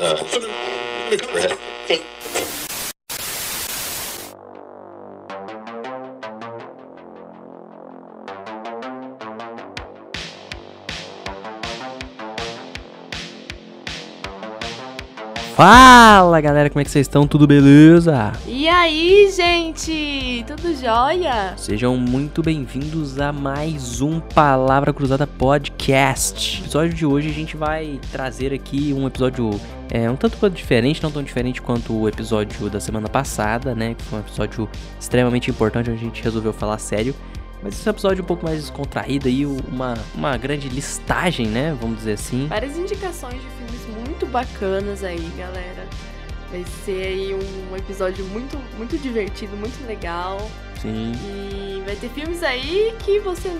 Uh, Fala galera, como é que vocês estão? Tudo beleza? E aí, gente? Tudo jóia? Sejam muito bem-vindos a mais um Palavra Cruzada Podcast. No episódio de hoje a gente vai trazer aqui um episódio é, um tanto quanto diferente, não tão diferente quanto o episódio da semana passada, né? Que foi um episódio extremamente importante onde a gente resolveu falar sério. Mas esse é um episódio um pouco mais descontraído aí, uma, uma grande listagem, né? Vamos dizer assim. Várias indicações de filmes muito bacanas aí, galera. Vai ser aí um episódio muito, muito divertido, muito legal. Sim. E vai ter filmes aí que você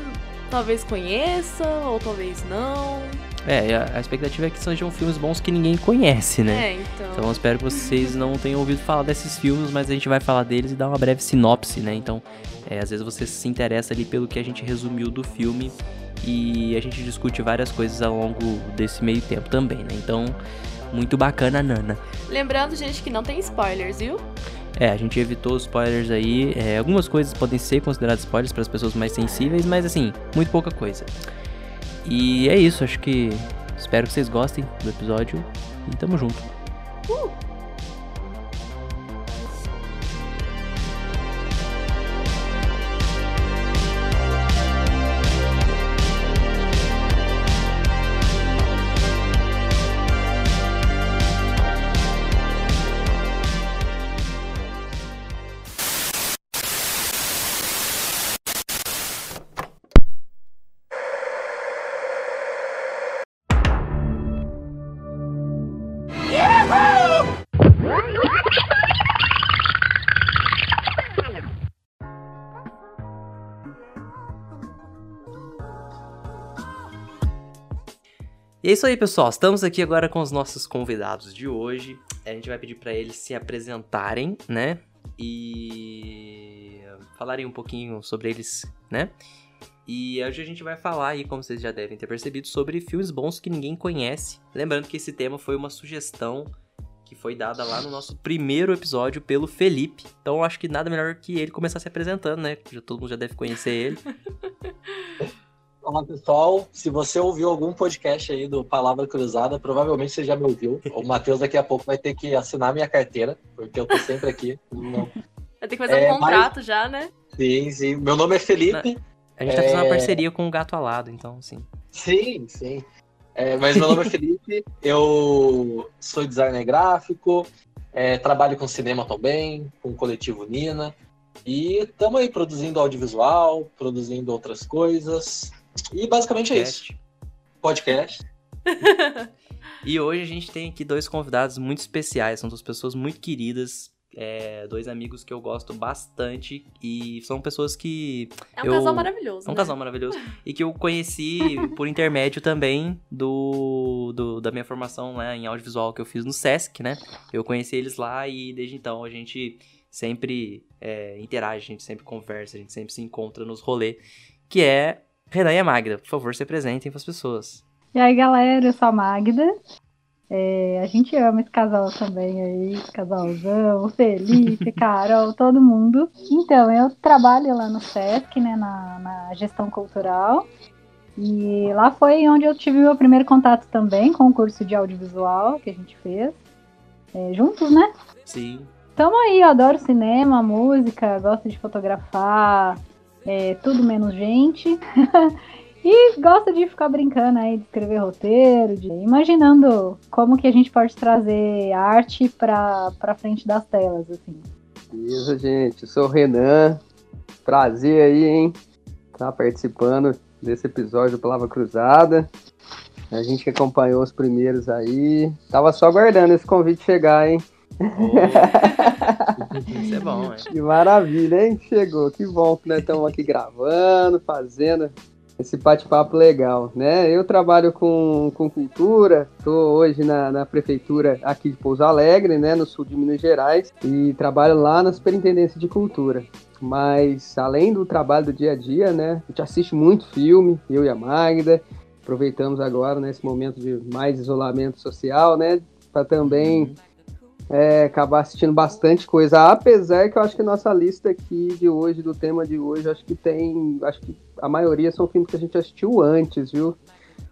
talvez conheça, ou talvez não. É, a, expectativa é que sejam filmes bons que ninguém conhece, né? É, então. Então eu espero que vocês não tenham ouvido falar desses filmes, mas a gente vai falar deles e dar uma breve sinopse, né? Então, é, às vezes você se interessa ali pelo que a gente resumiu do filme e a gente discute várias coisas ao longo desse meio tempo também, né? Então, muito bacana, Nana. Lembrando, gente, que não tem spoilers, viu? É, a gente evitou os spoilers aí. É, algumas coisas podem ser consideradas spoilers para as pessoas mais sensíveis, mas assim, muito pouca coisa. E é isso, acho que espero que vocês gostem do episódio e tamo junto. Uh! É isso aí, pessoal. Estamos aqui agora com os nossos convidados de hoje. A gente vai pedir para eles se apresentarem, né? E falarem um pouquinho sobre eles, né? E hoje a gente vai falar aí, como vocês já devem ter percebido, sobre filmes bons que ninguém conhece. Lembrando que esse tema foi uma sugestão que foi dada lá no nosso primeiro episódio pelo Felipe. Então acho que nada melhor que ele começar se apresentando, né? Já, todo mundo já deve conhecer ele. Olá, pessoal. Se você ouviu algum podcast aí do Palavra Cruzada, provavelmente você já me ouviu. O Matheus daqui a pouco vai ter que assinar minha carteira, porque eu tô sempre aqui. Não... Vai ter que fazer É, um contrato já, né? Sim, sim. Meu nome é Felipe. A gente tá fazendo uma É. parceria com o Gato Alado, então, sim. Sim, sim. É, mas meu nome é Felipe, eu sou designer gráfico, é, trabalho com cinema também, com o coletivo Nina. E estamos aí produzindo audiovisual, produzindo outras coisas. E basicamente é isso. Podcast. Podcast. E hoje a gente tem aqui dois convidados muito especiais, são duas pessoas muito queridas, é, dois amigos que eu gosto bastante e são pessoas que É um Eu- casal maravilhoso. é um né? casal maravilhoso e que eu conheci por intermédio também do, do- da minha formação né, em audiovisual que eu fiz no Sesc, né? Eu conheci eles lá e desde então a gente sempre é, interage, a gente sempre conversa, a gente sempre se encontra nos rolês, que é Renan e a Magda. Por favor, se apresentem para as pessoas. E aí, galera, eu sou a Magda. É, a gente ama esse casal também aí, esse casalzão, Felipe, Carol, todo mundo. Então, eu trabalho lá no SESC, né, na, na gestão cultural. E lá foi onde eu tive meu primeiro contato também com o curso de audiovisual que a gente fez. é, juntos, né? Sim. Tamo aí, eu adoro cinema, música, gosto de fotografar, é, tudo menos gente. e gosto de ficar brincando aí, de escrever roteiro, de imaginando como que a gente pode trazer arte pra, pra frente das telas, assim. Beleza, gente. Eu sou o Renan. Prazer aí, hein? Tá participando desse episódio do Palavra Cruzada. A gente que acompanhou os primeiros aí. Tava só aguardando esse convite chegar, hein? Isso é bom, é. Que maravilha, hein? Chegou. Que bom que nós estamos aqui gravando, fazendo esse bate-papo legal, né? Eu trabalho com, com cultura, estou hoje na, na prefeitura aqui de Pouso Alegre, né, no sul de Minas Gerais, e trabalho lá na Superintendência de Cultura. Mas além do trabalho do dia a dia, né, a gente assiste muito filme, eu e a Magda, aproveitamos agora nesse momento de mais isolamento social, né, Pra também Uhum. É, acabar assistindo bastante coisa. Apesar que eu acho que nossa lista aqui de hoje, do tema de hoje, acho que tem. Acho que a maioria são filmes que a gente assistiu antes, viu?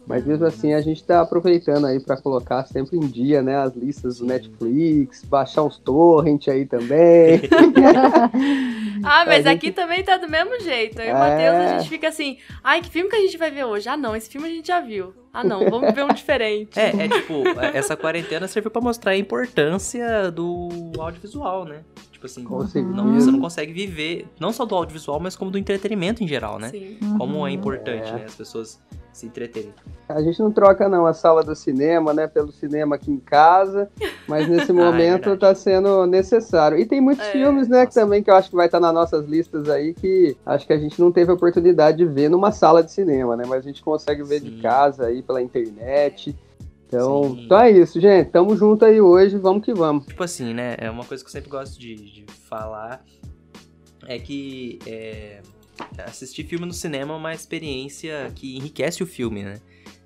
Mas mesmo assim a gente tá aproveitando aí pra colocar sempre em dia, né? As listas do. Netflix, baixar uns torrent aí também. Ah, mas A aqui também tá do mesmo jeito. Eu e o É. Matheus, a gente fica assim, ai, que filme que a gente vai ver hoje? Ah, não, esse filme a gente já viu. Ah, não, vamos ver um diferente. É, é tipo, essa quarentena serviu pra mostrar a importância do audiovisual, né? Tipo assim, não, você não consegue viver, não só do audiovisual, mas como do entretenimento em geral, né? Sim. Como é Uhum. importante, É. né? As pessoas se entreterem. A gente não troca não a sala do cinema, né, pelo cinema aqui em casa, mas nesse momento verdade. tá sendo necessário. E tem muitos É, filmes, né, que também que eu acho que vai estar nas nossas listas aí que acho que a gente não teve a oportunidade de ver numa sala de cinema, né, mas a gente consegue ver de Sim. casa aí pela internet. Então, Sim. então é isso, gente. Tamo junto aí hoje, vamos que vamos. Tipo assim, né? É uma coisa que eu sempre gosto de, de falar. É que é, assistir filme no cinema é uma experiência que enriquece o filme, né?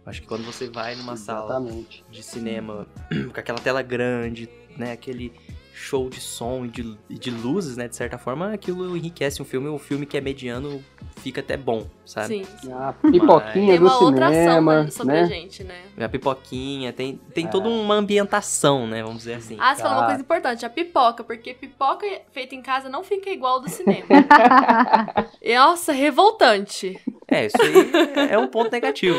Acho que quando você vai numa sala Exatamente. de cinema com aquela tela grande, né? Aquele show de som e de, de luzes, né? De certa forma, aquilo enriquece um filme. Um filme que é mediano fica até bom, sabe? Sim. A pipoquinha Tem do uma outra ação cinema, né, sobre né? a gente, né? A pipoquinha, tem, tem É. toda uma ambientação, né? Vamos dizer assim. Ah, você falou uma Ah. coisa importante, a pipoca, porque pipoca feita em casa não fica igual ao do cinema. E, Nossa, revoltante. É, isso aí é um ponto negativo.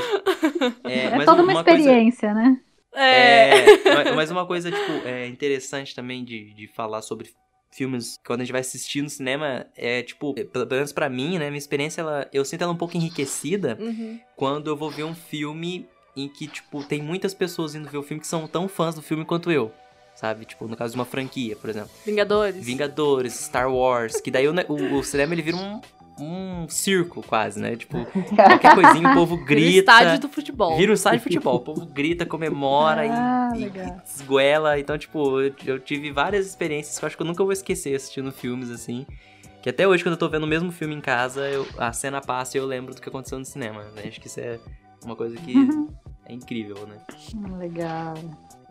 É, É mas toda uma uma coisa- experiência, né? É. É, mas- uma coisa, tipo, é interessante também de, de falar sobre filmes quando a gente vai assistir no cinema, é tipo, é, pelo menos pra mim, né, minha experiência, ela, eu sinto ela um pouco enriquecida Uhum. quando eu vou ver um filme em que, tipo, tem muitas pessoas indo ver o filme que são tão fãs do filme quanto eu. Sabe? Tipo, no caso de uma franquia, por exemplo. Vingadores. Vingadores, Star Wars, que daí o, o, o cinema ele vira um, um circo quase, né? Tipo, qualquer coisinha o povo Vira o grita. estádio do futebol. Vira um estádio de futebol. O povo grita, comemora Ah, e, e, esguela. Então, tipo, eu, eu tive várias experiências que eu acho que eu nunca vou esquecer assistindo filmes assim. Que até hoje, quando eu tô vendo o mesmo filme em casa, eu- a cena passa e eu lembro do que aconteceu no cinema. Né? Acho que isso é uma coisa que é incrível, né? Hum, Legal.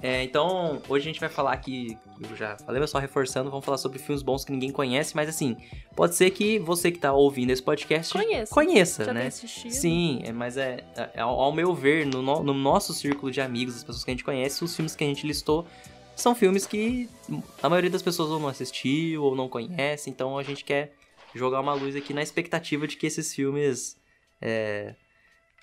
É, então, hoje a gente vai falar aqui, eu já falei, mas só reforçando, vamos falar sobre filmes bons que ninguém conhece, mas assim, pode ser que você que tá ouvindo esse podcast Conheça. conheça, Já né? assistido. Sim, é, mas é, é, ao, ao meu ver, no, no- no nosso círculo de amigos, as pessoas que a gente conhece, os filmes que a gente listou são filmes que a maioria das pessoas ou não assistiu ou não conhece, então a gente quer jogar uma luz aqui na expectativa de que esses filmes é,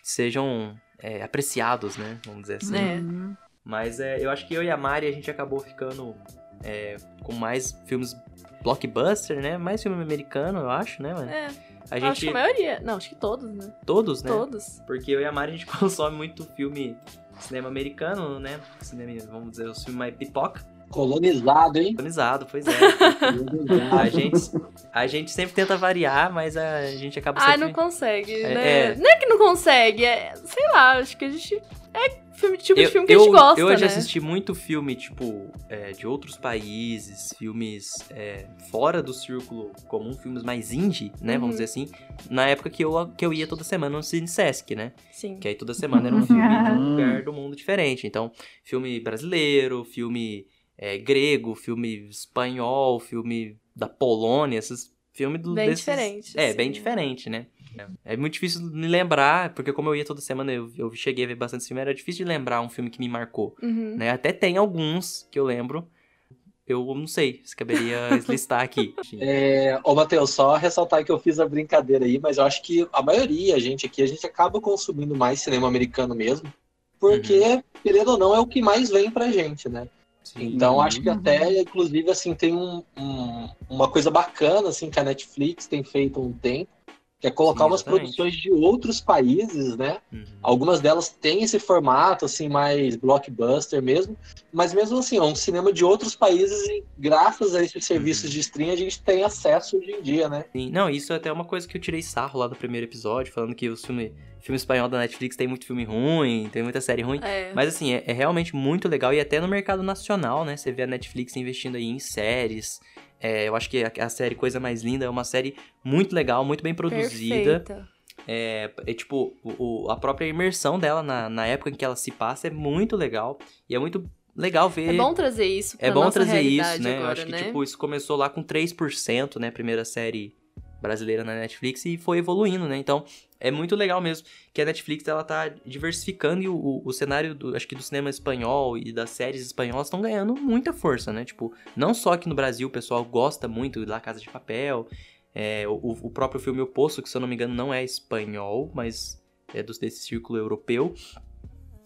sejam é, apreciados, né? Vamos dizer assim. É. Mas é, eu acho que eu e a Mari a gente acabou ficando é, com mais filmes blockbuster, né? Mais filme americano, eu acho, né, mano? É, A acho que gente. a maioria. Não, acho que todos, né? Todos, né? Todos. Porque eu e a Mari a gente consome muito filme cinema americano, né? Cinema, vamos dizer, o filme mais pipoca, Colonizado, hein? organizado, pois é. Colonizado. a, gente, a gente sempre tenta variar, mas a gente acaba Ah, sempre... não consegue, É, né? é. Não é que não consegue, é. Sei lá, acho que a gente. É filme, tipo eu, de filme que eu, a gente gosta. eu né? já assisti muito filme, tipo, é, de outros países, filmes é, fora do círculo comum, filmes mais indie, né, Uhum. vamos dizer assim, na época que eu, que eu ia toda semana no Cine Sesc, né? Sim. Que aí toda semana era um filme de um lugar do mundo diferente. Então, filme brasileiro, filme é, grego, filme espanhol, filme da Polônia, esses filmes do, Bem desses... diferente, É, assim, bem né? diferente, né? É muito difícil me lembrar, porque como eu ia toda semana, eu, eu cheguei a ver bastante filme, era difícil de lembrar um filme que me marcou, Uhum. né? Até tem alguns que eu lembro, eu não sei se caberia listar aqui. É, ô, Matheus, só ressaltar que eu fiz a brincadeira aí, mas eu acho que a maioria, a gente aqui, a gente acaba consumindo mais cinema americano mesmo, porque, querendo ou não, é o que mais vem pra gente, né? Sim. Então, acho que Uhum. até, inclusive, assim, tem um, um- uma coisa bacana, assim, que a Netflix tem feito há um tempo, que é colocar Sim, umas produções de outros países, né? Uhum. Algumas delas têm esse formato, assim, mais blockbuster mesmo, mas mesmo assim, é um cinema de outros países e graças a esses serviços Uhum. de stream a gente tem acesso hoje em dia, né? Sim, não, isso é até uma coisa que eu tirei sarro lá do primeiro episódio, falando que os filme, filme espanhol da Netflix tem muito filme ruim, tem muita série ruim. É. Mas assim, é, é realmente muito legal e até no mercado nacional, né? Você vê a Netflix investindo aí em séries. É, eu acho que a, série Coisa Mais Linda é uma série muito legal, muito bem produzida. Perfeita. É, é tipo, o, a própria imersão dela na, na época em que ela se passa é muito legal. E é muito legal ver. É bom trazer isso pra É bom trazer isso, né? agora, Eu acho que, né? tipo, isso começou lá com 3%, né? Primeira série brasileira na Netflix e foi evoluindo, né? Então, é muito legal mesmo que a Netflix, ela tá diversificando e o, o, cenário, do, acho que do cinema espanhol e das séries espanholas estão ganhando muita força, né? Tipo, não só aqui no Brasil o pessoal gosta muito da Casa de Papel, é, o, o próprio filme O Poço, que se eu não me engano não é espanhol, mas é dos, desse círculo europeu,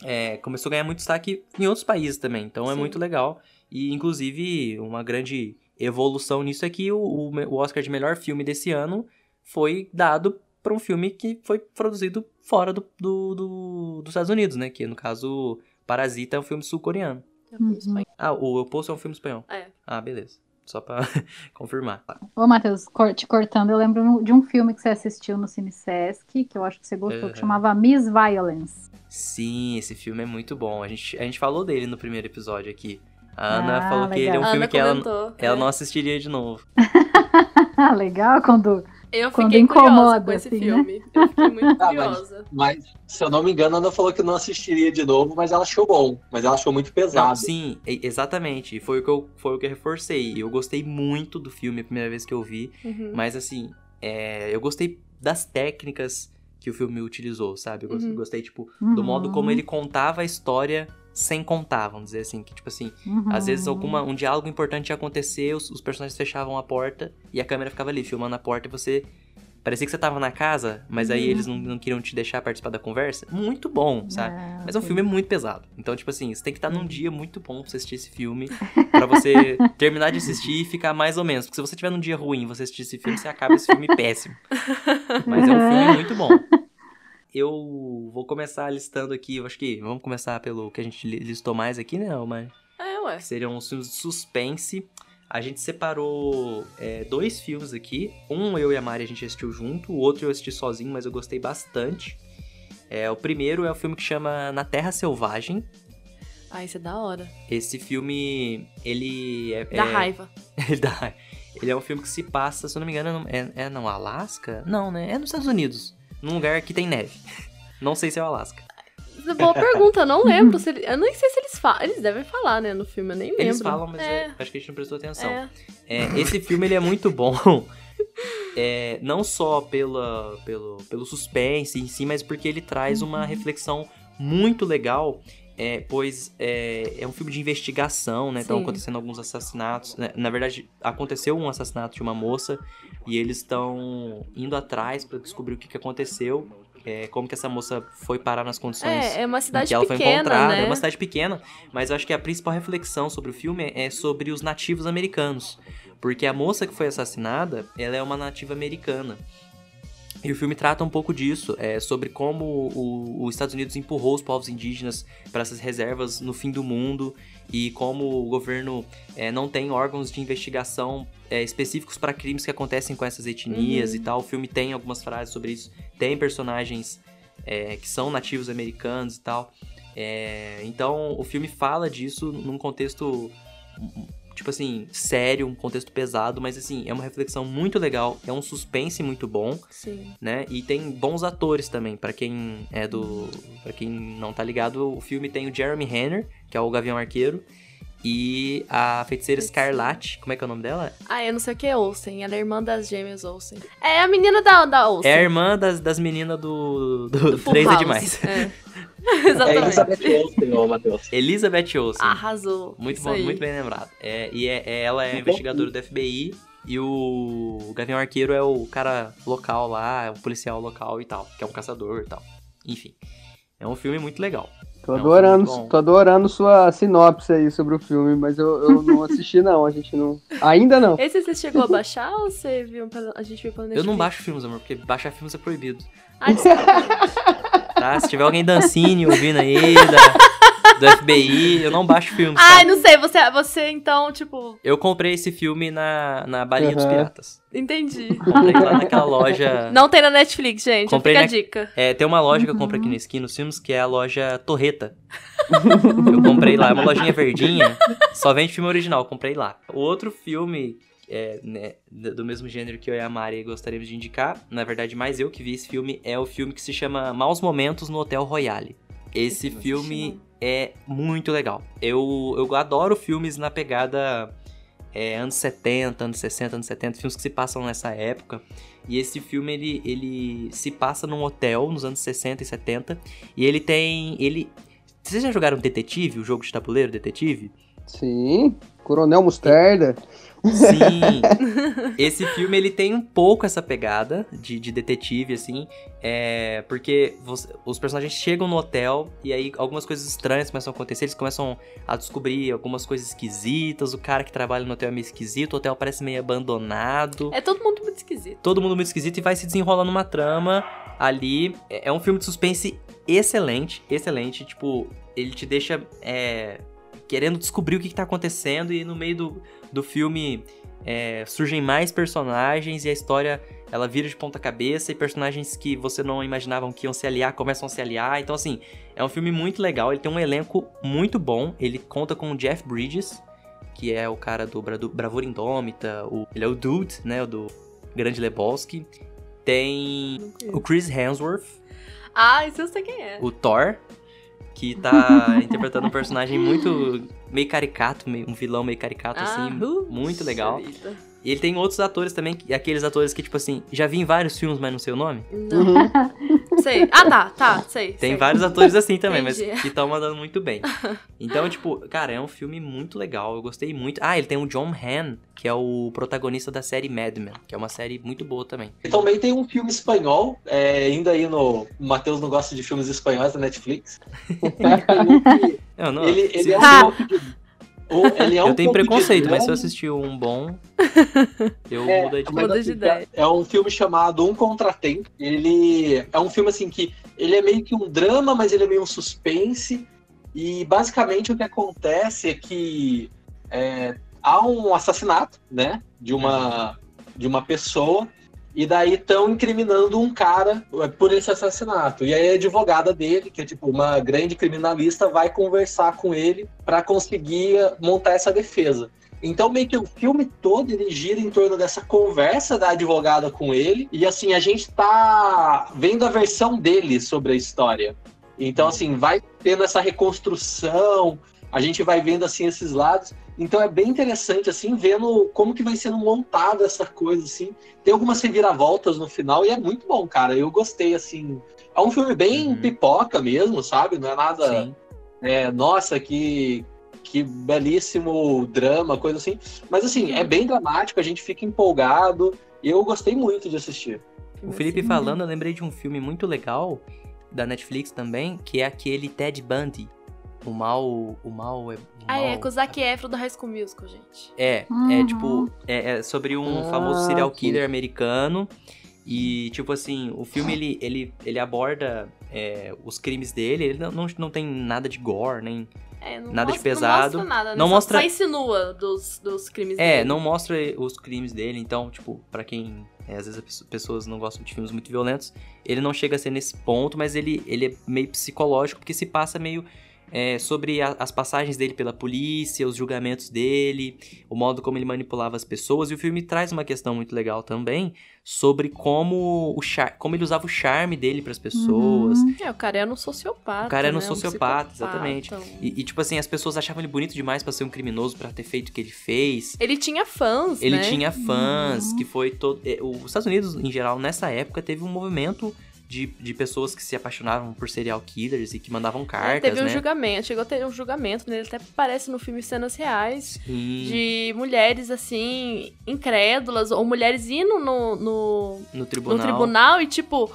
é, começou a ganhar muito destaque em outros países também. Então é Sim. muito legal. E, inclusive, uma grande evolução nisso é que o, o Oscar de melhor filme desse ano foi dado para um filme que foi produzido fora do, do, do- dos Estados Unidos, né? Que no caso, Parasita é um filme sul-coreano. Uhum. Ah, o Eu Poço é um filme espanhol. É. Ah, beleza. Só pra confirmar. Ô, Matheus, te cortando, eu lembro de um filme que você assistiu no Cine Sesc, que eu acho que você gostou, Aham. que chamava Miss Violence. Sim, esse filme é muito bom. A gente, a gente falou dele no primeiro episódio aqui. A Ana Ah, falou que ele é um legal. filme que ela, ela é. não assistiria de novo. Ah, legal quando. Eu quando fiquei curiosa incomoda, com esse assim, né? filme. Eu fiquei muito Ah, mas- curiosa. Mas, se eu não me engano, a Ana falou que não assistiria de novo, mas ela achou bom. Mas ela achou muito pesado. Não, sim, exatamente. Foi o que eu, foi o que eu reforcei. Eu gostei muito do filme a primeira vez que eu vi. Uhum. Mas assim, é, eu gostei das técnicas que o filme utilizou, sabe? Eu Uhum. gostei, tipo, do Uhum, modo como ele contava a história sem contar, vamos dizer assim. Que, tipo assim, uhum. às vezes alguma, um diálogo importante ia acontecer, os, os personagens fechavam a porta e a câmera ficava ali, filmando a porta e você. Parecia que você tava na casa, mas aí Uhum. eles não, não queriam te deixar participar da conversa. Muito bom, sabe? Ah, Mas é um sim. filme muito pesado. Então, tipo assim, você tem que estar Uhum. num dia muito bom pra você assistir esse filme. Pra você terminar de assistir e ficar mais ou menos. Porque se você tiver num dia ruim e você assistir esse filme, você acaba esse filme péssimo. Mas é um filme muito bom. Eu vou começar listando aqui, eu acho que vamos começar pelo que a gente li- listou mais aqui, né, Omar? É, ué. Que seriam os filmes de suspense. A gente separou é, dois filmes aqui. Um eu e a Mari a gente assistiu junto, o outro eu assisti sozinho, mas eu gostei bastante. É, o primeiro é o filme que chama Na Terra Selvagem. Ah, isso é da hora. Esse filme, ele é... Dá é- raiva. ele, dá- ele é um filme que se passa, se eu não me engano, é, é no Alasca? Não, né? É nos Estados Unidos. Num lugar que tem neve. Não sei se é o Alasca. Boa pergunta, eu não lembro se ele... Eu nem sei se eles falam. Eles devem falar, né, no filme, eu nem lembro. Eles falam, mas é. é, acho que a gente não prestou atenção. É. É, esse filme ele é muito bom. É, não só pela, pelo, pelo suspense em si, mas porque ele traz uma reflexão muito legal. é, pois é, é um filme de investigação, né? Estão acontecendo alguns assassinatos. né? Na verdade, aconteceu um assassinato de uma moça e eles estão indo atrás para descobrir o que, que aconteceu. é, como que essa moça foi parar nas condições É, é uma cidade que ela foi pequena, encontrada. né? É uma cidade pequena, mas eu acho que a principal reflexão sobre o filme é sobre os nativos americanos. Porque a moça que foi assassinada, ela é uma nativa americana. E o filme trata um pouco disso, é, sobre como os Estados Unidos empurrou os povos indígenas para essas reservas no fim do mundo e como o governo é, não tem órgãos de investigação é, específicos para crimes que acontecem com essas etnias Uhum. e tal. O filme tem algumas frases sobre isso, tem personagens é, que são nativos americanos e tal. Então o filme fala disso num contexto tipo assim, sério, um contexto pesado, mas assim, é uma reflexão muito legal, é um suspense muito bom, Sim. né? E tem bons atores também, Pra quem é do, para quem não tá ligado, o filme tem o Jeremy Renner, que é o Gavião Arqueiro, e a feiticeira. Escarlate, como é que é o nome dela? Ah, eu não sei o que é Olsen. Ela é irmã das gêmeas Olsen. É a menina da, da Olsen. É a irmã das, das meninas do, do, do Full Três é House. Demais. É. É Exatamente. Elizabeth Olsen, ô Matheus. Elizabeth Olsen. Arrasou. Muito Isso bom, aí. muito bem lembrado. É, e é, é- ela é investigadora do FBI e o Gavião Arqueiro é o cara local lá, é o policial local e tal, que é um caçador e tal. Enfim, é um filme muito legal. Tô É um adorando, tô adorando sua sinopse aí sobre o filme, mas eu, eu não assisti não, a gente não. Ainda não. Esse você chegou a baixar ou você viu a gente viu pela Eu Netflix? não baixo filmes, amor, porque baixar filmes é proibido. Ah, desculpa. Tá? Se tiver alguém dancine ouvindo aí, da, do FBI, eu não baixo filmes. tá? Ai, não sei, você, você então, tipo, Eu comprei esse filme na, na Balinha dos Uhum. Piratas. entendi. Comprei lá naquela loja. Não tem na Netflix, gente, Comprei fica na- a dica. É, tem uma loja que eu compro aqui na esquina nos filmes, que é a loja Torreta. eu comprei lá, é uma lojinha verdinha, só vende filme original, eu comprei lá. O outro filme é, né, do mesmo gênero que eu e a Mari gostaríamos de indicar, na verdade mais eu que vi esse filme, é o filme que se chama Maus Momentos no Hotel Royale. Esse eu filme é muito legal. Eu, eu adoro filmes na pegada é, anos 70, anos 60, anos 70, filmes que se passam nessa época. E esse filme ele, ele se passa num hotel nos anos 60 e 70 e ele tem ele vocês já jogaram Detetive, o jogo de tabuleiro Detetive? Sim, Coronel Mostarda. Sim. Esse filme ele tem um pouco essa pegada de, de detetive, assim. É, porque você, os personagens chegam no hotel e aí algumas coisas estranhas começam a acontecer. Eles começam a descobrir algumas coisas esquisitas. O cara que trabalha no hotel é meio esquisito. O hotel parece meio abandonado. É todo mundo muito esquisito. Todo mundo muito esquisito e vai se desenrolando uma trama ali. É, é um filme de suspense excelente, excelente. Tipo, ele te deixa é, querendo descobrir o que, que tá acontecendo e no meio do, do filme é, surgem mais personagens e a história ela vira de ponta cabeça e personagens que você não imaginavam que iam se aliar começam a se aliar. Então, assim, é um filme muito legal. Ele tem um elenco muito bom. Ele conta com o Jeff Bridges, que é o cara do, Bra Bravura Indômita. O, ele é o Dude, né? O do Grande Lebowski. Tem o Chris Hemsworth. Ah, isso eu sei quem é. O Thor, que tá interpretando um personagem muito meio caricato, meio, um vilão meio caricato, Ah, assim, uh, muito legal. vida. E ele tem outros atores também, que- aqueles atores que, tipo assim, já vi em vários filmes, mas não sei o nome. Não, Uhum. sei. Ah, tá, tá, sei. Tem sei. vários atores assim também, mas Entendi. que estão mandando muito bem. Então, tipo, cara, é um filme muito legal, eu gostei muito. Ah, ele tem o John Hamm, que é o protagonista da série Mad Men, que é uma série muito boa também. E também tem um filme espanhol, é, ainda aí no. O Matheus não gosta de filmes espanhóis da Netflix. Que Eu, não, ele, se- ele é um Ah. de. Ou ele é um eu tenho preconceito, mas se eu assistir um bom, eu É, mudo de mas Muda assim, de ideia. É um filme chamado Um Contratempo. Ele é um filme assim que ele é meio que um drama, mas ele é meio um suspense. E basicamente o que acontece é que é, há um assassinato, né, de uma de uma pessoa. E daí estão incriminando um cara por esse assassinato. E aí a advogada dele, que é tipo uma grande criminalista, vai conversar com ele para conseguir montar essa defesa. Então, meio que o filme todo ele gira em torno dessa conversa da advogada com ele. E assim, a gente tá vendo a versão dele sobre a história. Então, assim, vai tendo essa reconstrução, a gente vai vendo assim esses lados. Então é bem interessante, assim, vendo como que vai sendo montada essa coisa, assim. Tem algumas reviravoltas no final e é muito bom, cara. Eu gostei, assim. É um filme bem Uhum. pipoca mesmo, sabe? Não é nada. sim. É, nossa, que, que belíssimo drama, coisa assim. Mas assim, é bem dramático, a gente fica empolgado. E eu gostei muito de assistir. O Felipe falando, eu lembrei de um filme muito legal da Netflix também, que é aquele Ted Bundy. O mal. O mal é. O Ah, é, mal- com o Zac Efron do High School Musical, gente. É, é Uhum. tipo, é, é sobre um Ah, famoso serial sim. killer americano. E, tipo assim, o filme ele, ele, ele aborda é, os crimes dele, ele não, não, não tem nada de gore, nem. É, não Nada de mostra- pesado. Não mostra nada, né? Não Só- mostra- Só insinua dos, dos crimes É, dele. não mostra os crimes dele, então, tipo, pra quem. é, às vezes as pesso- pessoas não gostam de filmes muito violentos, ele não chega a ser nesse ponto, mas ele, ele é meio psicológico, porque se passa meio. É, sobre a- as passagens dele pela polícia, os julgamentos dele, o modo como ele manipulava as pessoas. E o filme traz uma questão muito legal também sobre como, o char como ele usava o charme dele pras pessoas. Uhum. É, o cara era um sociopata. O cara era um né? sociopata, psicopata. exatamente. E, e, tipo assim, as pessoas achavam ele bonito demais pra ser um criminoso, pra ter feito o que ele fez. Ele tinha fãs, Ele né? tinha fãs, Uhum. que foi todo. eh, Os Estados Unidos, em geral, nessa época, teve um movimento de, de pessoas que se apaixonavam por serial killers e que mandavam É, cartas, teve um né? julgamento, chegou a ter um julgamento, né? Ele até aparece no filme cenas reais Sim, de mulheres, assim, incrédulas, ou mulheres indo no, no, no no tribunal. tribunal e, tipo,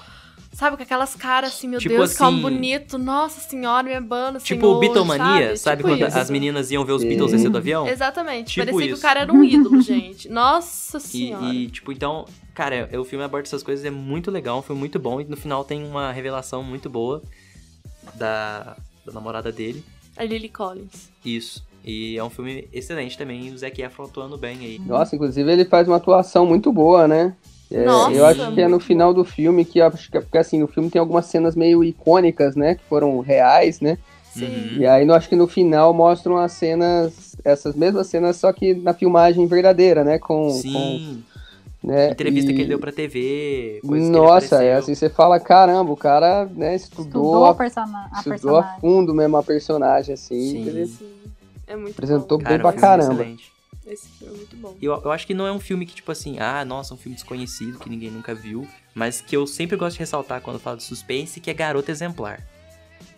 sabe, com aquelas caras assim, meu Tipo Deus, que homem assim- bonito, nossa senhora, minha banda, Tipo senhor, Beatlemania, sabe? Tipo quando isso. as meninas iam ver os. Beatles descer do avião? Exatamente, Tipo parecia que isso. o cara era um ídolo, gente. Nossa E, senhora. e, tipo, então, cara, o filme aborda essas coisas, é muito legal, foi muito bom. E no final tem uma revelação muito boa da, da namorada dele. A Lily Collins. Isso. E é um filme excelente também, e o Zac Efron atuando bem aí. Nossa, inclusive ele faz uma atuação muito boa, né? É, Nossa, eu acho que é no final do filme que acho que é porque assim, no filme tem algumas cenas meio icônicas, né, que foram reais, né? Sim. E aí eu acho que no final mostram as cenas, essas mesmas cenas, só que na filmagem verdadeira, né, com, com Sim. Né? Entrevista E- que ele deu pra TV, Nossa, é assim, você fala, caramba, o cara né, estudou, Estudou a, a, persona- a estudou a fundo mesmo a personagem, assim. Sim. Ele Sim. É muito apresentou bom. bem Cara, pra filme caramba. excelente. Esse filme é muito bom. Eu, eu acho que não é um filme que, tipo assim, ah, nossa, um filme desconhecido que ninguém nunca viu, mas que eu sempre gosto de ressaltar quando eu falo de suspense, que é Garota Exemplar.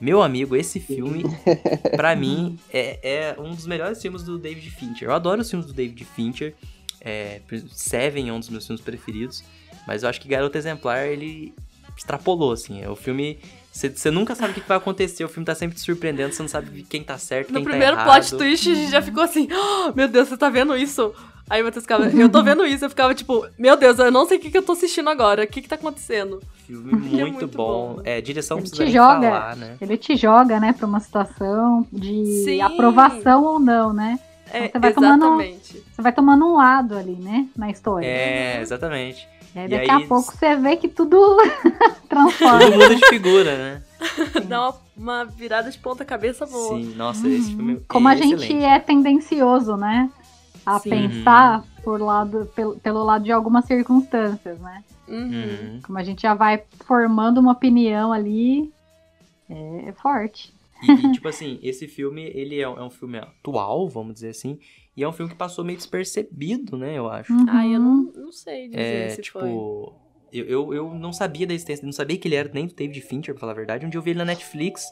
Meu amigo, esse filme, pra mim, é, é um dos melhores filmes do David Fincher. Eu adoro os filmes do David Fincher. É, Seven é um dos meus filmes preferidos. Mas eu acho que Garota Exemplar, ele extrapolou, assim. É o filme. Você nunca sabe o que que vai acontecer, o filme tá sempre te surpreendendo, você não sabe quem tá certo, No quem primeiro tá errado. plot twist, a gente já ficou assim, "Ah, meu Deus, você tá vendo isso? Aí o Matheus ficava, eu tô vendo isso, eu ficava tipo, meu Deus, eu não sei o que, que eu tô assistindo agora, o que que tá acontecendo? Filme muito, muito bom. bom. É, direção Ele precisa te joga. falar, né? Ele te joga, né, pra uma situação de Sim. aprovação ou não, né? É, Você vai tomando- exatamente. Você vai tomando um lado ali, né, na história. É, exatamente. E aí, e daqui aí- a pouco você vê que tudo transforma. Todo mundo de figura, né? Dá uma, uma virada de ponta cabeça boa. Sim, nossa, esse filme Uhum. Como é a gente excelente. é tendencioso, né? A Sim. pensar por lado, pelo, pelo lado de algumas circunstâncias, né? Uhum. Uhum. Como a gente já vai formando uma opinião ali, é forte. E, e, tipo assim, esse filme, ele é, é um filme atual, vamos dizer assim, e é um filme que passou meio despercebido, né, eu acho. Uhum. Ai, eu não, não sei dizer É, se tipo, foi. eu, eu, eu não sabia da existência, não sabia que ele era nem do David Fincher, pra falar a verdade. Um dia eu vi ele na Netflix,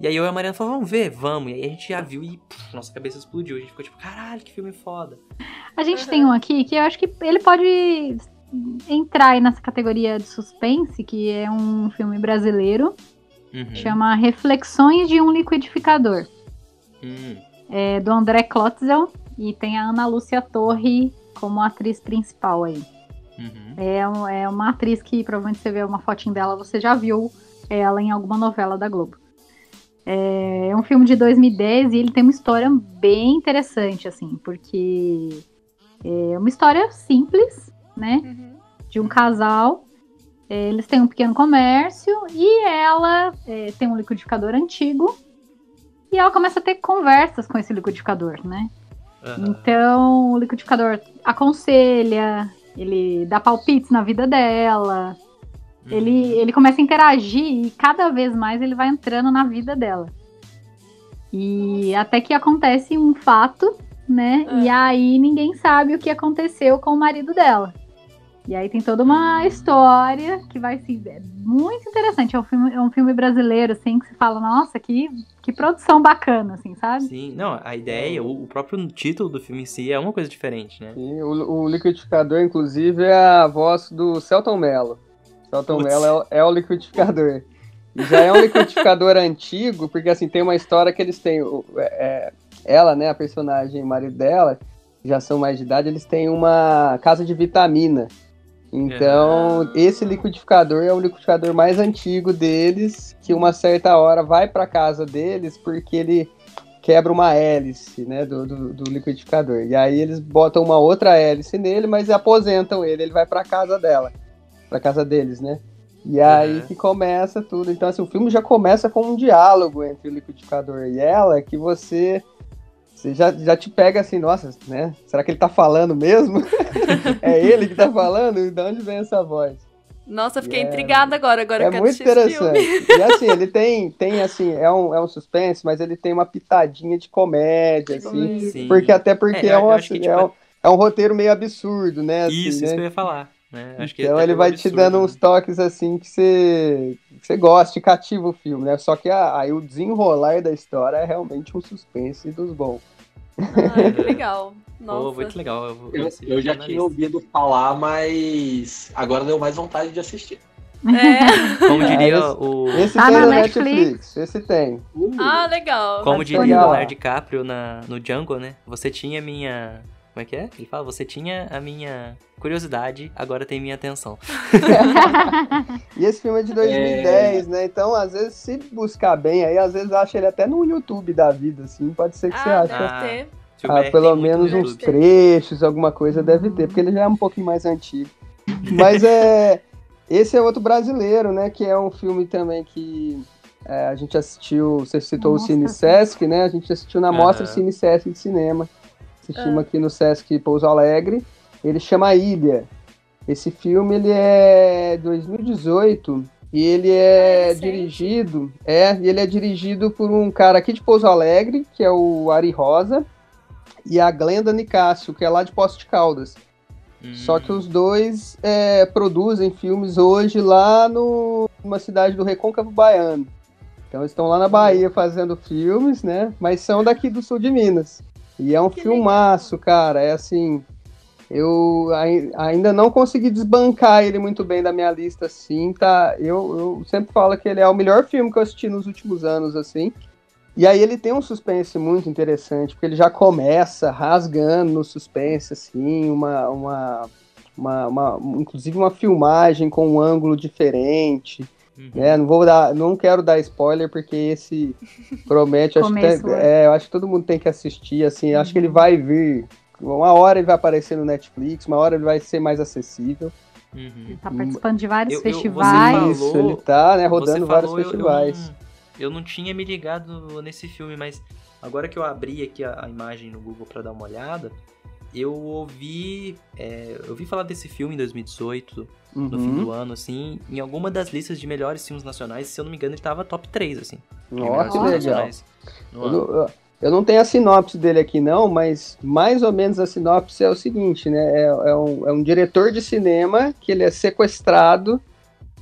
e aí eu e a Mariana falamos, vamos ver, vamos. E aí a gente já viu e pff, nossa cabeça explodiu. A gente ficou tipo, caralho, que filme foda. A gente Uhum. tem um aqui que eu acho que ele pode entrar aí nessa categoria de suspense, que é um filme brasileiro, Uhum. chama Reflexões de um Liquidificador. Hum, É do André Klotzel e tem a Ana Lúcia Torre como atriz principal aí. uhum. É, um- é uma atriz que provavelmente você vê uma fotinha dela, você já viu ela em alguma novela da Globo. É, é um filme de 2010 e ele tem uma história bem interessante, assim, porque é uma história simples, né? Uhum. De um casal. É, eles têm um pequeno comércio e ela é, tem um liquidificador antigo. E ela começa a ter conversas com esse liquidificador, né? Aham. Então, o liquidificador aconselha, ele dá palpites na vida dela, Uhum. ele, ele começa a interagir e cada vez mais ele vai entrando na vida dela. E até que acontece um fato, né? É. E aí ninguém sabe o que aconteceu com o marido dela. E aí tem toda uma história que vai ser é muito interessante. É um filme, é um filme brasileiro, assim, que se fala, nossa, que, que produção bacana, assim, sabe? Sim, não, a ideia, o, o próprio título do filme em si é uma coisa diferente, né? E o, o liquidificador, inclusive, é a voz do Celton Mello. Celton Putz. Mello é, o- é o liquidificador. E já é um liquidificador antigo, porque assim, tem uma história que eles têm. o- é, ela, né, a personagem, o marido dela, já são mais de idade, eles têm uma casa de vitamina. Então, Ah. esse liquidificador é o liquidificador mais antigo deles, que uma certa hora vai para casa deles porque ele quebra uma hélice, né, do, do, do liquidificador. E aí eles botam uma outra hélice nele, mas aposentam ele, ele vai para casa dela, para casa deles, né? E aí Uhum. que começa tudo. Então, assim, o filme já começa com um diálogo entre o liquidificador e ela, que você você já, já te pega assim, nossa, né? Será que ele tá falando mesmo? é ele que tá falando? De onde vem essa voz? Nossa, eu fiquei É- intrigada agora, agora eu é quero muito assistir esse filme. interessante. E assim, ele tem, tem assim, é um, é um suspense, mas ele tem uma pitadinha de comédia, assim. Sim. Porque até porque É, é, eu um, que, tipo, é, um, é um roteiro meio absurdo, né? assim, Isso, né? isso que eu ia falar. Né? Acho que então ele vai te absurdo, dando né? uns toques assim que você, que você gosta, te cativa o filme, né? Só que a- aí o desenrolar da história é realmente um suspense dos bons. Ai, que legal. Nossa. muito legal. Eu, Eu, eu já tinha ouvido falar, mas agora deu mais vontade de assistir. É. Como diria o. Esse Tá tem na no Netflix. Netflix, esse tem. Uh, Ah, legal. Como diria o. Leonardo DiCaprio na, no Django, né? Você tinha minha. Como é que é? Ele fala, você tinha a minha curiosidade, agora tem minha atenção. E esse filme é de 2010, né? Então, às vezes, se buscar bem aí, às vezes acha ele até no YouTube da vida, assim. Pode ser que você Ah, ache deve Ah, ter. Ah, é- pelo menos no uns YouTube. trechos, alguma coisa deve ter, porque ele já é um pouquinho mais antigo. Mas é. Esse é outro brasileiro, né? Que é um filme também que é, a gente assistiu. Você citou Nossa, o Cine Sesc, né? A gente assistiu na Aham. Mostra Cine Sesc de Cinema. Assistimos aqui no Sesc Pouso Alegre. Ele chama Ilha. Esse filme ele é 2018 e ele é recente. dirigido, é, e ele é dirigido por um cara aqui de Pouso Alegre, que é o Ari Rosa, e a Glenda Nicásio, que é lá de Poços de Caldas. Só Hum. que os dois é, produzem filmes hoje lá no, numa cidade do Recôncavo Baiano. Então eles estão lá na Bahia fazendo filmes, né? Mas são daqui do sul de Minas. E é um Que filmaço, cara. É assim. Eu ai- ainda não consegui desbancar ele muito bem da minha lista, assim, tá? Eu, eu sempre falo que ele é o melhor filme que eu assisti nos últimos anos, assim. E aí ele tem um suspense muito interessante, porque ele já começa rasgando no suspense, assim, uma, uma, uma, uma- inclusive uma filmagem com um ângulo diferente, Uhum. né? Não vou dar, não quero dar spoiler porque esse promete, acho que, Começo, é, eu acho que todo mundo tem que assistir, assim, acho que ele vai vir, uma hora ele vai aparecer no Netflix, uma hora ele vai ser mais acessível. Uhum. Ele tá participando de vários Eu- eu- você festivais. falou- Isso, ele tá, né, rodando Você vários falou, eu- festivais. Eu, não, eu não tinha me ligado nesse filme, mas agora que eu abri aqui a, a imagem no Google pra dar uma olhada, eu ouvi. é, eu ouvi falar desse filme em 2018, no fim Uhum. do ano, assim, em alguma das listas de melhores filmes nacionais, se eu não me engano, ele tava top 3, assim. Nossa, filmes legal. Eu não, eu- eu não tenho a sinopse dele aqui, não, mas mais ou menos a sinopse é o seguinte, né? É, é um, é um diretor de cinema que ele é sequestrado,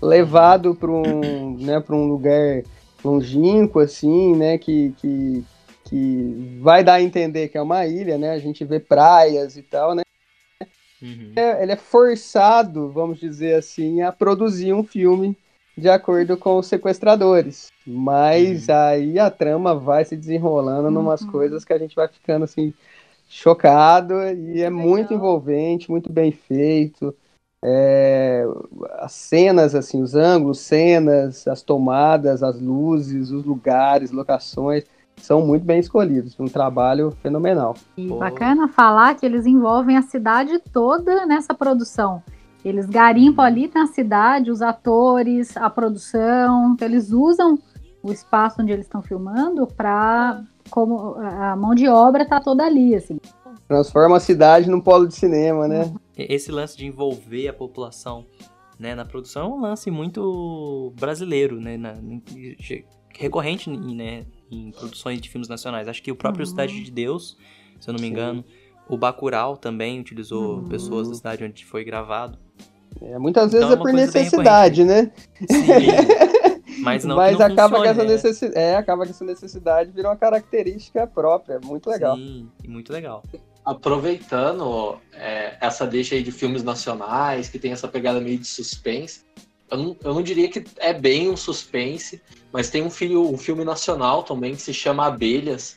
levado para um, né, pra um lugar longínquo, assim, né? Que, que, que vai dar a entender que é uma ilha, né? A gente vê praias e tal, né? Uhum. É- Ele é forçado, vamos dizer assim, a produzir um filme de acordo com os sequestradores. Mas aí a trama vai se desenrolando numas Uhum. coisas que a gente vai ficando assim chocado e é Que muito legal. envolvente, muito bem feito. É, as cenas, assim, os ângulos, cenas, as tomadas, as luzes, os lugares, locações, são muito bem escolhidos. Um trabalho fenomenal. E Pô. bacana falar que eles envolvem a cidade toda nessa produção. Eles garimpam ali na cidade, os atores, a produção, então eles usam o espaço onde eles estão filmando para como a mão de obra tá toda ali, assim. Transforma a cidade num polo de cinema, né? Esse lance de envolver a população né, na produção é um lance muito brasileiro, né? na- recorrente né, em produções de filmes nacionais. Acho que o próprio Uhum. Cidade de Deus, se eu não me Sim. engano, o Bacurau também utilizou Uhum. pessoas da cidade onde foi gravado. É, muitas Então vezes é é uma por necessidade, né? Sim. Mas não Mas que não acaba funcione, que essa né? necessidade, é, acaba que essa necessidade vira uma característica própria, muito legal. Sim, muito legal. aproveitando é, essa deixa aí de filmes nacionais, que tem essa pegada meio de suspense, eu não, eu não diria que é bem um suspense, mas tem um, filho, um filme nacional também que se chama Abelhas.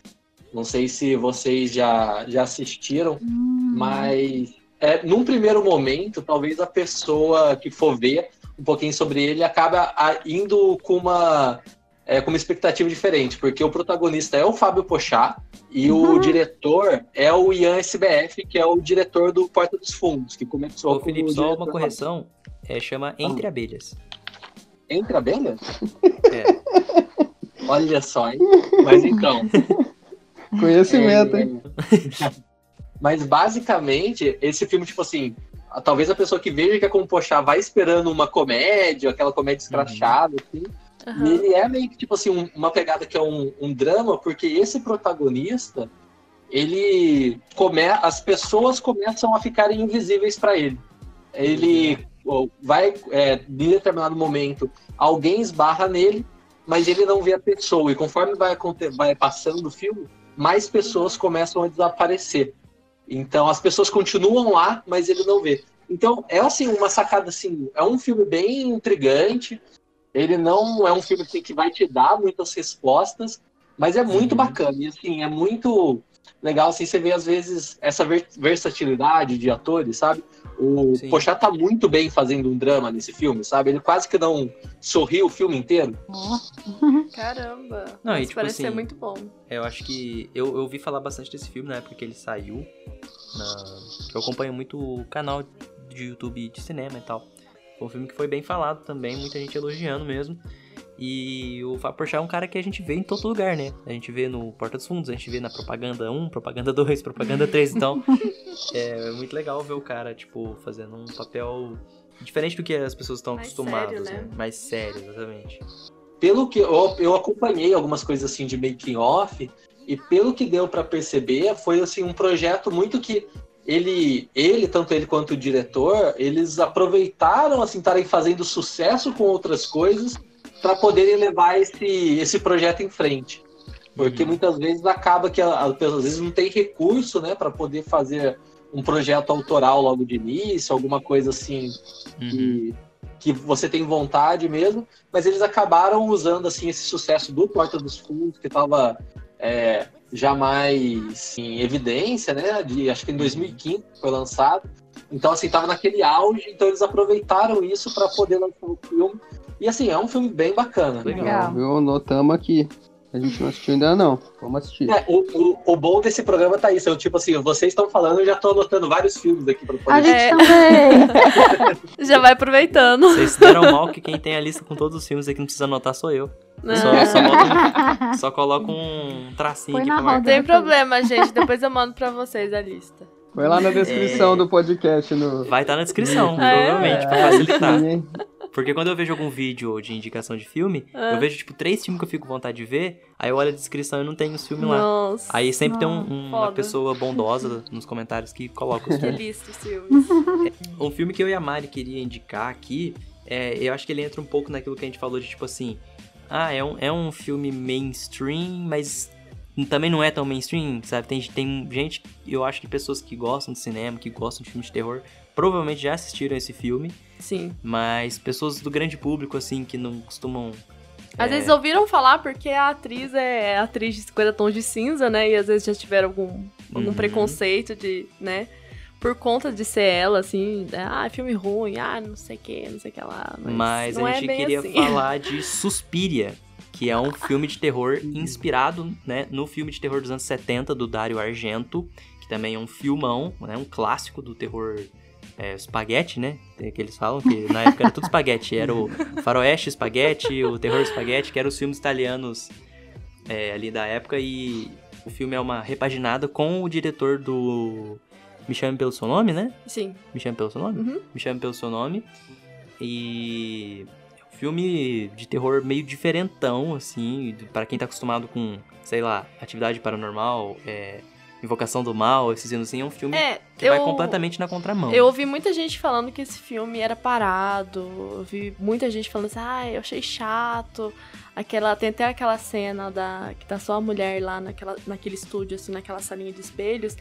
Não sei se vocês já, já assistiram, Hum, mas é, num primeiro momento, talvez a pessoa que for ver um pouquinho sobre ele acaba indo com uma, é, com uma expectativa diferente, porque o protagonista é o Fábio Pochá e o Uhum. diretor é o Ian SBF, que é o diretor do Porta dos Fundos, que começou Ô, Felipe, só diretor uma correção. É, chama Entre Abelhas. Entre abelhas? É. Olha só, hein? Mas então, Conhecimento, É, hein? Mas basicamente, esse filme, tipo assim, talvez a pessoa que veja que é como Pochá vai esperando uma comédia, aquela comédia escrachada, assim. E Aham. ele é meio que, tipo assim, um- uma pegada que é um, um drama, porque esse protagonista, ele come, as pessoas começam a ficarem invisíveis para ele. Ele ó, vai, é, em determinado momento, alguém esbarra nele, mas ele não vê a pessoa. E conforme vai, vai passando o filme, mais pessoas começam a desaparecer. Então as pessoas continuam lá, mas ele não vê. Então é assim uma sacada assim, é um filme bem intrigante. Ele não é um filme assim, que vai te dar muitas respostas, mas é muito Uhum. bacana. E assim, é muito legal assim, você vê às vezes essa ver- versatilidade de atores, sabe? O Sim. Pochá tá muito bem fazendo um drama nesse filme, sabe? Ele quase que não sorriu o filme inteiro. Caramba. Não, e tipo parece ser assim, muito bom. Eu acho que. Eu, eu ouvi falar bastante desse filme na época que ele saiu. na- Eu acompanho muito o canal de YouTube de cinema e tal. Foi um filme que foi bem falado também, muita gente elogiando mesmo. E o Fábio Porchat é um cara que a gente vê em todo lugar, né? A gente vê no Porta dos Fundos, a gente vê na Propaganda 1, Propaganda 2, Propaganda 3. Então, é muito legal ver o cara, tipo, fazendo um papel diferente do que as pessoas estão Mais acostumadas, sério, né? né? Mais sério, exatamente. Pelo que eu, eu acompanhei algumas coisas assim de making off e pelo que deu pra perceber, foi assim um projeto muito que ele, ele tanto ele quanto o diretor, eles aproveitaram assim estarem fazendo sucesso com outras coisas para poderem levar esse esse projeto em frente. Porque Uhum. muitas vezes acaba que às vezes não tem recurso, né, para poder fazer um projeto autoral logo de início, alguma coisa assim Uhum. que, que você tem vontade mesmo, mas eles acabaram usando assim esse sucesso do Porta dos Fundos, que estava já mais em evidência, né? De, acho que em 2015 foi lançado. Então, assim, tava naquele auge, então eles aproveitaram isso para poder lançar o filme. E assim, é um filme bem bacana. Legal. Viu? Notamos aqui. A gente não assistiu ainda não. Vamos assistir. É, o, o, o bom desse programa tá isso. Eu, tipo assim, vocês estão falando, eu já tô anotando vários filmes aqui pra A poder. gente É. também. Já vai aproveitando. Vocês deram mal que quem tem a lista com todos os filmes aqui não precisa anotar sou eu. Só, só, um- só coloca um tracinho Põe aqui na pra marcar. Tem problema, gente. Depois eu mando pra vocês a lista. Vai lá na descrição É. do podcast no. Vai estar na descrição, É. provavelmente, pra É, facilitar. sim? Porque quando eu vejo algum vídeo de indicação de filme, Ah. eu vejo, tipo, três filmes que eu fico com vontade de ver, aí eu olho a descrição e não tem os filmes lá. Nossa. Aí sempre tem um- um- uma pessoa bondosa nos comentários que coloca os Que filmes. lista os filmes. Um filme que eu e a Mari queria indicar aqui, é, eu acho que ele entra um pouco naquilo que a gente falou de tipo assim, ah, é um, é um filme mainstream, mas também não é tão mainstream, sabe? Tem, tem gente, eu acho que pessoas que gostam de cinema, que gostam de filme de terror, provavelmente já assistiram esse filme, Sim. mas pessoas do grande público, assim, que não costumam. Às é, vezes ouviram falar porque a atriz é atriz de 50 tons de cinza, né? E às vezes já tiveram algum, algum Uhum. preconceito de, né? Por conta de ser ela, assim, ah, filme ruim, ah, não sei o que, não sei o que lá. Mas, Mas não a é gente bem queria assim. falar de Suspiria, que é um filme de terror inspirado né, no filme de terror dos anos 70 do Dario Argento, que também é um filmão, né, um clássico do terror é, espaguete, né? Que eles falam que na época era tudo espaguete. Era o faroeste espaguete, o terror espaguete, que eram os filmes italianos é, ali da época. E o filme é uma repaginada com o diretor do Me Chame Pelo Seu Nome, né? Sim. Me Chame Pelo Seu Nome? Uhum. Me Chame Pelo Seu Nome. E filme de terror meio diferentão, assim, para quem tá acostumado com, sei lá, atividade paranormal, é, invocação do mal, esses assim, é um filme É, que eu, vai completamente na contramão. eu ouvi muita gente falando que esse filme era parado. Eu vi muita gente falando assim, ah, eu achei chato. Aquela, tem até aquela cena da que tá só a mulher lá naquela, naquele estúdio, assim, naquela salinha de espelhos.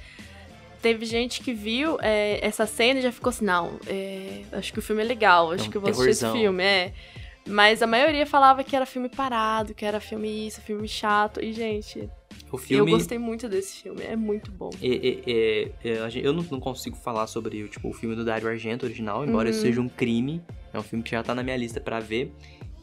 Teve gente que viu é, essa cena e já ficou assim, não, é, acho que o filme é legal, acho um que eu vou assistir esse terrorzão. filme, é. Mas a maioria falava que era filme parado, que era filme isso, filme chato. E, gente, O filme eu gostei muito desse filme, é muito bom. É, é, é, eu não, não consigo falar sobre tipo, o filme do Dario Argento original, embora Uhum. isso seja um crime. É um filme que já tá na minha lista pra ver.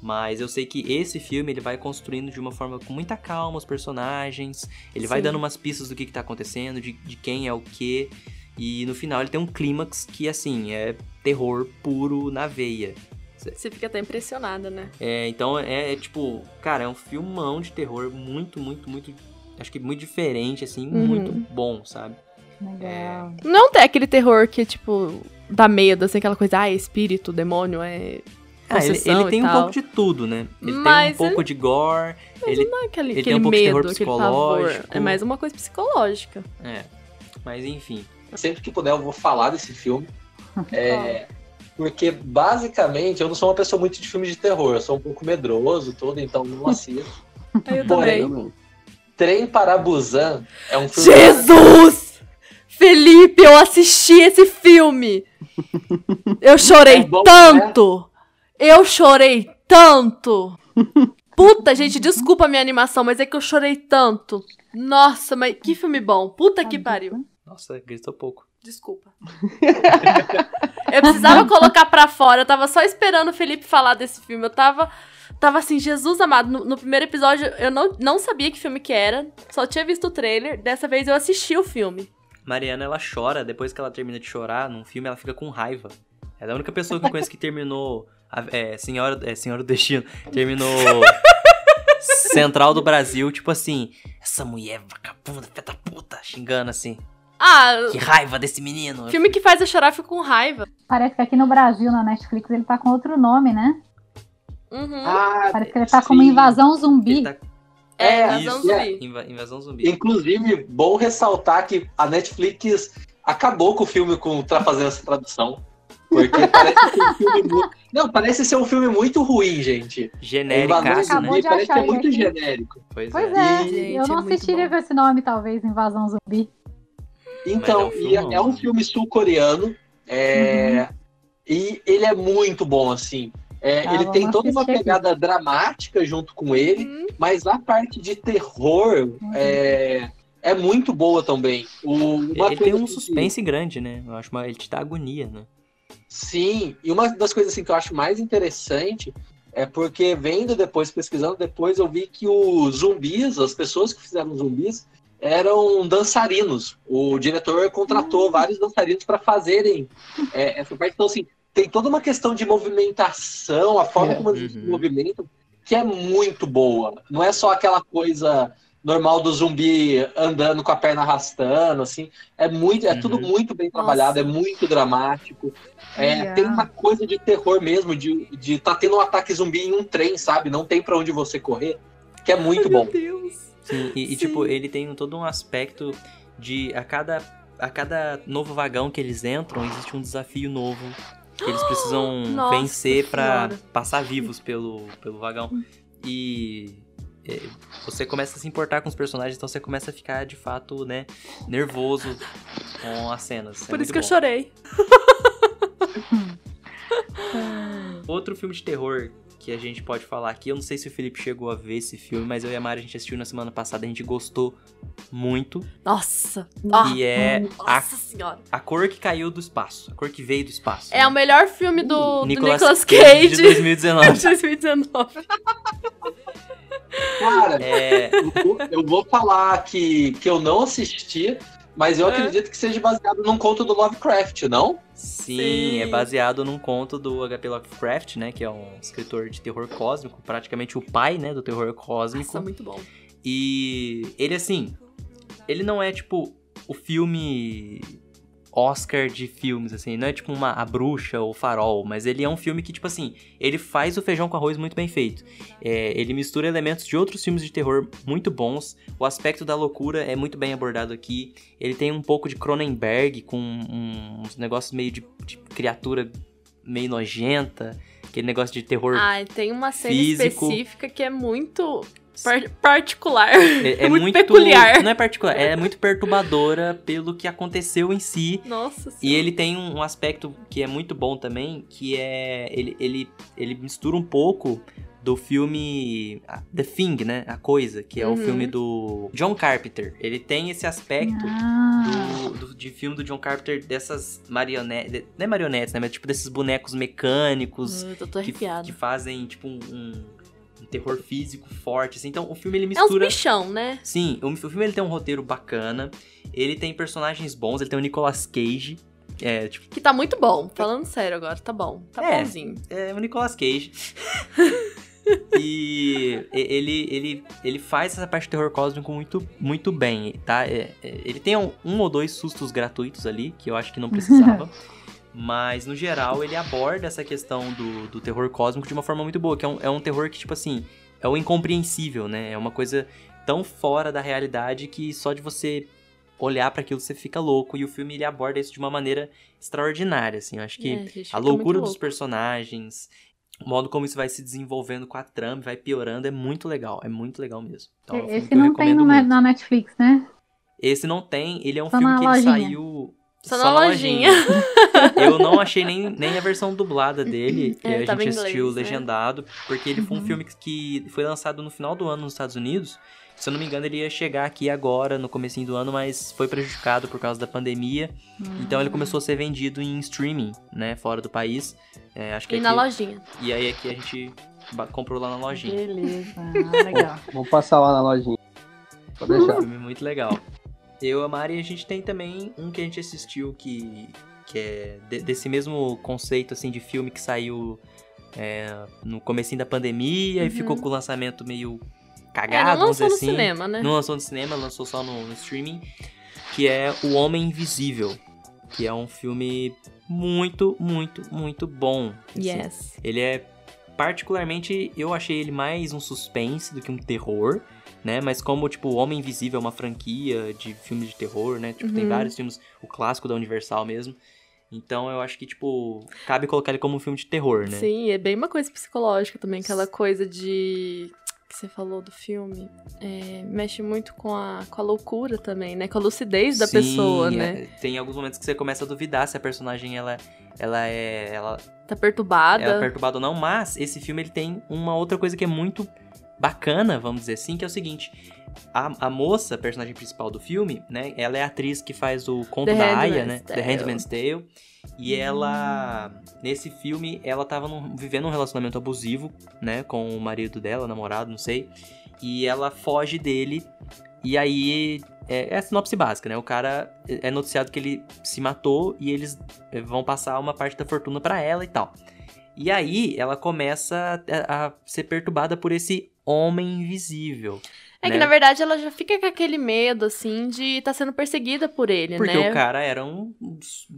Mas eu sei que esse filme ele vai construindo de uma forma com muita calma os personagens. Ele vai Sim. dando umas pistas do que, que tá acontecendo, de, de quem é o que. E no final ele tem um clímax que, assim, é terror puro na veia. Você fica até impressionada, né? É, então é, é, tipo, cara, é um filmão de terror muito, muito, muito. Acho que muito diferente, assim, Uhum. muito bom, sabe? Legal. Não tem aquele terror que, tipo, dá medo, assim, aquela coisa, ah, é espírito, demônio, é. Ah, ele, ele e tem um tal. pouco de tudo, né? Ele Mas tem um pouco de gore, ele, Não é aquele, ele aquele tem um pouco de medo, terror aquele pavor. psicológico. É mais uma coisa psicológica. é. Mas enfim. Sempre que puder, eu vou falar desse filme. É, porque, basicamente, eu não sou uma pessoa muito de filmes de terror. Eu sou um pouco medroso, tudo, então não assisto. Eu Porém, também. Trem para Busan é um filme. Jesus! Felipe, eu assisti esse filme! Eu chorei É bom, tanto! Eu chorei tanto! Puta, gente, desculpa a minha animação, mas é que eu chorei tanto. Nossa, mas que filme bom. Puta que pariu. Nossa, gritou pouco. Desculpa. eu precisava colocar pra fora. Eu tava só esperando o Felipe falar desse filme. Eu tava, tava assim, Jesus amado. No, no primeiro episódio eu não, não sabia que filme que era. Só tinha visto o trailer. Dessa vez eu assisti o filme. Mariana, ela chora, depois que ela termina de chorar num filme, ela fica com raiva. Ela é a única pessoa que eu conheço que terminou a- é, Senhora, é, Senhora do Destino. Terminou Central do Brasil, tipo assim, essa mulher vagabunda, da puta, xingando assim. Ah, Que raiva desse menino. filme que faz eu chorar, fico com raiva. Parece que aqui no Brasil, na Netflix, ele tá com outro nome, né? Uhum. Ah, Parece que ele tá sim. como Invasão Zumbi. Tá- é, é, Invasão isso. Zumbi. Inva- invasão zumbi. Inclusive, bom ressaltar que a Netflix acabou com o filme com tá fazendo essa tradução. Porque parece ser um filme muito. Não, parece ser um filme muito ruim, gente. Invasão né? Acabou de parece achar ser muito aqui. genérico. Pois, Pois é. é, Gente, eu não é assistiria bom. com esse nome, talvez, Invasão Zumbi. Então, é um é, é um filme sul-coreano. é, Uhum. E ele é muito bom, assim. É, Ah, ele tem toda uma assistir aqui. pegada dramática junto com ele, Hum, mas a parte de terror Uhum. é, é muito boa também. O, uma Ele tem um que- suspense grande, né? Eu acho que ele te dá agonia, né? Sim, e uma das coisas assim, que eu acho mais interessante é porque vendo depois, pesquisando depois, eu vi que os zumbis, as pessoas que fizeram zumbis, eram dançarinos. O diretor contratou vários dançarinos para fazerem é, essa parte. Então, assim, tem toda uma questão de movimentação, a forma É. como eles se Uhum. movimentam, que é muito boa. Não é só aquela coisa normal do zumbi andando com a perna arrastando, assim. É muito, é Uhum. tudo muito bem trabalhado, é muito dramático. É, Legal. tem uma coisa de terror mesmo, de, de tá tendo um ataque zumbi em um trem, sabe? Não tem pra onde você correr, que é muito bom. Meu Deus. Sim, e, e, Sim. tipo, ele tem todo um aspecto de a cada, a cada novo vagão que eles entram, existe um desafio novo que eles precisam Nossa vencer pra Senhora. passar vivos pelo, pelo vagão. E é, você começa a se importar com os personagens, então você começa a ficar de fato, né, nervoso com as cenas. É Por muito isso que eu bom. chorei. Outro filme de terror que a gente pode falar aqui, eu não sei se o Felipe chegou a ver esse filme, mas eu e a Mari a gente assistiu na semana passada, a gente gostou muito. Nossa. Ah, E é a, Nossa senhora. a cor que caiu do espaço, a cor que veio do espaço. É o melhor filme do, do Nicolas, Nicolas Cage, Cage. de 2019. de 2019. Cara, É, eu vou, eu vou falar que, que eu não assisti, mas eu É. acredito que seja baseado num conto do Lovecraft, não? sim, Sim. é baseado num conto do H.P. Lovecraft, né, que é um escritor de terror cósmico, praticamente o pai, né, do terror cósmico. Nossa, muito bom. E ele, assim, ele não é tipo o filme Oscar de filmes, assim, não é tipo uma A Bruxa ou Farol, mas ele é um filme que, tipo assim, ele faz o feijão com arroz muito bem feito. É, ele mistura elementos de outros filmes de terror muito bons, o aspecto da loucura é muito bem abordado aqui, ele tem um pouco de Cronenberg, com um- uns negócios meio de, de criatura meio nojenta, aquele negócio de terror Ai, tem uma cena Físico. específica que é muito par- particular. É, é muito peculiar. Não é particular, é muito perturbadora pelo que aconteceu em si. Nossa E senhora. ele tem um, aspecto que é muito bom também, que é. Ele, ele, ele mistura um pouco do filme The Thing, né? A Coisa, que é o Uhum. filme do John Carpenter. Ele tem esse aspecto Ah, do, do- de filme do John Carpenter dessas marionetes. Não é marionetes, né? Mas tipo desses bonecos mecânicos Eu tô que, que fazem tipo um- um terror físico forte. Assim. Então o filme ele É uns mistura. bichão, né? Sim, o, o filme ele tem um roteiro bacana, ele tem personagens bons, ele tem o Nicolas Cage, é, tipo, Que tá muito bom. Falando sério agora, tá bom. Tá É. bonzinho. é o Nicolas Cage. e e- ele, ele, ele faz essa parte de terror cósmico muito, muito bem, tá? É, é, ele tem um, um ou dois sustos gratuitos ali, que eu acho que não precisava. Mas, no geral, ele aborda essa questão do, do terror cósmico de uma forma muito boa, que é um, é um terror que, tipo assim, é o incompreensível, né? É uma coisa tão fora da realidade que só de você olhar pra aquilo você fica louco. E o filme ele aborda isso de uma maneira extraordinária, assim. Eu acho que É, a fica loucura dos personagens, o modo como isso vai se desenvolvendo com a trama, vai piorando, é muito legal. É muito legal mesmo. Então, é um esse não tem no, na Netflix, né? Esse não tem, ele é um Só filme na que ele lojinha. saiu. Só na lojinha. Eu não achei nem, nem a versão dublada dele. É, a gente em assistiu inglês, né? legendado, porque ele foi um Uhum. filme que foi lançado no final do ano nos Estados Unidos. Se eu não me engano, ele ia chegar aqui agora, no comecinho do ano, mas foi prejudicado por causa da pandemia. Então ele começou a ser vendido em streaming, né, fora do país. É, acho que E aqui- na lojinha. E aí aqui a gente comprou lá na lojinha. Beleza, ah, legal. Vamos passar lá na lojinha. Pode Um deixar. filme muito legal. Eu, a Mari, a gente tem também um que a gente assistiu que, que é de- desse mesmo conceito, assim, de filme que saiu é, no comecinho da pandemia e Uhum. ficou com o lançamento meio É, cagado, não vamos dizer lançou no assim. cinema, né? Não lançou no cinema, lançou só no, no streaming, que é O Homem Invisível, que é um filme muito, muito, muito bom. assim. Yes. Ele é particularmente, eu achei ele mais um suspense do que um terror, né? Mas como tipo O Homem Invisível é uma franquia de filmes de terror, né? Tipo, tem Uhum. vários filmes, o clássico da Universal mesmo. Então eu acho que tipo cabe colocar ele como um filme de terror, né? Sim, é bem uma coisa psicológica também, aquela coisa de. que você falou do filme. É, mexe muito com a, com a loucura também, né? Com a lucidez da Sim, pessoa, é, né? Tem alguns momentos que você começa a duvidar se a personagem ela, ela é ela Tá perturbada. ela é perturbada ou não, mas esse filme ele tem uma outra coisa que é muito bacana, vamos dizer assim, que é o seguinte. A, a moça, a personagem principal do filme, né? Ela é a atriz que faz o conto The da Aya, Handmaid's né? The Tale. Handmaid's Tale. E ela, nesse filme, ela tava num- vivendo um relacionamento abusivo, né? Com o marido dela, namorado, não sei. E ela foge dele. E aí, é, é a sinopse básica, né? O cara é noticiado que ele se matou e eles eh, vão passar uma parte da fortuna pra ela e tal. E aí, ela começa a, a ser perturbada por esse homem invisível. É que, né? na verdade, ela já fica com aquele medo, assim, de estar sendo perseguida por ele, Porque né? o cara era um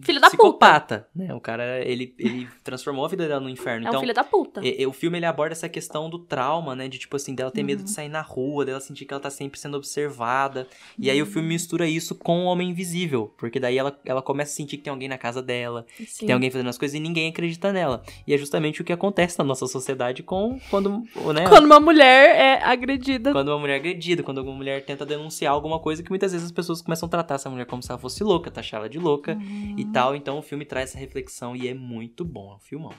Filho da psicopata, né? O cara, ele, ele transformou a vida dela no inferno. É então, um filho da puta. E- e o filme ele aborda essa questão do trauma, né? De tipo assim, dela ter medo Uhum. de sair na rua, dela sentir que ela tá sempre sendo observada. E aí o filme mistura isso com o Homem Invisível. Porque daí ela, ela começa a sentir que tem alguém na casa dela, que Sim. tem alguém fazendo as coisas e ninguém acredita nela. E é justamente o que acontece na nossa sociedade com quando, né? Quando uma mulher é agredida. Quando uma mulher é agredida, quando alguma mulher tenta denunciar alguma coisa que muitas vezes as pessoas começam a tratar essa mulher como se ela fosse louca, taxar ela de louca e tal. Então o filme traz essa reflexão e é muito bom, é um filmão.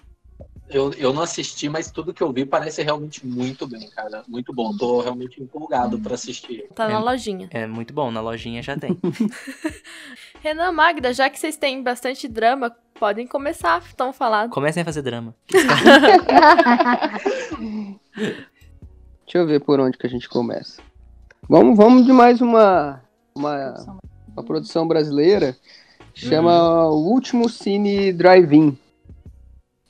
Eu, eu não assisti, mas tudo que eu vi parece realmente muito bem, cara. Muito bom. Tô realmente empolgado pra assistir. Tá na É. lojinha. É muito bom, na lojinha já tem. Renan Magda, já que vocês têm bastante drama, podem começar, então, falar. Comecem a fazer drama. Deixa eu ver por onde que a gente começa. Vamos, vamos de mais uma, uma, uma produção brasileira. Chama O Último Cine Drive-In.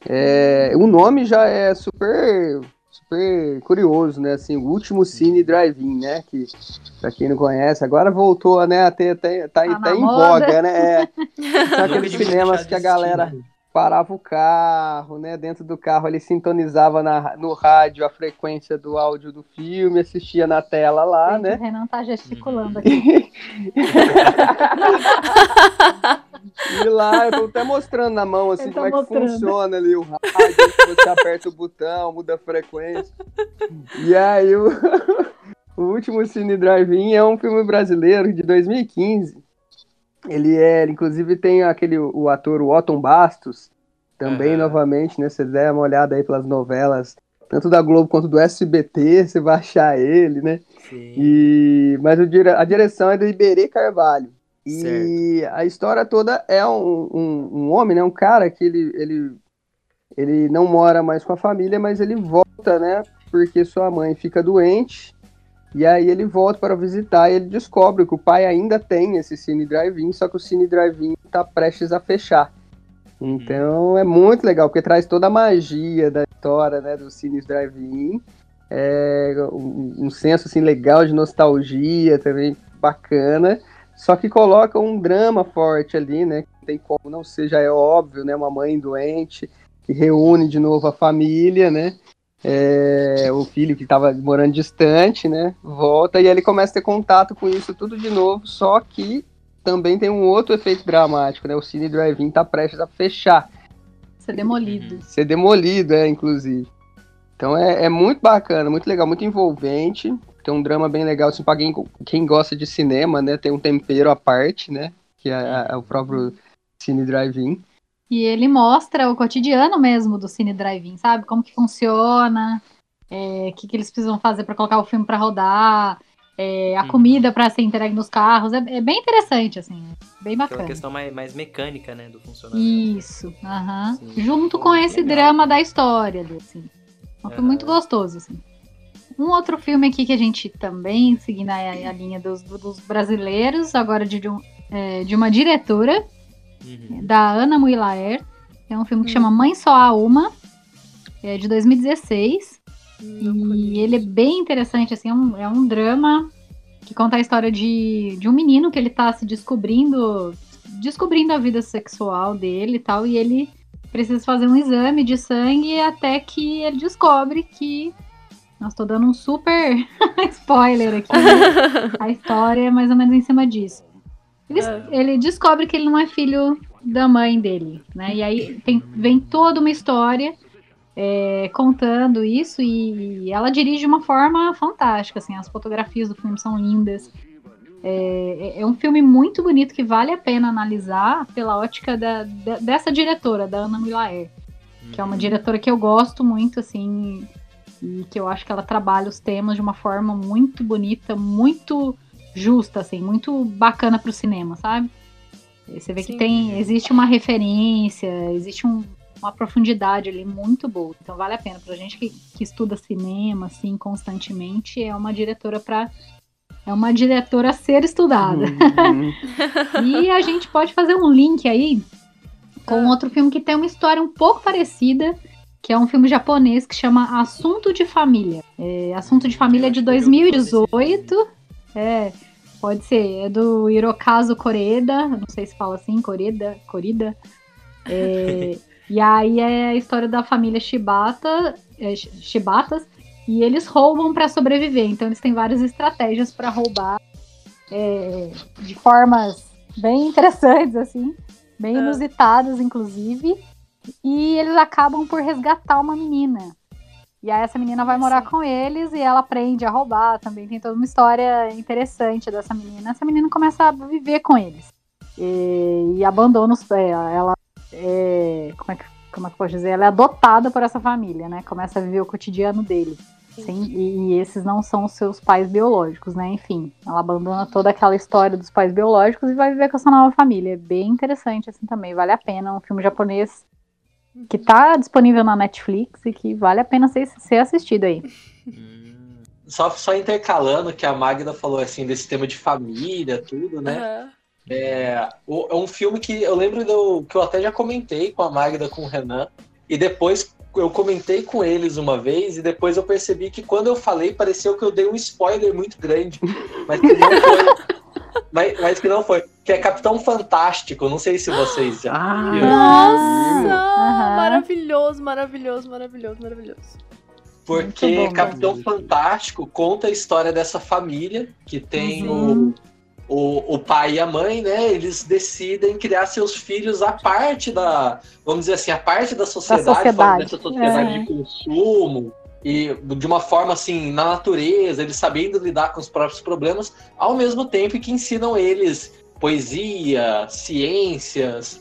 É, o nome já é super, super curioso, né? Assim, o Último Cine Drive-In, né? Que, pra quem não conhece, agora voltou né, a ter, ter- tá, Tá tá em moda. voga, né? É, são aqueles cinemas que a galera né? Parava o carro, né? Dentro do carro ele sintonizava na, no rádio a frequência do áudio do filme, assistia na tela lá, Gente, né? O Renan tá gesticulando aqui. E lá, eu tô até mostrando na mão assim Ele como tá é que mostrando. funciona ali o rádio, você aperta o botão, muda a frequência. E aí o, o último Cine Drive-In é um filme brasileiro de 2015. Ele é, inclusive tem aquele o ator o Otton Bastos, também Aham. novamente, né? Se você der uma olhada aí pelas novelas, tanto da Globo quanto do SBT, você vai achar ele, né? Sim. E, mas a direção é do Iberê Carvalho. E a história toda é um, um, um homem, né? Um cara que ele, ele, ele não mora mais com a família, mas ele volta, né? Porque sua mãe fica doente. E aí ele volta para visitar e ele descobre que o pai ainda tem esse Cine Drive-In, só que o Cine Drive-In está prestes a fechar. Então é muito legal, porque traz toda a magia da história, né, do Cine Drive-In. É, um, um senso assim legal de nostalgia também bacana. Só que coloca um drama forte ali, né? Não tem como não ser, já é óbvio, né? Uma mãe doente que reúne de novo a família, né? É, o filho que estava morando distante, né? Volta e aí ele começa a ter contato com isso tudo de novo, só que também tem um outro efeito dramático, né? O Cine Drive-In tá prestes a fechar, Ser demolido. ser demolido, é, inclusive. Então é, é muito bacana, muito legal, muito envolvente. Tem um drama bem legal, assim, pra quem, quem gosta de cinema, né? Tem um tempero à parte, né? Que é, é o próprio Cine Drive-In. E ele mostra o cotidiano mesmo do Cine Drive-In, sabe? Como que funciona, é, o que, que eles precisam fazer para colocar o filme para rodar, é, a Uhum. comida para ser entregue nos carros. É, é bem interessante, assim, bem bacana. questão mais, mais mecânica, né, do funcionamento. Isso, aham. Sim. Junto com esse legal. drama da história assim. Aham. muito gostoso, assim. Um outro filme aqui que a gente também, seguindo a, a linha dos, dos brasileiros, agora de, de um- é, de uma diretora, Uhum. da Ana Muilaer. É um filme que Hum. chama Mãe Só Há Uma. É de 2016. E ele é bem interessante, assim, é um, é um drama que conta a história de, de um menino que ele tá se descobrindo, descobrindo a vida sexual dele e tal, e ele precisa fazer um exame de sangue até que ele descobre que. Nossa, tô dando um super spoiler aqui. né? a história é mais ou menos em cima disso. Ele, É. ele descobre que ele não é filho da mãe dele, né? E aí tem- vem toda uma história é, contando isso e ela dirige de uma forma fantástica, assim, as fotografias do filme são lindas. É, é- é um filme muito bonito que vale a pena analisar pela ótica da- da- dessa diretora, da Ana Milaer, que é uma diretora que eu gosto muito, assim, e que eu acho que ela trabalha os temas de uma forma muito bonita, muito justa, assim, muito bacana pro cinema, sabe? Você vê que Sim. tem, existe uma referência, existe um- uma profundidade ali muito boa. Então vale a pena pra gente que, que estuda cinema assim constantemente, é uma diretora para é uma diretora a ser estudada. Uhum. E a gente pode fazer um link aí com outro filme que tem uma história um pouco parecida, que é um filme japonês que chama Assunto de Família. É, Assunto de Família é de 2018. É, pode ser. É do Hirokazu Koreda. Não sei se fala assim, Koreda, Korida. É, e aí é a história da família Shibata, é, Shi- Shibatas, e eles roubam para sobreviver. Então eles têm várias estratégias para roubar é, de formas bem interessantes, assim, bem Ah. inusitadas, inclusive. E eles acabam por resgatar uma menina. E aí essa menina vai morar com eles e ela aprende a roubar também. Tem toda uma história interessante dessa menina. Essa menina começa a viver com eles. E, e abandona os. é, ela é. Como é, que, como é que eu posso dizer? Ela é adotada por essa família, né? Começa a viver o cotidiano dele. Sim, e, e esses não são os seus pais biológicos, né? Enfim, ela abandona toda aquela história dos pais biológicos e vai viver com essa nova família. É bem interessante, assim, também. Vale a pena. Um filme japonês que tá disponível na Netflix e que vale a pena ser, ser assistido aí. Hum, Só, só intercalando que a Magda falou assim desse tema de família, tudo, né? Aham. É, o- é um filme que eu lembro do, que eu até já comentei com a Magda, com o Renan, e depois eu comentei com eles uma vez, e depois eu percebi que quando eu falei, pareceu que eu dei um spoiler muito grande, mas que não foi. Mas, mas que não foi. Que é Capitão Fantástico, não sei se vocês já. Ah, viram. Nossa! Aham. Maravilhoso, maravilhoso, maravilhoso, maravilhoso. Porque bom, Capitão? Fantástico conta a história dessa família que tem Uhum. o, o, o pai e a mãe, né? Eles decidem criar seus filhos à parte da, vamos dizer assim, a parte da sociedade, sociedade, fora dessa sociedade é. de consumo. E de uma forma assim, na natureza, eles sabendo lidar com os próprios problemas, ao mesmo tempo que ensinam eles poesia, ciências,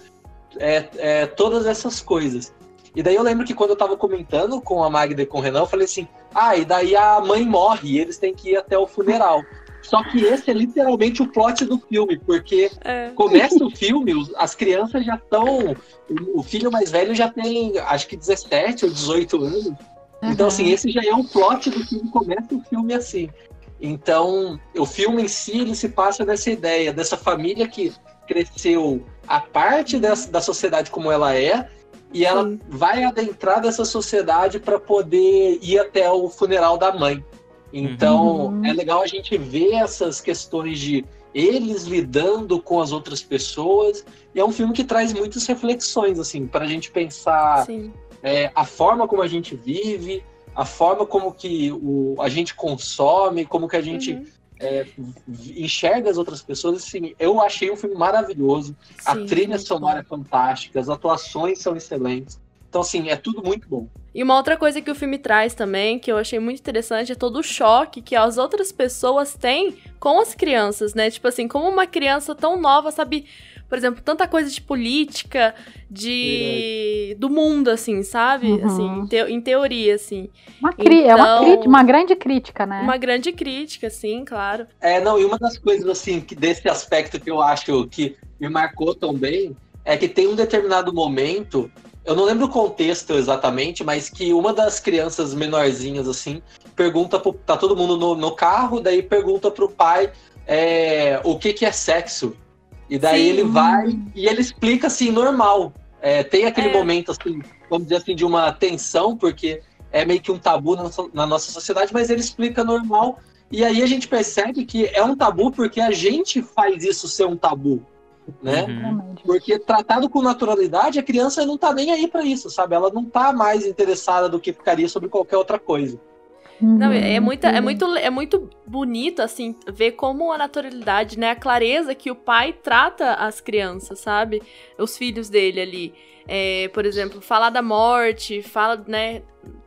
é, é, todas essas coisas. E daí eu lembro que quando eu tava comentando com a Magda e com o Renan, eu falei assim: ah, e daí a mãe morre e eles têm que ir até o funeral. Só que esse é literalmente o plot do filme, porque É. começa o filme, as crianças já estão. O filho mais velho já tem, acho que 17 ou 18 anos. Então, assim, esse já é o plot do filme, começa o filme assim. Então, o filme em si, ele se passa dessa ideia, dessa família que cresceu a parte dessa, da sociedade como ela é, e ela Sim. vai adentrar dessa sociedade para poder ir até o funeral da mãe. Então, Uhum. é legal a gente ver essas questões de eles lidando com as outras pessoas. E é um filme que traz muitas reflexões, assim, para a gente pensar Sim. É, a forma como a gente vive, a forma como que o, a gente consome, como que a gente Uhum. é, enxerga as outras pessoas. Assim, eu achei um filme maravilhoso. a Sim, trilha muito sonora bom. é fantástica, as atuações são excelentes. Então, assim, é tudo muito bom. E uma outra coisa que o filme traz também, que eu achei muito interessante, é todo o choque que as outras pessoas têm com as crianças, né? Tipo assim, como uma criança tão nova sabe, por exemplo, tanta coisa de política, de do mundo, assim, sabe? Uhum. Assim, em, teo- em teoria, assim. Uma cri- É uma, Então- crítica, uma grande crítica, né? Uma grande crítica, sim, claro. É, não, e uma das coisas, assim, que desse aspecto que eu acho que me marcou também é que tem um determinado momento, eu não lembro o contexto exatamente, mas que uma das crianças menorzinhas, assim, pergunta pro, tá todo mundo no, no carro, daí pergunta pro pai é, o que que é sexo. E daí Sim. ele vai e ele explica assim, normal. É, tem aquele É. momento assim, vamos dizer assim, de uma tensão, porque é meio que um tabu na, na nossa sociedade, mas ele explica normal. E aí a gente percebe que é um tabu porque a gente faz isso ser um tabu, né? Uhum. Porque tratado com naturalidade, a criança não tá nem aí pra isso, sabe? Ela não tá mais interessada do que ficaria sobre qualquer outra coisa. Não, Uhum. é, muito, é, muito, é muito bonito, assim, ver como a naturalidade, né? A clareza que o pai trata as crianças, sabe? Os filhos dele ali. É, por exemplo, falar da morte, fala, né?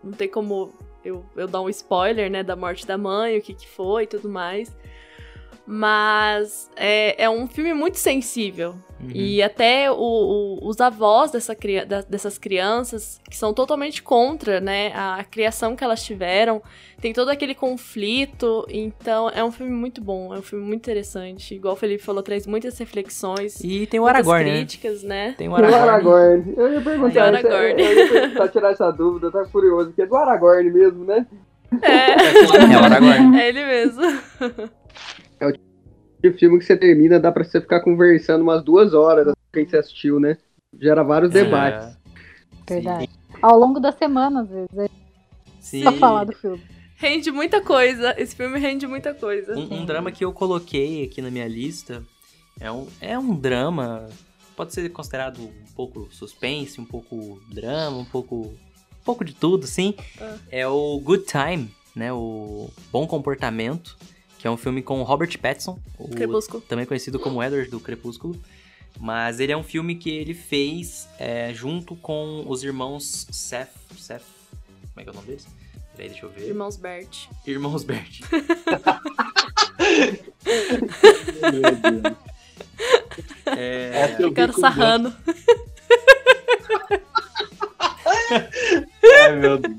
Não tem como eu, eu dar um spoiler, né? Da morte da mãe, o que, que foi e tudo mais. Mas é, é um filme muito sensível. Uhum. E até o- o- os avós dessa, da- dessas crianças, que são totalmente contra, né, a criação que elas tiveram, tem todo aquele conflito, então é um filme muito bom, é um filme muito interessante. Igual o Felipe falou, traz muitas reflexões, E tem o Aragorn, né? críticas, né? Tem o Aragorn. Aragorn. Eu ia perguntar, Tem o é- Aragorn. eu ia perguntar, tirar essa dúvida, eu tava curioso, porque é do Aragorn mesmo, né? É, É o Aragorn. é ele mesmo. De filme que você termina, dá pra você ficar conversando umas duas horas quem você assistiu, né? Gera vários É. debates. Verdade. Ao longo da semana, às vezes, é Sim. pra falar do filme. Rende muita coisa, esse filme rende muita coisa. Um, um drama que eu coloquei aqui na minha lista é um, é um drama. Pode ser considerado um pouco suspense, um pouco drama, um pouco. um pouco de tudo, sim. Ah. É o Good Time, né? O Bom Comportamento, que é um filme com Robert Pattinson, o- Crepúsculo. também conhecido como Edward do Crepúsculo. Mas ele é um filme que ele fez é, junto com os irmãos Seth. Seth. Como é que é o nome deles? Peraí, deixa eu ver. Irmãos Bert. Irmãos Bert. É, Essa eu vi Ficaram com sarrando. Ai, meu Deus.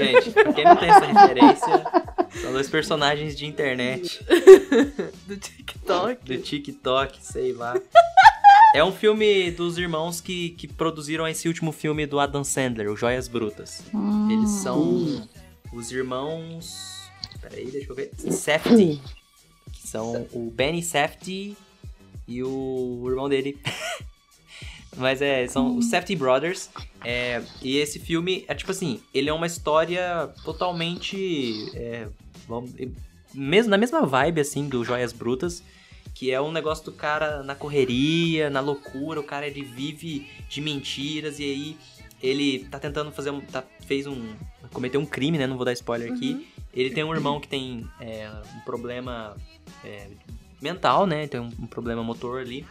Gente, pra quem não tem essa referência, são dois personagens de internet, Do TikTok. do TikTok, sei lá. É um filme dos irmãos que, que produziram esse último filme do Adam Sandler, o Joias Brutas. Hum. Eles são os irmãos. Peraí, deixa eu ver. Safdie. Que são o Benny Safdie e o irmão dele. Mas é, são os Safdie Brothers. É, e esse filme é tipo assim: ele é uma história totalmente. é, vamos, mesmo, na mesma vibe assim do Joias Brutas. Que é um negócio do cara na correria, na loucura, o cara ele vive de mentiras e aí ele tá tentando fazer um. Tá, fez um. cometeu um crime, né? Não vou dar spoiler aqui. Uhum. Ele tem um irmão que tem é, um problema é, mental, né? Tem um, um problema motor ali.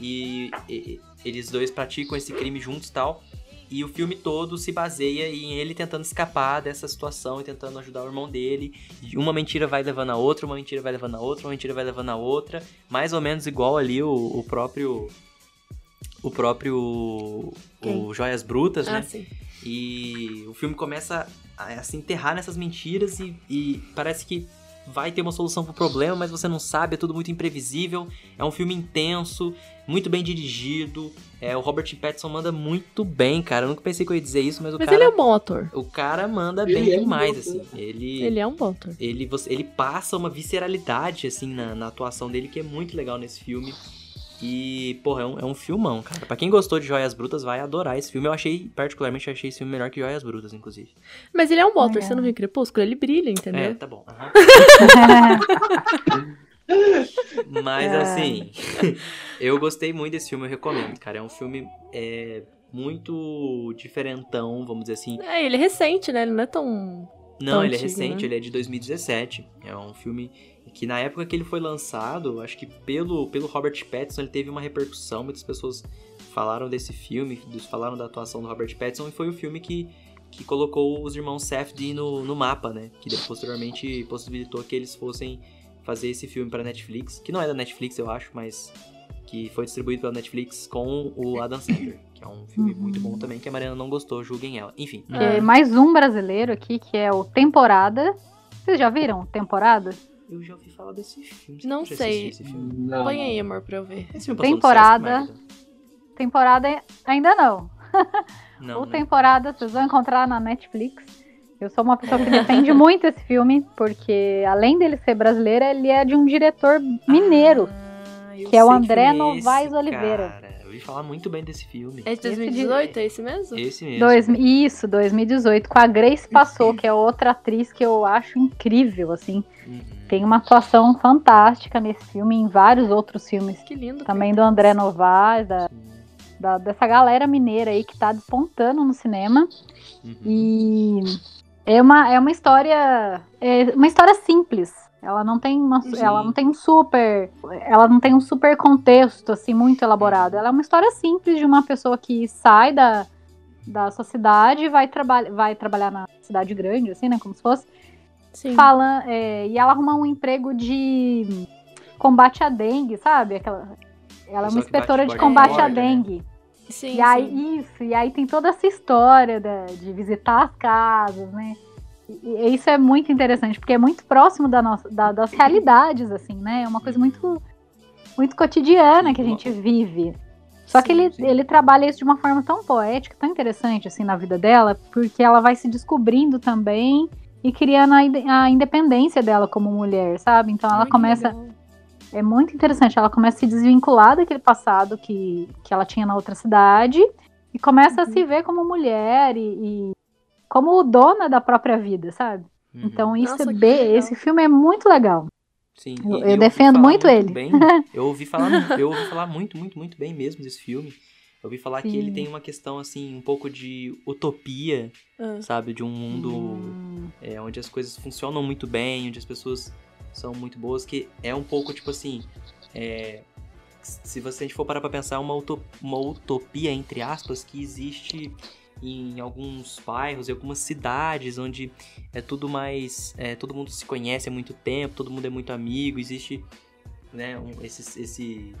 E, e- eles dois praticam esse crime juntos e tal. E o filme todo se baseia em ele tentando escapar dessa situação e tentando ajudar o irmão dele. E uma mentira vai levando a outra, uma mentira vai levando a outra, uma mentira vai levando a outra. Mais ou menos igual ali o, o próprio. O próprio. Quem? O Joias Brutas, né? Ah, sim. E o filme começa a, a se enterrar nessas mentiras e, e parece que vai ter uma solução pro problema, mas você não sabe, é tudo muito imprevisível. É um filme intenso, muito bem dirigido. É, o Robert Pattinson manda muito bem, cara. Eu nunca pensei que eu ia dizer isso, mas o Mas cara. ele é um bom ator. O cara manda Ele bem é um demais, bom assim. Ele. Ele é um bom ator. Ele, ele passa uma visceralidade, assim, na, na atuação dele, que é muito legal nesse filme. E, porra, é um, é um filmão, cara. Pra quem gostou de Joias Brutas, vai adorar esse filme. Eu achei, particularmente, achei esse filme melhor que Joias Brutas, inclusive. Mas ele é um ator. Legal. Você não viu Crepúsculo? Ele brilha, entendeu? É, tá bom. aham. Mas, É. assim, eu gostei muito desse filme, eu recomendo, cara. É um filme é, muito diferentão, vamos dizer assim. É, ele é recente, né? Ele não é tão. Não, Tão ele é antigo, recente, né? ele é de 2017. É um filme que na época que ele foi lançado, acho que pelo, pelo Robert Pattinson ele teve uma repercussão. Muitas pessoas falaram desse filme, falaram da atuação do Robert Pattinson e foi o filme que, que colocou os irmãos Safdie no, no mapa, né? Que posteriormente possibilitou que eles fossem fazer esse filme pra Netflix, que não é da Netflix, eu acho, mas que foi distribuído pela Netflix com o Adam Sandler, que é um filme muito bom também, que a Mariana não gostou, julguem ela. Enfim. É, mais um brasileiro aqui, que é o Temporada. Vocês já viram Temporada? Eu já ouvi falar desse filme. Não Você já sei. Esse? Não. Põe aí, amor, pra eu ver. Esse Temporada. Temporada ainda não. Não, o né? temporada vocês vão encontrar na Netflix. Eu sou uma pessoa que defende muito esse filme, porque além dele ser brasileiro, ele é de um diretor mineiro. Ah, eu que é o André é Novaes esse, Oliveira. cara. ouvi falar muito bem desse filme. É de 2018, é esse mesmo? Esse mesmo. Dois, isso, 2018, com a Grace Passou, que é outra atriz que eu acho incrível, assim. Uhum. Tem uma atuação fantástica nesse filme e em vários outros filmes. Que lindo. Também do André Novaes, da, da- dessa galera mineira aí que tá despontando no cinema. Uhum. E é uma, é uma história. É uma história simples. Ela não tem uma, Sim. ela não tem um super, ela não tem um super contexto assim muito elaborado. Ela é uma história simples de uma pessoa que sai da, da sua cidade e vai, traba vai trabalhar na cidade grande, assim, né, como se fosse. Sim. Fala, é, e ela arruma um emprego de combate à dengue, sabe? Aquela, ela é uma inspetora de combate à né? dengue. Sim, E aí, sim. isso, e aí tem toda essa história da- de visitar as casas, né? E, e isso é muito interessante, porque é muito próximo da nossa, da- das realidades, assim, né? É uma coisa muito, muito cotidiana Sim, que a gente vive. Só que ele, ele trabalha isso de uma forma tão poética, tão interessante, assim, na vida dela, porque ela vai se descobrindo também e criando a, a independência dela como mulher, sabe? Então ela que começa legal. é muito interessante. Ela começa a se desvincular daquele passado que, que ela tinha na outra cidade e começa a Uhum. se ver como mulher e, e como dona da própria vida, sabe? Uhum. Então isso Nossa, é bem, legal. esse filme é muito legal. Sim, Eu- eu ouvi defendo falar muito ele. bem. eu ouvi falar, eu ouvi falar muito, muito, muito bem mesmo desse filme. Eu ouvi falar que Sim. ele tem uma questão assim, um pouco de utopia, Ah. sabe, de um mundo Hum, é, onde as coisas funcionam muito bem, onde as pessoas são muito boas, que é um pouco tipo assim, é, se você a gente for parar pra pensar, é uma, uto- uma utopia, entre aspas, que existe em alguns bairros, em algumas cidades, onde é tudo mais, é, todo mundo se conhece há muito tempo, todo mundo é muito amigo, existe, né, um, esse, esse,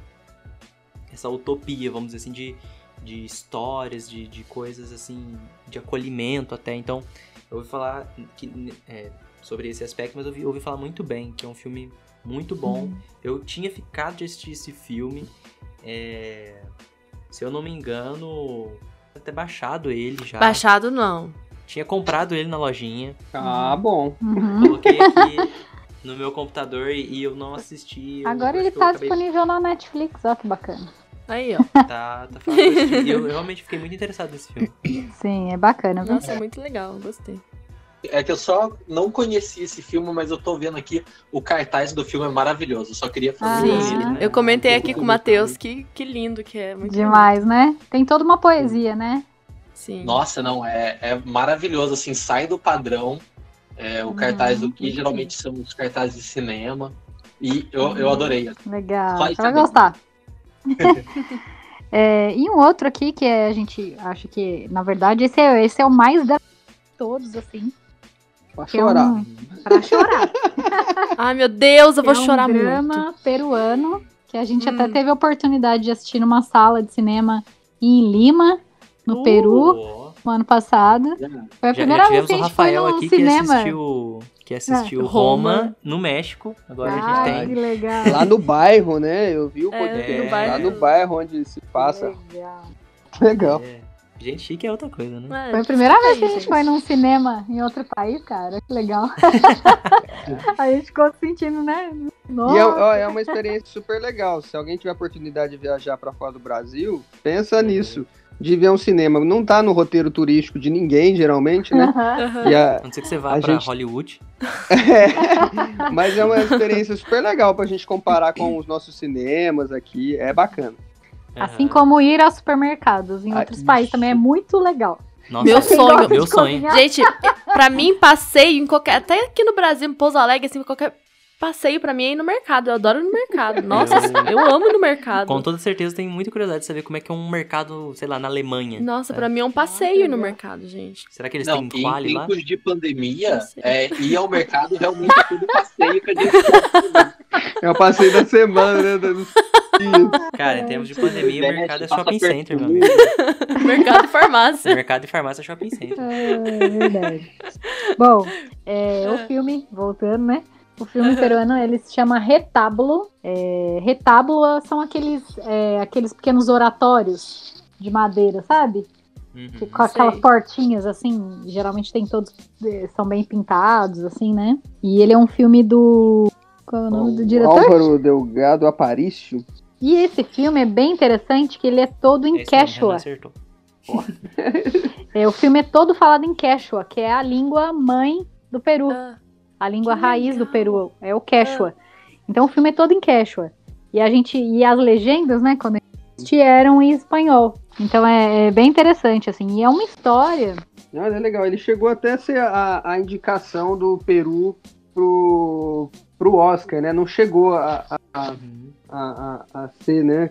essa utopia, vamos dizer assim, de, de histórias, de, de coisas assim, de acolhimento até, então eu ouvi falar que, é, sobre esse aspecto, mas eu ouvi, ouvi falar muito bem, que é um filme muito bom. Eu tinha ficado de assistir esse filme, é, se eu não me engano, até baixado ele já. Baixado não. Tinha comprado ele na lojinha, Ah, bom. uhum. coloquei aqui no meu computador e, eu não assisti. eu Agora ele tá disponível na Netflix, ó que bacana. Aí, ó. Tá, tá fácil eu, eu realmente fiquei muito interessado nesse filme. Sim, é bacana. viu? Nossa, muito legal. Gostei. É que eu só não conheci esse filme, mas eu tô vendo aqui o cartaz do filme é maravilhoso. Eu só queria fazer Ah, isso. né? Eu comentei aqui com o Matheus que, que lindo que é. Muito Demais, né? Tem toda uma poesia, né? lindo. Sim. Nossa, não, é, é maravilhoso, assim, sai do padrão. É, o cartaz do que muito geralmente são os cartazes de cinema. E eu, eu adorei. Legal, você isso vai gostar. É, e um outro aqui que é, a gente acha que, na verdade, esse é, esse é o mais da todos, assim. Pra Que é chorar. um, pra chorar. Ai, meu Deus, eu vou é um chorar drama muito. peruano que a gente até Hum. teve a oportunidade de assistir numa sala de cinema em Lima, no Peru, Oh, no ano passado. Foi a já, primeira já vez que a gente foi Rafael num aqui que cinema. assistiu, que assistiu É, Roma. Roma. no México. Agora a Ah, gente que tem. legal. Lá no bairro, né? Eu vi o É, podcast. no Lá no bairro onde se passa. Legal. Legal. É, gente chique é outra coisa, né? É, Foi a primeira vez que a gente foi num cinema em outro país, cara. Que legal. a gente ficou se sentindo, né? Nossa. E é, ó, é uma experiência super legal. Se alguém tiver a oportunidade de viajar pra fora do Brasil, pensa Uhum. nisso. De ver um cinema. Não tá no roteiro turístico de ninguém, geralmente, né? Aham. E a- A não ser que você vá pra gente- Hollywood. É, mas é uma experiência super legal pra gente comparar com os nossos cinemas aqui. É bacana. Assim Aham. como ir aos supermercados em Ah, outros países isso. também é muito legal. Nossa, Meu sonho. Meu sonho. Gente, pra mim, passeio em qualquer. Até aqui no Brasil, em Pouso Alegre, assim, qualquer passeio pra mim é ir no mercado. Eu adoro ir no mercado. Nossa, Eu- eu amo ir no mercado. Com toda certeza tenho muita curiosidade de saber como é que é um mercado, sei lá, na Alemanha. Nossa, É. pra mim é um passeio ir no mercado, gente. Será que eles Não, têm em quali lá? tempos de pandemia, é, ir ao mercado realmente é tudo passeio que a gente É o passeio da semana, né? Cara, em tempos de pandemia, o mercado é shopping center, meu amigo. Mercado e farmácia. Mercado e farmácia é shopping center. É verdade. Bom, é, o filme, voltando, né? O filme peruano, ele se chama Retábulo. É, retábulo são aqueles, é, aqueles pequenos oratórios de madeira, sabe? Uhum. Que- com aquelas Sei. portinhas, assim, geralmente tem todos, eh, são bem pintados, assim, né? E ele é um filme do... Qual é o nome do O diretor? Álvaro Delgado Aparício. E esse filme é bem interessante, que ele é todo em Esse Quechua. Acertou. É, o filme é todo falado em Quechua, que é a língua mãe do Peru. Ah, A língua Que raiz do legal. Peru é o Quechua. Então o filme é todo em Quechua. E a gente e as legendas, né, quando eram em espanhol. Então é, é bem interessante assim. E é uma história. Não, mas é legal. Ele chegou até a ser a, a indicação do Peru pro, pro Oscar, né? Não chegou a, a, a, Uhum. a, a ser, né?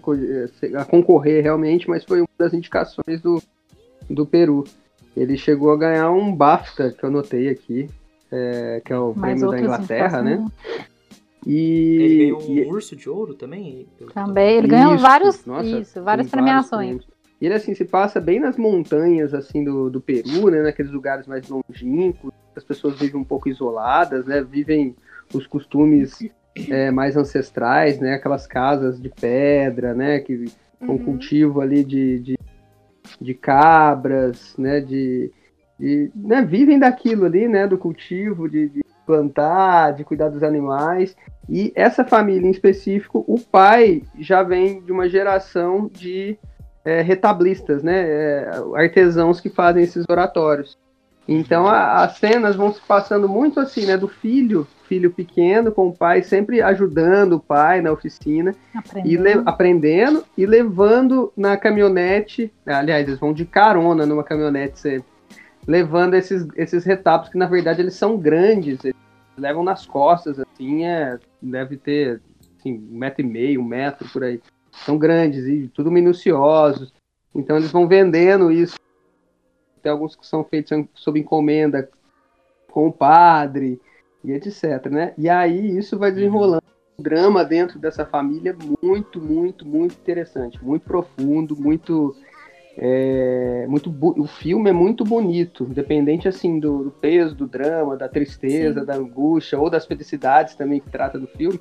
A concorrer realmente, mas foi uma das indicações do, do Peru. Ele chegou a ganhar um BAFTA, que eu notei aqui, é, que é o Mas prêmio da Inglaterra, né? E, Ele ganhou um e- urso de ouro também? Também. Ele ganhou Isso, vários, nossa, isso, várias premiações. prêmios. E ele assim se passa bem nas montanhas assim do, do Peru, né, naqueles lugares mais longínquos, as pessoas vivem um pouco isoladas, né, vivem os costumes é, mais ancestrais, né, aquelas casas de pedra, né, que com uhum. cultivo ali de, de, de cabras, né, de, de né, vivem daquilo ali, né, do cultivo, de, de plantar, de cuidar dos animais. E essa família em específico, o pai já vem de uma geração de é, retablistas, né, é, artesãos que fazem esses oratórios. Então a- as cenas vão se passando muito assim, né, do filho, filho pequeno com o pai sempre ajudando o pai na oficina e Aprendendo. le- aprendendo e levando na caminhonete. Aliás, eles vão de carona numa caminhonete sempre. Levando esses, esses retábulos que na verdade eles são grandes, eles levam nas costas, assim, é, deve ter assim, um metro e meio, um metro por aí. São grandes e tudo minuciosos. Então eles vão vendendo isso. Tem alguns que são feitos sob encomenda com o padre e etc, né? E aí isso vai desenrolando um drama dentro dessa família muito, muito, muito interessante, muito profundo, muito, é, muito o filme é muito bonito, independente assim do, do peso do drama, da tristeza, Sim. da angústia ou das felicidades também que trata do filme.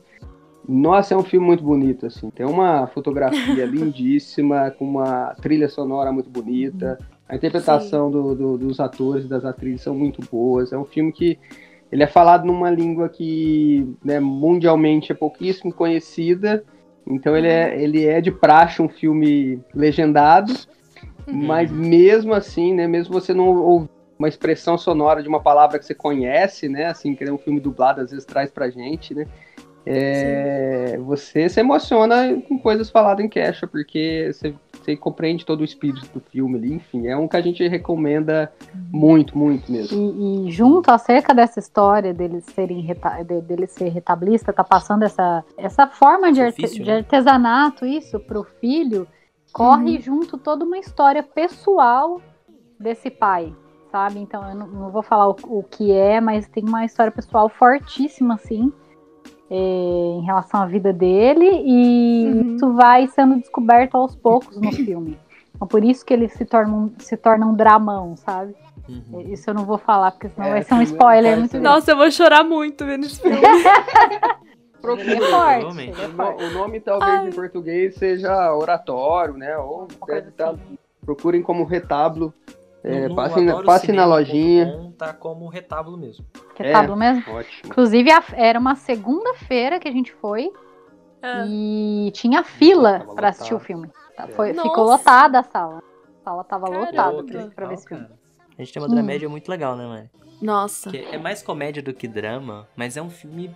Nossa, é um filme muito bonito assim. Tem uma fotografia lindíssima, com uma trilha sonora muito bonita. A interpretação do- do- dos atores e das atrizes são muito boas. É um filme que ele é falado numa língua que né, mundialmente é pouquíssimo conhecida. Então ele é, ele é de praxe um filme legendado, mas mesmo assim, né, mesmo você não ouvir uma expressão sonora de uma palavra que você conhece, né, assim, que é um filme dublado às vezes traz pra gente, né, é, você se emociona com coisas faladas em queixa, porque você, você compreende todo o espírito do filme ali, enfim, é um que a gente recomenda muito, muito mesmo. E, e junto acerca dessa história deles serem reta, de, dele ser retablista, tá passando essa, essa forma de, arte- de né? artesanato, isso, pro filho, corre junto toda uma história pessoal desse pai, sabe? Então eu não, não vou falar o, o que é, mas tem uma história pessoal fortíssima, assim, é, em relação à vida dele, e Uhum. isso vai sendo descoberto aos poucos no filme. Então, por isso que ele se torna um, se torna um dramão, sabe? Uhum. Isso eu não vou falar, porque senão É, vai ser um filme spoiler muito. Nossa, eu vou chorar muito vendo esse filme. É forte, ele é O no- forte. O nome talvez em português seja oratório, né? Ou deve tá- assim. procurem como retábulo. É, No- no passe na, passe na lojinha. Tá como retábulo mesmo. Retábulo É. mesmo. Ótimo. Inclusive, a- era uma segunda-feira que a gente foi Ah, e tinha fila pra assistir o filme. Tá, É. foi- Nossa. ficou lotada a sala. A sala tava Caramba. lotada pra, pra ver legal, esse filme. cara. A gente tem uma Hum. dramédia muito legal, né, mano? Nossa. Que é mais comédia do que drama, mas é um filme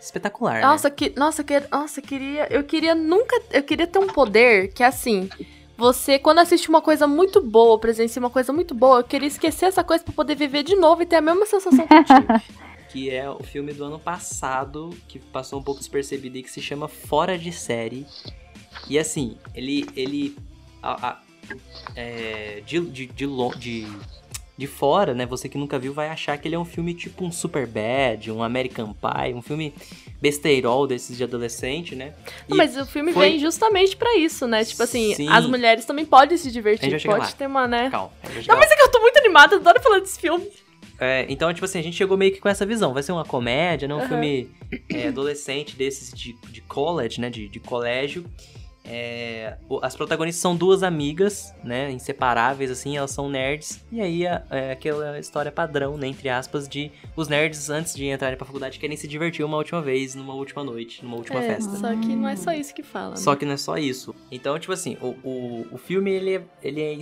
espetacular, Nossa, que, nossa, que, nossa, eu queria, eu queria nunca, eu queria ter um poder que assim, você quando assiste uma coisa muito boa, presencia uma coisa muito boa, eu queria esquecer essa coisa pra poder viver de novo e ter a mesma sensação que eu tive. né? Que é o filme do ano passado, que passou um pouco despercebido e que se chama Fora de Série. E assim, ele. ele a- a- é, de, de, de, de, de fora, né? Você que nunca viu vai achar que ele é um filme tipo um Super Bad, um American Pie, um filme besteirol desses de adolescente, né? Mas o filme foi- vem justamente pra isso, né? Tipo assim, Sim. as mulheres também podem se divertir, pode lá. ter uma, né? Calma, Não, mas é que eu tô muito animada, adoro falar desse filme. É, então, tipo assim, a gente chegou meio que com essa visão. Vai ser uma comédia, né? Um Aham. filme é, adolescente desses de, de college, né? De, de colégio. É, as protagonistas são duas amigas, né? Inseparáveis, assim, elas são nerds. E aí é, aquela história padrão, né? Entre aspas, de os nerds, antes de entrarem pra faculdade, querem se divertir uma última vez, numa última noite, numa última É, festa. só que não é só isso que fala. Só né? que não é só isso. Então, tipo assim, o, o, o filme, ele é, ele é,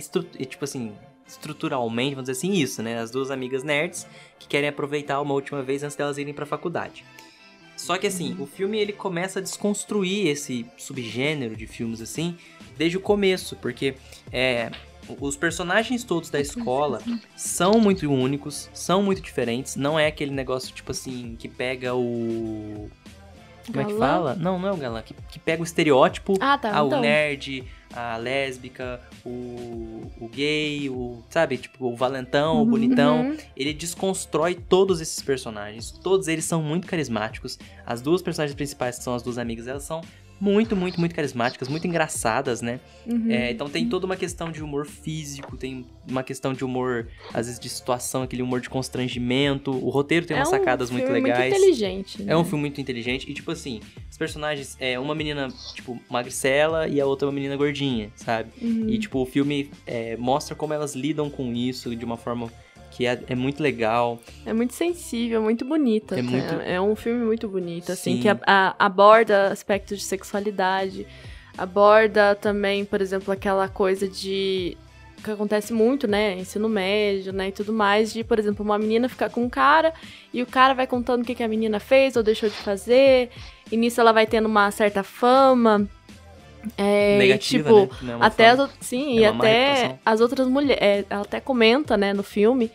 tipo assim, estruturalmente, vamos dizer assim, isso, né? As duas amigas nerds que querem aproveitar uma última vez antes delas irem pra faculdade. Só que assim, o filme ele começa a desconstruir esse subgênero de filmes assim desde o começo, porque é, os personagens todos da escola são muito únicos, são muito diferentes, não é aquele negócio tipo assim que pega o como é que Galã? fala? Não, não é o galã, que, que pega o estereótipo Ah, tá. ah, então. o nerd, a lésbica, o, o gay, o, sabe, tipo, o valentão, o bonitão. Uhum. Ele desconstrói todos esses personagens. Todos eles são muito carismáticos. As duas personagens principais, que são as duas amigas, elas são muito, muito, muito carismáticas, muito engraçadas, né? Uhum. É, então tem toda uma questão de humor físico, tem uma questão de humor, às vezes, de situação, aquele humor de constrangimento. O roteiro tem é umas um sacadas muito filme legais. Muito inteligente. É um né? filme muito inteligente. E, tipo assim, os personagens, é uma menina, tipo, magricela e a outra uma menina gordinha, sabe? Uhum. E, tipo, o filme é, mostra como elas lidam com isso de uma forma que é, é muito legal. É muito sensível, muito bonita. É muito- é um filme muito bonito, assim, Sim. que a- a- aborda aspectos de sexualidade, aborda também, por exemplo, aquela coisa de que acontece muito, né, ensino médio, né, e tudo mais, de, por exemplo, uma menina ficar com um cara e o cara vai contando o que, que a menina fez ou deixou de fazer, e nisso ela vai tendo uma certa fama. É, e, negativa, tipo, né? É até as, sim, é e até reputação. as outras mulheres, ela até comenta, né, no filme,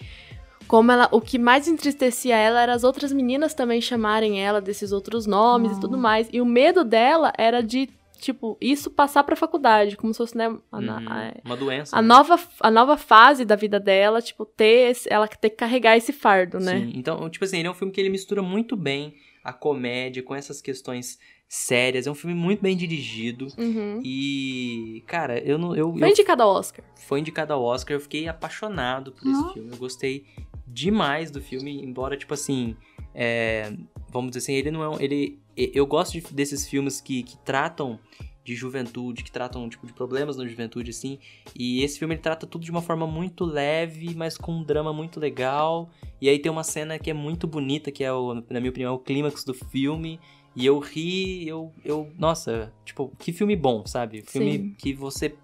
como ela, o que mais entristecia ela era as outras meninas também chamarem ela desses outros nomes e tudo mais. E o medo dela era de, tipo, isso passar pra faculdade, como se fosse, né, a, Uhum, a- uma doença. a né? nova, a nova fase da vida dela, tipo, ter esse- ela ter que carregar esse fardo, né? Sim, então, tipo assim, ele é um filme que ele mistura muito bem a comédia com essas questões sérias. É um filme muito bem dirigido. Uhum. E, cara, eu não. Eu, Foi eu- indicado ao Oscar. foi indicado ao Oscar, eu fiquei apaixonado por esse filme. Eu gostei demais do filme, embora, tipo assim. é, vamos dizer assim, ele não é. um- Ele, eu gosto de- desses filmes que, que tratam de juventude, que tratam tipo, de problemas na juventude, assim. E esse filme ele trata tudo de uma forma muito leve, mas com um drama muito legal. E aí tem uma cena que é muito bonita, que é, o, na minha opinião, o clímax do filme. E eu ri, eu, eu. Nossa, tipo, que filme bom, sabe? Filme Sim. que você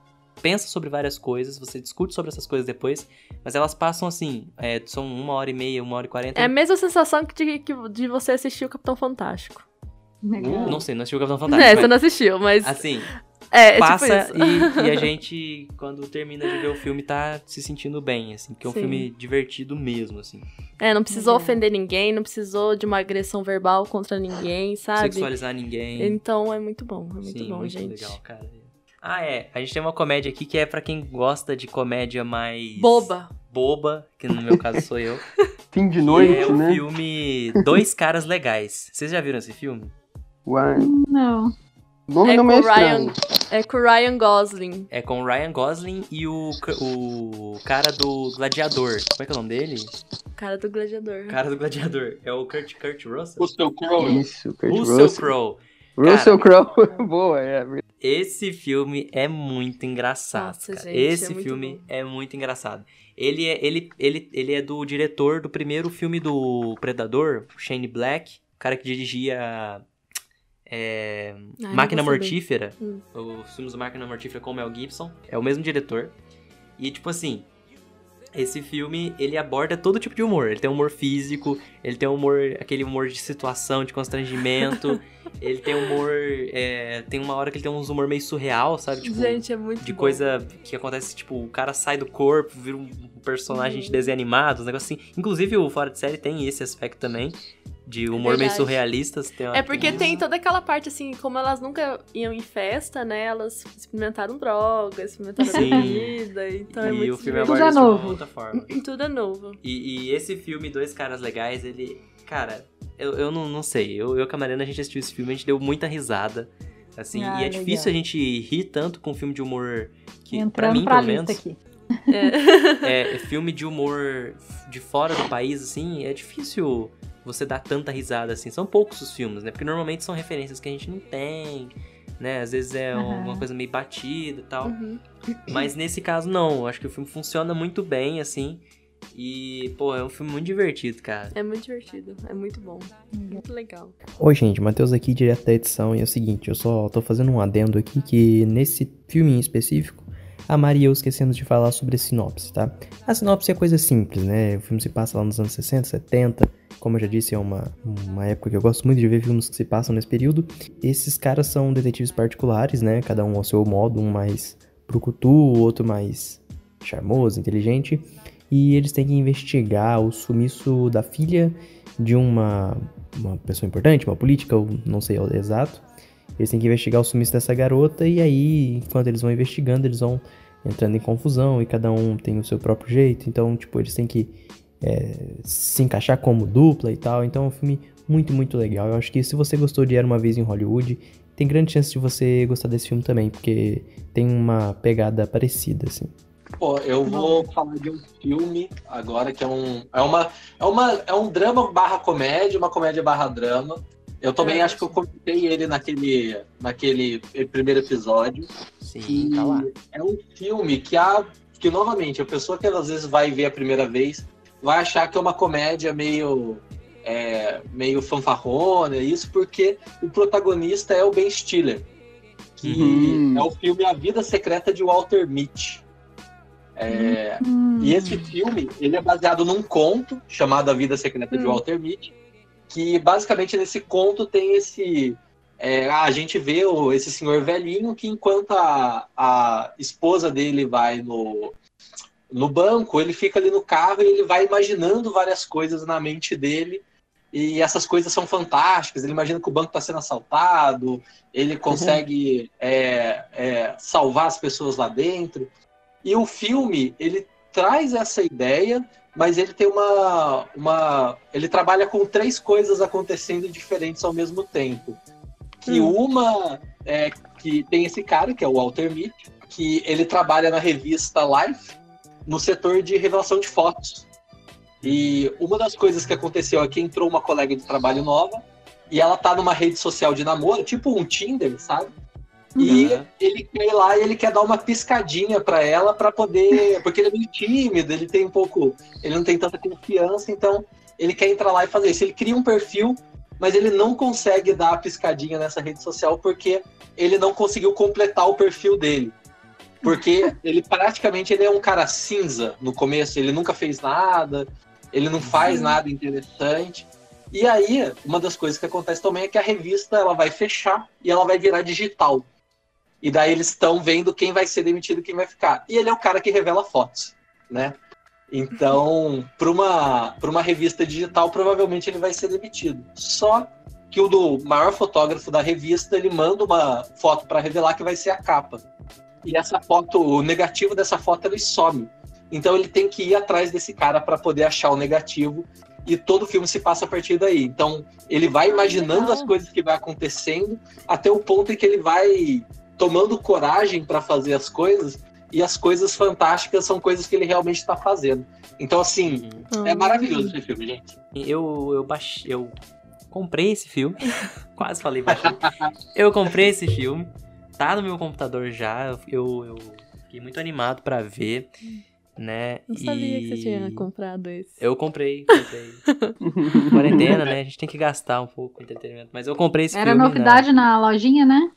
pensa sobre várias coisas, você discute sobre essas coisas depois, mas elas passam assim, é, são uma hora e meia, uma hora e quarenta. É a mesma sensação que de, que de você assistir o Capitão Fantástico. Legal. Não sei, não assisti o Capitão É, Fantástico. você mas, não assistiu, mas. Assim, é, passa tipo isso. e, e a gente, quando termina de ver o filme, tá se sentindo bem, assim, porque é um Sim. filme divertido mesmo, assim. É, não precisou Legal. ofender ninguém, não precisou de uma agressão verbal contra ninguém, sabe? Sexualizar ninguém. Então é muito bom, é muito Sim, bom, muito gente. legal, cara. Ah, é. A gente tem uma comédia aqui que é pra quem gosta de comédia mais. Boba. Boba, que no meu caso sou eu. Fim de noite, é o né? filme Dois Caras Legais. Vocês já viram esse filme? Uai, Não. Nome É não com é o estranho. Ryan, é com o Ryan Gosling. É com o Ryan Gosling e o, o cara do Gladiador. Como é que é o nome dele? Cara do gladiador. Cara do Gladiador. É o Kurt, Kurt Russell? Russell Crowe. Isso, Kurt Russell Russell. Crowe. Russell Crowe. Boa, é. Esse filme é muito engraçado. Nossa, cara. gente, é Esse muito filme bom. é muito engraçado. Ele é, ele, ele, ele é do diretor do primeiro filme do Predador, Shane Black, o cara que dirigia é, Ai, não Máquina. Mortífera, Hum. os filmes do Máquina Mortífera com o Mel Gibson. É o mesmo diretor. E, tipo assim, esse filme, ele aborda todo tipo de humor. Ele tem humor físico, ele tem humor, aquele humor de situação, de constrangimento. ele tem humor, é, tem uma hora que ele tem uns humor meio surreal, sabe? Tipo, gente, é muito de bom. coisa que acontece, tipo, o cara sai do corpo, vira um personagem Uhum. de desenho animado, uns negócios assim. Inclusive, o Fora de Série tem esse aspecto também, de humor meio verdade. surrealista. Tem uma- É porque tem toda aquela parte, assim, como elas nunca iam em festa, né? Elas experimentaram drogas, experimentaram Sim. bebida, então é e muito o filme Tudo é de uma novo. outra forma. Tudo é novo. E, e esse filme, Dois Caras Legais, ele. Cara, eu, eu não, não sei. Eu, eu com a Mariana, a gente assistiu esse filme, a gente deu muita risada. Assim, Ah, e é legal. difícil a gente rir tanto com um filme de humor que, pra Entrando mim, pra pelo menos, aqui. É. é, é filme de humor de fora do país, assim, é difícil você dar tanta risada assim. São poucos os filmes, né? Porque normalmente são referências que a gente não tem. né? Às vezes é Aham. uma coisa meio batida e tal. Uhum. Mas nesse caso, não. Eu acho que o filme funciona muito bem, assim. E, pô, é um filme muito divertido, cara. É muito divertido, é muito bom, muito legal. Oi, gente, Matheus aqui, direto da edição. E é o seguinte, eu só tô fazendo um adendo aqui que nesse filme em específico, a Maria eu esquecemos de falar sobre a sinopse, tá? A sinopse é coisa simples, né? O filme se passa lá nos anos 60, 70. Como eu já disse, é uma, uma época que eu gosto muito de ver filmes que se passam nesse período. Esses caras são detetives particulares, né? Cada um ao seu modo, um mais brucutu, o outro mais charmoso, inteligente. E eles têm que investigar o sumiço da filha de uma, uma pessoa importante, uma política, eu não sei o exato. Eles têm que investigar o sumiço dessa garota e aí, enquanto eles vão investigando, eles vão entrando em confusão e cada um tem o seu próprio jeito. Então, tipo, eles têm que é, se encaixar como dupla e tal. Então é um filme muito, muito legal. Eu acho que se você gostou de Era Uma Vez em Hollywood, tem grande chance de você gostar desse filme também, porque tem uma pegada parecida, assim. Pô, eu vou falar de um filme agora que é um. É, uma, é, uma, é um drama barra comédia, uma comédia barra drama. Eu também É, acho que eu comentei ele naquele, naquele primeiro episódio. Sim, que tá lá. é um filme que a que novamente a pessoa que às vezes vai ver a primeira vez vai achar que é uma comédia meio é, meio fanfarrona isso porque o protagonista é o Ben Stiller que Uhum. é o filme A Vida Secreta de Walter Mitty É, Hum, e esse filme, ele é baseado num conto chamado A Vida Secreta de Hum. Walter Mitty, que basicamente nesse conto tem esse... é, a gente vê o- esse senhor velhinho que enquanto a, a esposa dele vai no, no banco, ele fica ali no carro e ele vai imaginando várias coisas na mente dele e essas coisas são fantásticas. Ele imagina que o banco está sendo assaltado, ele consegue é, é, salvar as pessoas lá dentro. E o filme, ele traz essa ideia, mas ele tem uma, uma. Ele trabalha com três coisas acontecendo diferentes ao mesmo tempo. Que Hum. uma é que tem esse cara, que é o Walter Mitty, que ele trabalha na revista Life, no setor de revelação de fotos. E uma das coisas que aconteceu é que entrou uma colega de trabalho nova, e ela tá numa rede social de namoro, tipo um Tinder, sabe? E Uhum. ele quer ir lá e ele quer dar uma piscadinha pra ela pra poder. Porque ele é meio tímido, ele tem um pouco. Ele não tem tanta confiança, então ele quer entrar lá e fazer isso. Ele cria um perfil, mas ele não consegue dar a piscadinha nessa rede social porque ele não conseguiu completar o perfil dele. Porque ele praticamente ele é um cara cinza no começo, ele nunca fez nada, ele não faz nada interessante. E aí, uma das coisas que acontece também é que a revista ela vai fechar e ela vai virar digital. E daí eles estão vendo quem vai ser demitido e quem vai ficar. E ele é o cara que revela fotos, né? Então, para uma, pra uma revista digital, provavelmente ele vai ser demitido. Só que o do maior fotógrafo da revista, ele manda uma foto para revelar que vai ser a capa. E essa foto, o negativo dessa foto, ele some. Então ele tem que ir atrás desse cara para poder achar o negativo. E todo o filme se passa a partir daí. Então ele vai imaginando legal. as coisas que vai acontecendo até o ponto em que ele vai tomando coragem para fazer as coisas. E as coisas fantásticas são coisas que ele realmente está fazendo. Então, assim, Uhum. é maravilhoso esse filme, gente. Eu, eu baixei. Eu comprei esse filme. Quase falei baixei. Eu comprei esse filme. Tá no meu computador já. Eu, eu fiquei muito animado pra ver. Né? Não sabia que você E tinha comprado esse. Eu comprei, comprei. Quarentena, né? A gente tem que gastar um pouco com entretenimento. Mas eu comprei esse Era filme. né? novidade na lojinha, né?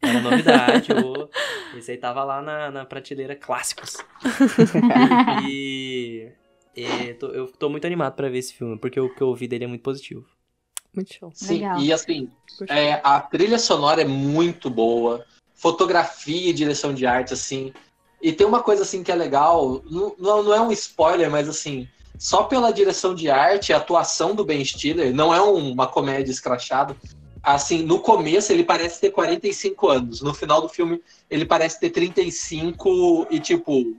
Era novidade. ô. Esse aí tava lá na, na prateleira clássicos. E. e tô- eu tô muito animado pra ver esse filme, porque o que eu ouvi dele é muito positivo. Muito show. Sim, Legal. e assim. É, a trilha sonora é muito boa, fotografia e direção de arte, assim. E tem uma coisa assim que é legal, não, não é um spoiler, mas assim, só pela direção de arte e atuação do Ben Stiller, não é um- uma comédia escrachada. Assim, no começo ele parece ter 45 anos, no final do filme ele parece ter 35 e tipo,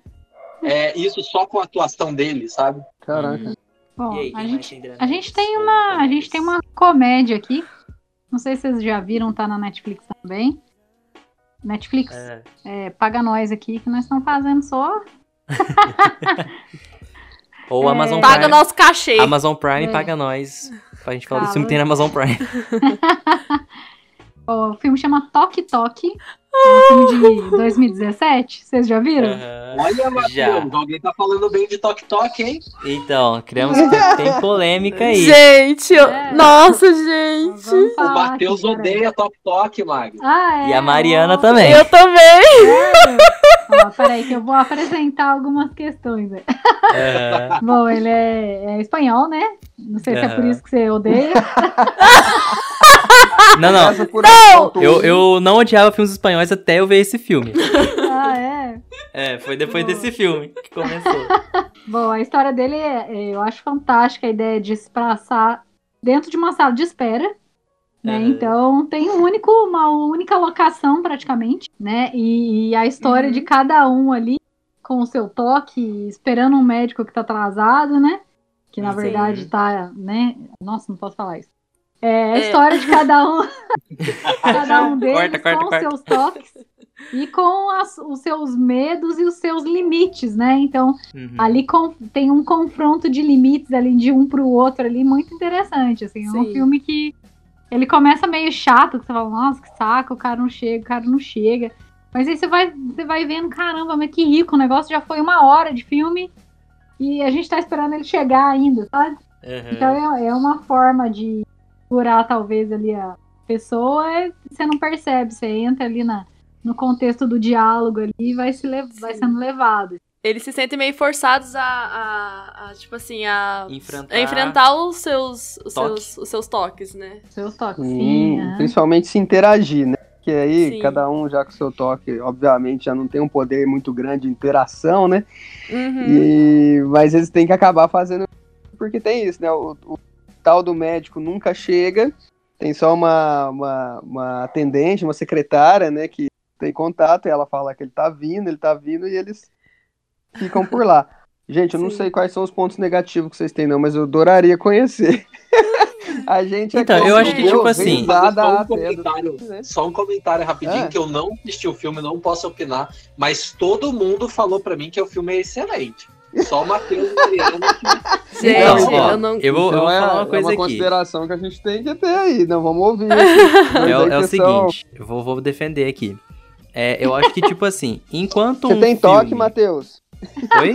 é isso só com a atuação dele, sabe? Caraca. Bom, e aí, a gente, a gente tem uma, a gente tem uma comédia aqui. Não sei se vocês já viram, tá na Netflix também. Netflix, É, é, paga nós aqui, que nós estamos fazendo só. ou É. Amazon Paga Prime. nosso cachê. Amazon Prime É. paga nós. Pra gente falar do Fala. filme que tem na Amazon Prime. O filme chama Toque Toque. É um filme de 2017. Vocês já viram? Aham. Olha, Já. Matheus, alguém tá falando bem de Tok Tok, hein? Então, criamos. Tem polêmica aí. Gente, eu- É. nossa, gente. O Matheus odeia Tok Tok, Mag. Ah, é? E a Mariana também. Eu também. sério? Ó, peraí, que eu vou apresentar algumas questões. né? Aham. Bom, ele é, é espanhol, né? Não sei se é por isso que você odeia. Não, não. Não! Eu, eu não odiava filmes espanhóis até eu ver esse filme. Ah, é? É, foi depois desse filme que começou. Bom, a história dele é, é- eu acho fantástica a ideia de se passar dentro de uma sala de espera. Né? Aham. Então tem um único, uma única locação praticamente, né? E, e a história Uhum. de cada um ali com o seu toque, esperando um médico que tá atrasado, né? Que na Sim. verdade tá, né? Nossa, não posso falar isso. É a É. história de cada um, cada um deles Corta, corta, com os seus toques e com as- os seus medos e os seus limites, né? Então Uhum. ali com- tem um confronto de limites ali de um pro outro ali muito interessante, assim, é um Sim. filme que ele começa meio chato, que você fala, nossa, que saco, o cara não chega, o cara não chega. Mas aí você vai, você vai vendo, caramba, mas que rico, o negócio já foi uma hora de filme e a gente tá esperando ele chegar ainda, sabe? Uhum. Então é, é uma forma de curar talvez ali a pessoa, e você não percebe, você entra ali na, no contexto do diálogo ali e vai, se vai sendo levado. Eles se sentem meio forçados a, a- a, tipo assim, a, Enfrentar. a enfrentar os seus, os Toque. seus, os seus toques, né? Seus toques, Sim, sim. aham. principalmente se interagir, né? Que aí, Sim. cada um já com seu toque, obviamente, já não tem um poder muito grande de interação, né? Uhum. E, mas eles têm que acabar fazendo. Porque tem isso, né? O, o tal do médico nunca chega, tem só uma, uma, uma atendente, uma secretária, né? Que tem contato, e ela fala que ele tá vindo, ele tá vindo, e eles ficam por lá. Gente, eu não Sim. sei quais são os pontos negativos que vocês têm, não, mas eu adoraria conhecer. A gente é Então, eu acho que, tipo assim- Só um comentário, né? só um comentário rapidinho, Ah. que eu não assisti o filme, não posso opinar, mas todo mundo falou pra mim que o filme é excelente. Só o Matheus e Mariana que Gente, Então, ó, eu não. eu vou, eu Então vou é, falar uma é coisa uma aqui. consideração que a gente tem que ter aí, não vamos ouvir. É, o- aí é o que são- seguinte, eu vou, vou defender aqui. É, eu acho que, tipo assim, enquanto Você um tem toque, filme... Matheus? Oi?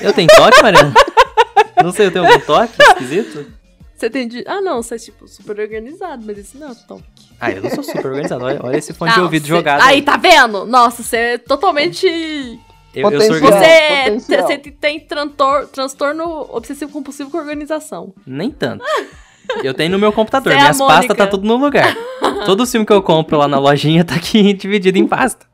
Eu tenho toque, Mariana? Não sei, eu tenho algum toque esquisito? Você tem de. Ah, não, você é tipo super organizado, mas esse não é toque. Ah, eu não sou super organizado. Olha, olha esse fone de Não, ouvido cê- jogado. Aí, tá vendo? Nossa, você é totalmente. Eu, Potencial. Você, potencial. você tem trantor, transtorno obsessivo compulsivo com organização. Nem tanto. Eu tenho no meu computador. Você é a Minhas pastas Mônica. tá tudo no lugar. Todo filme que eu compro lá na lojinha tá aqui dividido em pasta.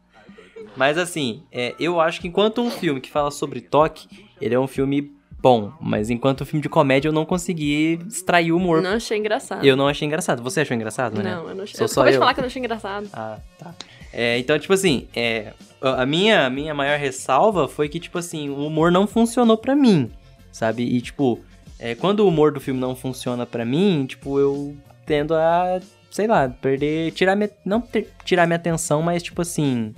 Mas assim, é, eu acho que enquanto um filme que fala sobre toque, ele é um filme bom. Mas enquanto um filme de comédia, eu não consegui extrair o humor. Não achei engraçado. Eu não achei engraçado. Você achou engraçado, né? Não, eu não achei. Sou eu só acabei de eu. falar que eu não achei engraçado. Ah, tá. É, então, tipo assim, é, a minha, a minha maior ressalva foi que, tipo assim, o humor não funcionou pra mim, sabe? E, tipo, é, quando o humor do filme não funciona pra mim, tipo, eu tendo a, sei lá, perder, tirar minha, não ter- tirar minha atenção, mas, tipo assim,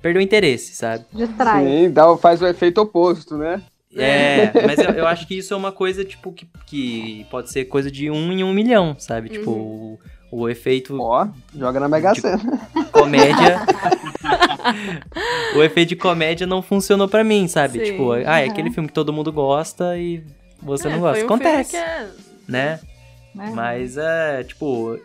perder o interesse, sabe? Distrai. Sim, dá, faz o efeito oposto, né? É, mas eu, eu acho que isso é uma coisa, tipo, que, que pode ser coisa de um em um milhão, sabe? Tipo, o, efeito Ó, joga na Mega Sena. comédia. o efeito de comédia não funcionou pra mim, sabe? Sim. Tipo, ah, é aquele filme que todo mundo gosta e você É, não gosta. foi um filme Acontece, que é- né? né? Mas é, tipo,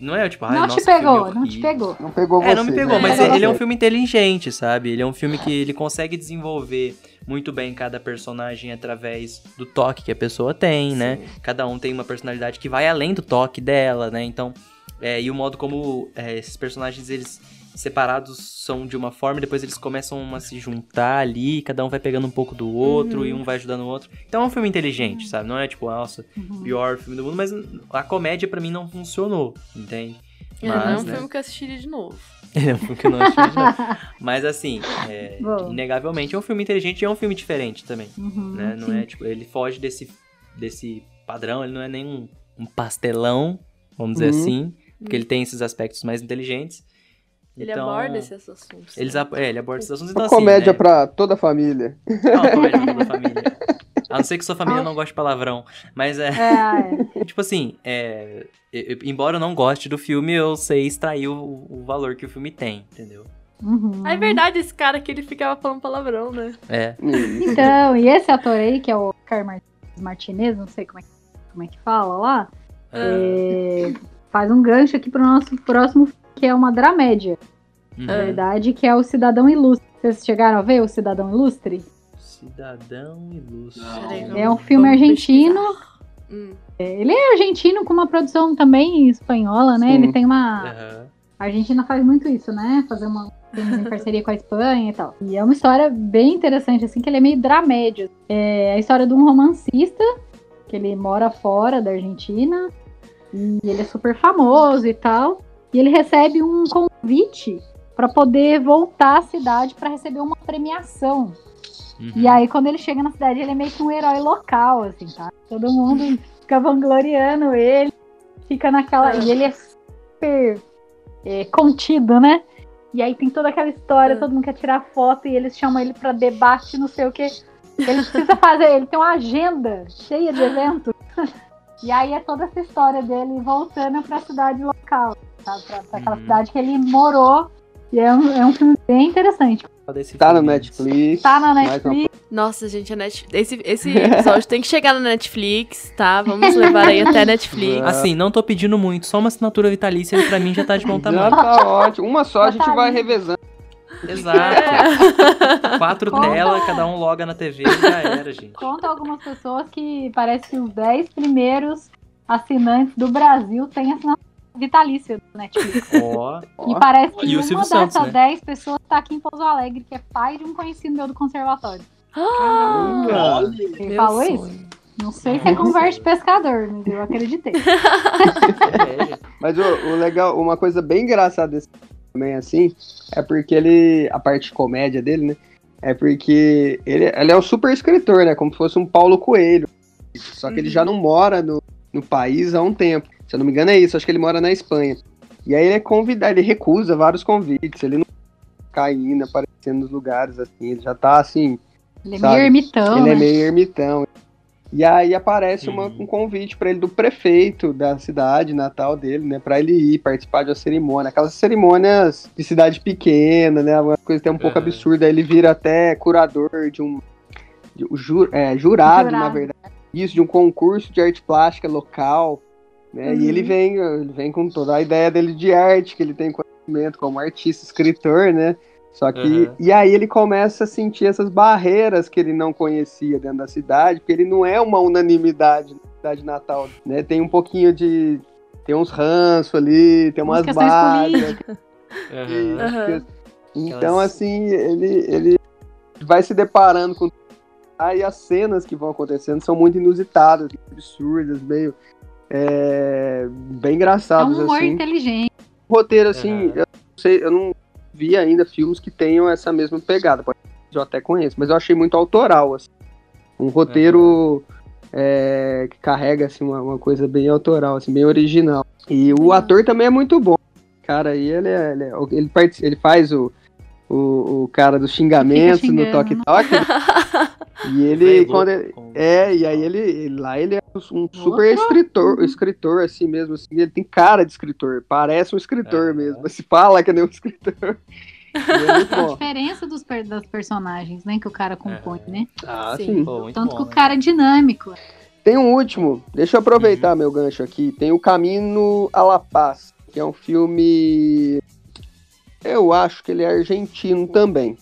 não é tipo, ah, não nossa, te pegou, não te horrível. pegou. Não pegou você. É, não me pegou, né? mas Pegou ele é um filme inteligente, sabe? Ele é um filme que ele consegue desenvolver muito bem cada personagem através do toque que a pessoa tem, né? Sim. Cada um tem uma personalidade que vai além do toque dela, né? Então, é, e o modo como é, esses personagens, eles separados são de uma forma, e depois eles começam a se juntar ali, cada um vai pegando um pouco do outro Uhum. e um vai ajudando o outro. Então é um filme inteligente, sabe? Não é tipo, nossa, Uhum. pior filme do mundo, mas a comédia pra mim não funcionou, entende? É, não é um Mas, né? filme que eu assistiria de novo. É um filme que eu não achei de novo. Mas assim, é, inegavelmente é um filme inteligente e é um filme diferente também, Uhum, né? Não sim. é tipo, ele foge desse, desse padrão, ele não é nem um, um pastelão, vamos dizer Uhum. assim, porque ele tem esses aspectos mais inteligentes. Ele Então, aborda esses assuntos. Eles, né? é, ele aborda esses assuntos. Então, comédia assim, né? pra toda a família. É uma comédia pra toda a família. A não ser que sua família não goste de palavrão. Mas é. É, é. Tipo assim, é, eu- embora eu não goste do filme, eu sei extrair o, o valor que o filme tem, entendeu? Uhum. Ah, É verdade, esse cara que ele ficava falando palavrão, né? É. Então, e esse ator aí, que é o Oscar Mar- Martinez, não sei como é, que- como é que fala lá, é, é, faz um gancho aqui pro nosso próximo, que é uma dramédia, uhum. na verdade, que é o Cidadão Ilustre. Vocês chegaram a ver o Cidadão Ilustre? Cidadão Ilustre. Peraí, É um filme vamos argentino. Hum. Ele é argentino com uma produção também espanhola, né? Sim. Ele tem uma. Aham. A Argentina faz muito isso, né? Fazer uma em parceria com a Espanha e tal. E é uma história bem interessante, assim, que ele é meio dramédia. É a história de um romancista que ele mora fora da Argentina e ele é super famoso e tal. E ele recebe um convite para poder voltar à cidade para receber uma premiação. Uhum. E aí, quando ele chega na cidade, ele é meio que um herói local, assim, tá? Todo mundo fica vangloriando ele, fica naquela. E ele é super é, contido, né? E aí tem toda aquela história, Ah. todo mundo quer tirar foto e eles chamam ele pra debate, não sei o que. Ele precisa fazer, ele tem uma agenda cheia de eventos. E aí é toda essa história dele voltando pra cidade local, tá? Pra, pra aquela Uhum. cidade que ele morou. E é um, é um filme bem interessante. Tá no filme. Netflix. Tá na Netflix. Nossa, gente, a Net... esse, esse episódio tem que chegar na Netflix, tá? Vamos levar aí até a Netflix. Assim, não tô pedindo muito, só uma assinatura vitalícia pra mim já tá de bom Já tamanho. tá ótimo. Uma só a gente vai Natalina. revezando. Exato. Quatro Conta- telas, cada um loga na TV e já era, gente. Conta algumas pessoas que parece que os 10 primeiros assinantes do Brasil têm assinatura vitalícia do Netflix. Ó. E parece que E uma dessas Santos, né? 10 pessoas tá aqui em Pouso Alegre, que é pai de um conhecido meu do conservatório. Olha, Ele Meu falou sonho. isso? Não sei se é conversa de pescador, mas eu acreditei. É, Mas o, o legal, uma coisa bem engraçada desse também, assim, é porque ele. A parte de comédia dele, né? É porque ele, ele é um super escritor, né? Como se fosse um Paulo Coelho. Só que ele já não mora no, no país há um tempo. Se eu não me engano, é isso. Acho que ele mora na Espanha. E aí ele é convidado, ele recusa vários convites. Ele não cai indo, aparecendo nos lugares, assim. Ele já tá assim. Ele é Sabe? meio ermitão, ele né? é meio ermitão. E aí aparece uma- Uhum. um convite para ele do prefeito da cidade natal dele, né, para ele ir participar de uma cerimônia, aquelas cerimônias de cidade pequena, né, uma coisa até um pouco Uhum. absurda. Aí Ele vira até curador de um de um ju- é, jurado, na Jurado. verdade, isso de um concurso de arte plástica local, né? E ele Uhum. vem, ele vem com toda a ideia dele de arte que ele tem conhecimento como artista, escritor, né? Só que. Uhum. E aí ele começa a sentir essas barreiras que ele não conhecia dentro da cidade, porque ele não é uma unanimidade na cidade natal, né? Tem um pouquinho de. Tem uns ranço ali, tem Umas barras. Aham. Aham. Então, Aquelas- assim, ele, ele vai se deparando com. Aí as cenas que vão acontecendo são muito inusitadas, absurdas, meio. é, bem É engraçadas, um humor assim. inteligente. O roteiro, assim, eu não sei, eu não vi ainda filmes que tenham essa mesma pegada. Eu até conheço, mas eu achei muito autoral, assim. Um roteiro é, que carrega, assim, uma, uma coisa bem autoral, assim, bem original. E o Legal. ator também é muito bom. Cara, aí ele, é, ele, é- ele, ele faz o, o, o cara dos xingamentos no xingando, Toque né? Toque. e ele, quando ele, é, e aí ele, lá ele é um super escritor, escritor assim mesmo, assim, ele tem cara de escritor, parece um escritor É. mesmo, mas se fala que nem um escritor. É muito A diferença dos, das personagens, né? Que o cara compõe, É. né? Ah, Sim. sim. Pô, muito Tanto bom, que o né? cara é dinâmico. Tem um último, deixa eu aproveitar Uhum. meu gancho aqui. Tem o Caminho a La Paz, que é um filme. Eu acho que ele é argentino também.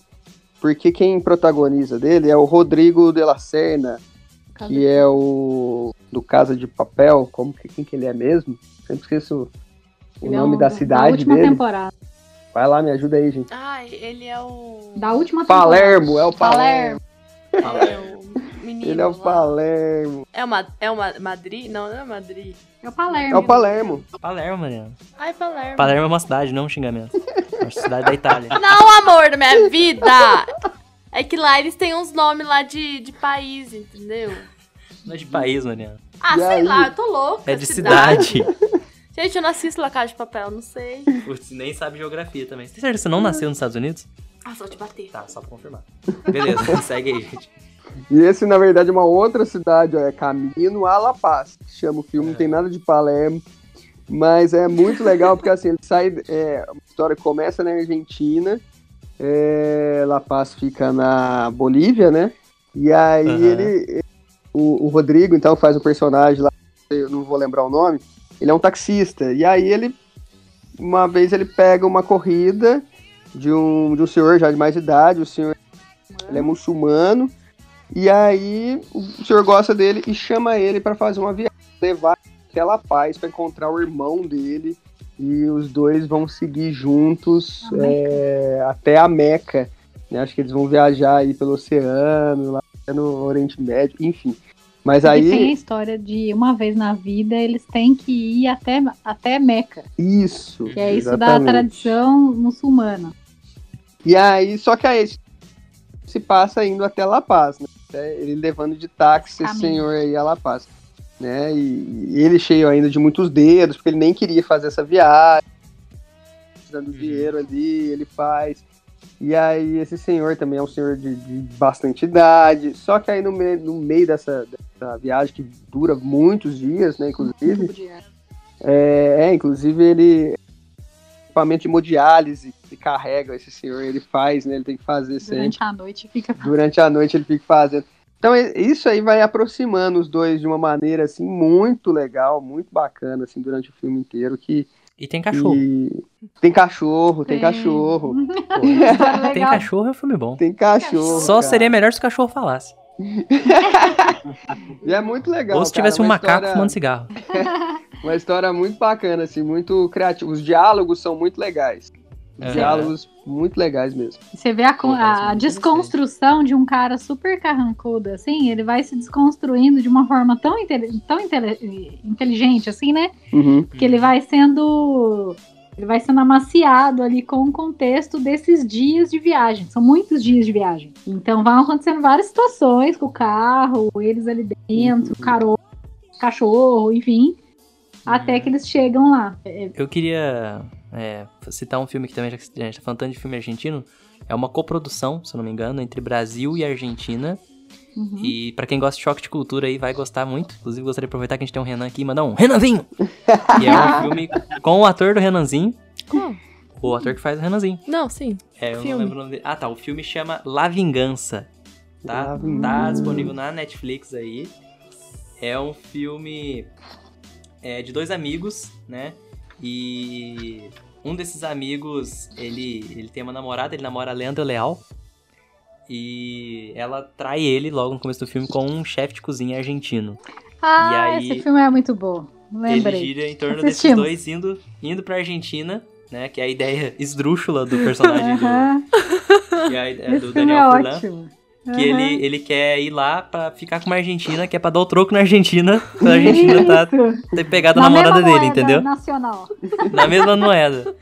Porque quem protagoniza dele é o Rodrigo de la Serna, que é o do Casa de Papel. Como que, quem que ele é mesmo? Sempre esqueço o Ele é nome o- da cidade Da última dele. temporada. Vai lá, me ajuda aí, gente. Ai, ele é o. Da última temporada. Palermo, é o Palermo. Palermo. É o menino. Ele é o lá. Palermo. É uma, é uma Madrid? Não, não é Madrid. É o Palermo. É o Palermo. Palermo, Mariana. Ai, Palermo. Palermo é uma cidade, não um xingamento. É uma cidade da Itália. Não, amor da minha vida! É que lá eles têm uns nomes lá de, de país, entendeu? Não é de país, Mariana. Ah, E sei aí? lá, eu tô louca. É de cidade. Gente, eu não assisto La Casa de Papel, não sei. Putz, nem sabe geografia também. Você tem certeza que você não nasceu nos Estados Unidos? Ah, só te bater. Tá, só pra confirmar. Beleza, segue aí, gente. E esse, na verdade, é uma outra cidade, ó, é Caminho a La Paz. que Chama o filme, não tem nada de Palermo. Mas é muito legal, porque assim, ele sai. É, a história começa na Argentina, é, La Paz fica na Bolívia, né? E aí Aham. ele. O, o Rodrigo, então, faz o personagem lá, eu não vou lembrar o nome. Ele é um taxista. E aí ele. Uma vez ele pega uma corrida de um, de um senhor já de mais idade, o senhor ele é muçulmano. E aí o senhor gosta dele e chama ele para fazer uma viagem, levar até La Paz para encontrar o irmão dele. E os dois vão seguir juntos A é, até a Meca. né? Acho que eles vão viajar aí pelo oceano, lá no Oriente Médio, enfim. Mas E tem a aí, história de uma vez na vida eles têm que ir até, até Meca, isso. que é isso da exatamente. tradição muçulmana. E aí, só que aí se passa indo até La Paz, né? Até Ele levando de táxi esse senhor aí a La Paz. Né? E, e ele cheio ainda de muitos dedos, porque ele nem queria fazer essa viagem. Dando Uhum. dinheiro ali, ele faz. E aí esse senhor também é um senhor de, de bastante idade. Só que aí no meio, no meio dessa, dessa viagem, que dura muitos dias, né, inclusive, é, é, inclusive ele equipamento de hemodiálise que carrega esse senhor, ele faz, né? Ele tem que fazer sempre. Durante a noite fica Durante a noite ele fica fazendo. Então e- isso aí vai aproximando os dois de uma maneira assim muito legal, muito bacana assim durante o filme inteiro que E tem cachorro. e- tem cachorro, tem, Tem. cachorro, Pô, Legal. tem cachorro é um filme bom. tem cachorro. Só cara. seria melhor se o cachorro falasse. E é muito legal. Ou se cara, tivesse um uma macaco história- fumando cigarro. Uma história muito bacana assim, muito criativa. Os diálogos são muito legais. Aham. diálogos muito legais mesmo. Você vê a, a desconstrução de um cara super carrancudo, assim, ele vai se desconstruindo de uma forma tão, inte- tão inte- inteligente, assim, né? Uhum. Que ele vai sendo. Ele vai sendo amaciado ali com o contexto desses dias de viagem. São muitos dias de viagem. Então vão acontecendo várias situações com o carro, eles ali dentro, o caro- cachorro, enfim. Até que eles chegam lá. É, Eu queria é, citar um filme que também, já que a gente tá falando tanto de filme argentino, é uma coprodução, se eu não me engano, entre Brasil e Argentina. uhum. E pra quem gosta de choque de cultura aí, vai gostar muito. Inclusive, gostaria de aproveitar que a gente tem um Renan aqui e mandar um Renanzinho! que é um filme com o ator do Renanzinho, o ator que faz o Renanzinho. Não, sim. É, eu não Filme. lembro o nome dele. Ah, tá. O filme chama La Vingança. Tá? La Vingança. Tá disponível na Netflix aí. É um filme é, de dois amigos, né? E um desses amigos, ele, ele tem uma namorada, ele namora a Leandra Leal. E ela trai ele logo no começo do filme com um chefe de cozinha argentino. Ah, E aí- esse filme é muito bom. Ele Lembrei. gira em torno Assistimos. desses dois indo, indo pra Argentina, né? Que é a ideia esdrúxula do personagem do, Aham, que é a do filme Daniel é Furlan. ótimo. Que Aham. ele, ele quer ir lá pra ficar com uma Argentina, que é pra dar o troco na Argentina, pra Argentina tá, ter pegado a Na namorada mesma dele, moeda entendeu? Nacional. Na mesma moeda.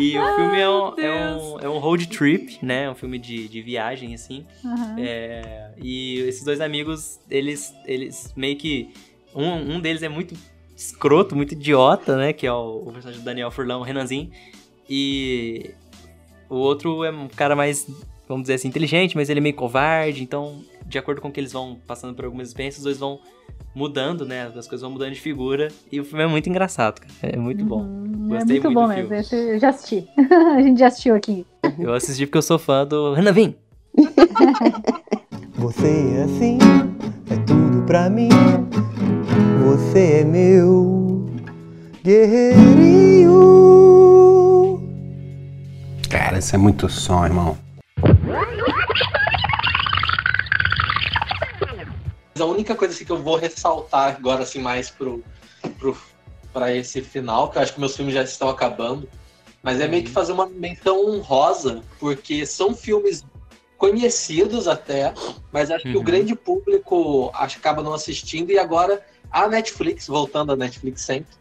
E o filme é um, é um, é um road trip, né? É um filme de, de viagem, assim. Aham. É, e esses dois amigos, eles, eles meio que. Um, um deles é muito escroto, muito idiota, né? Que é o, o personagem do Daniel Furlan, o Renanzinho. E o outro é um cara mais, vamos dizer assim, inteligente, mas ele é meio covarde. Então, de acordo com que eles vão passando por algumas experiências, os dois vão mudando, né? As coisas vão mudando de figura. E o filme é muito engraçado, cara. É muito bom. Uhum, é Gostei muito muito bom do mesmo. filme. Esse eu já assisti. a gente já assistiu aqui. Eu assisti porque eu sou fã do Renavim. Você é assim, é tudo pra mim. Você é meu guerreirinho. Cara, isso é muito som, irmão. A única coisa assim, que eu vou ressaltar agora, assim, mais pro, pro, pra esse final, que eu acho que meus filmes já estão acabando, mas é meio que fazer uma menção honrosa, porque são filmes conhecidos até, mas acho que o Uhum. grande público acho, acaba não assistindo, e agora a Netflix, voltando à Netflix sempre,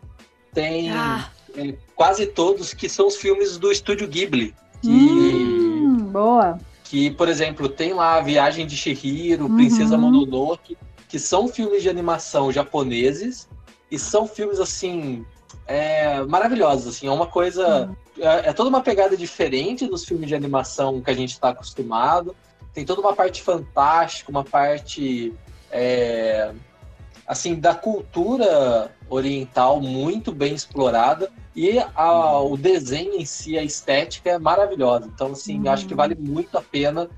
tem Ah, é, quase todos que são os filmes do estúdio Ghibli. Que, Hum, boa. que, por exemplo, tem lá a Viagem de Chihiro, Uhum. Princesa Mononoke, que são filmes de animação japoneses e são filmes assim é, maravilhosos, assim, é uma coisa é, é toda uma pegada diferente dos filmes de animação que a gente está acostumado. tem toda uma parte fantástica, uma parte é, assim da cultura oriental muito bem explorada e a, o desenho em si, a estética é maravilhosa. Então, assim, Uhum. acho que vale muito a pena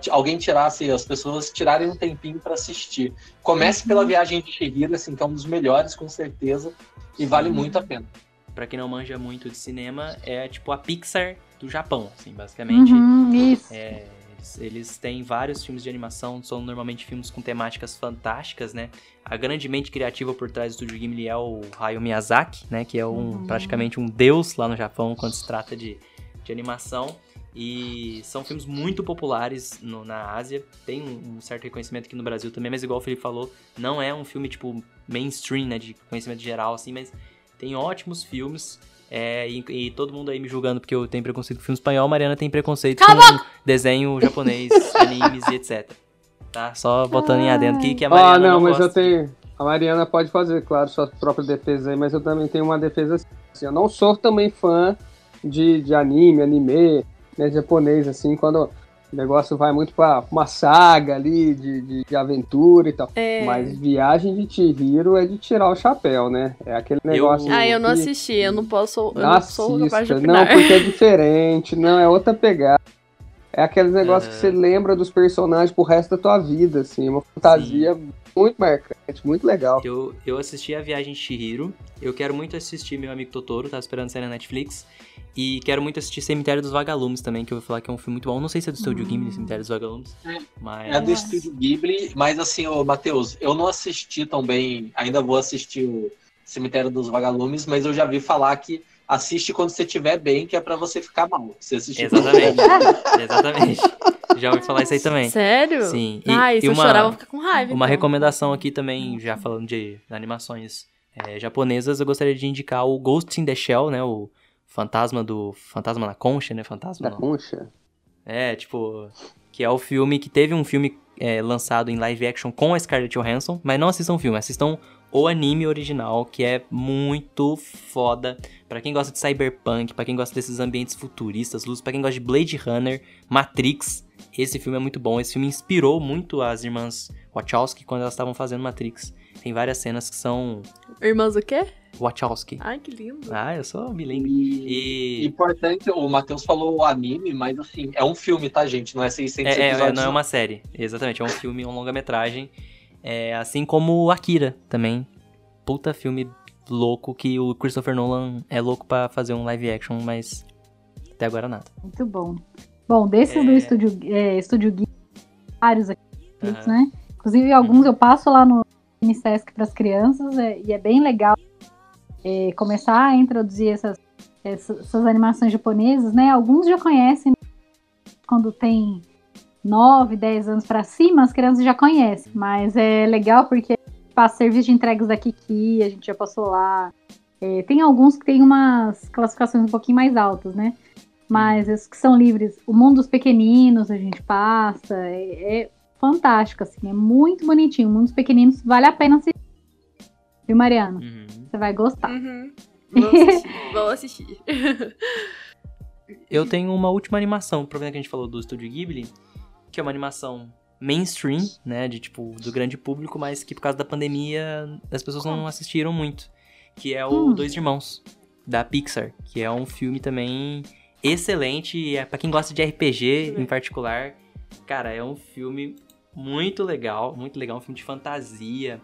t- alguém tirasse, as pessoas tirarem um tempinho para assistir. Comece pela Viagem de Chihiro, assim, que é um dos melhores, com certeza, e vale muito a pena. Pra quem não manja muito de cinema, é tipo a Pixar do Japão, assim, basicamente. Uhum, isso. É, eles, eles têm vários filmes de animação, são normalmente filmes com temáticas fantásticas, né? A grande mente criativa por trás do Studio Ghibli é o Hayao Miyazaki, né? Que é um, Uhum. praticamente um deus lá no Japão quando se trata de, de animação. E são filmes muito populares no- na Ásia. Tem um, um certo reconhecimento aqui no Brasil também, mas igual o Felipe falou, não é um filme, tipo, mainstream, né? De conhecimento geral, assim, mas tem ótimos filmes. É, e, e todo mundo aí me julgando porque eu tenho preconceito com filme espanhol, Mariana tem preconceito Cala com desenho japonês, animes e etc. Tá? Só botando em adendo aqui que a Mariana Ah, não, mas gosta. eu tenho. A Mariana pode fazer, claro, sua própria defesa aí, mas eu também tenho uma defesa assim. Eu não sou também fã de, de anime, anime, né, japonês, assim, quando o negócio vai muito pra uma saga ali de, de, de aventura e tal. É. Mas Viagem de Chihiro é de tirar o chapéu, né? É aquele Eu- negócio. Ah, eu não que- assisti, eu não posso. Eu Não não sou capaz de assista, não, porque é diferente, não, é outra pegada. É aqueles negócios que É. você lembra dos personagens pro resto da tua vida, assim, uma fantasia muito marcante, muito legal. Eu, eu assisti a Viagem de Chihiro. Eu quero muito assistir Meu Amigo Totoro, tava esperando sair na Netflix. E quero muito assistir Cemitério dos Vagalumes também, que eu vou falar que é um filme muito bom. Não sei se é do Studio Ghibli, Cemitério dos Vagalumes. Mas. É do Estúdio Ghibli, mas assim, ô Matheus, eu não assisti também, ainda vou assistir o Cemitério dos Vagalumes, mas eu já vi falar que assiste quando você estiver bem, que é pra você ficar mal. Assistir quando Exatamente. Exatamente. Já ouvi falar isso aí também. Sério? Sim. E, Ah, e e se eu uma, chorar, eu vou ficar com raiva. uma então. recomendação aqui também, já falando de animações é, japonesas, eu gostaria de indicar o Ghost in the Shell, né? O fantasma do. Fantasma na concha, né? Fantasma Da não. concha. É, tipo. Que é o filme que teve um filme é, lançado em live action com a Scarlett Johansson, mas não assistam o filme, assistam o anime original, que é muito foda. Pra quem gosta de cyberpunk, pra quem gosta desses ambientes futuristas, luz, pra quem gosta de Blade Runner, Matrix, esse filme é muito bom. Esse filme inspirou muito as irmãs Wachowski quando elas estavam fazendo Matrix. Tem várias cenas que são Irmãs o quê? Wachowski. Ai, que lindo. Ah, eu sou bilíngue. E E importante, o Matheus falou o anime, mas assim, é um filme, tá, gente? Não é 600 É, é, episódios. não é uma série, exatamente, é um filme, um longa-metragem. É, assim como Akira também. Puta filme louco que o Christopher Nolan é louco pra fazer um live action, mas até agora nada. Muito bom. Bom, desses É. do estúdio, é, estúdio Geek, vários aqui, Aham. né? Inclusive, alguns eu passo lá no Unisesc para as crianças é, e é bem legal é, começar a introduzir essas, essas, essas animações japonesas, né? Alguns já conhecem quando tem 9, 10 anos para cima, as crianças já conhecem, mas é legal porque passa serviço de entregas da Kiki, a gente já passou lá. É, tem alguns que tem umas classificações um pouquinho mais altas, né? Mas esses que são livres, o mundo dos pequeninos a gente passa, é, é fantástico, assim, é muito bonitinho. O mundo dos pequeninos vale a pena assistir. Viu, Mariana? Uhum. Você vai gostar. Uhum. Vou assistir. Vou assistir. Eu tenho uma última animação, aproveitando que a gente falou do Estúdio Ghibli, que é uma animação mainstream, né, de tipo, do grande público, mas que por causa da pandemia as pessoas não assistiram muito, que é o Hum. Dois Irmãos, da Pixar, que é um filme também excelente, é para quem gosta de RPG em particular, cara, é um filme muito legal, muito legal, um filme de fantasia,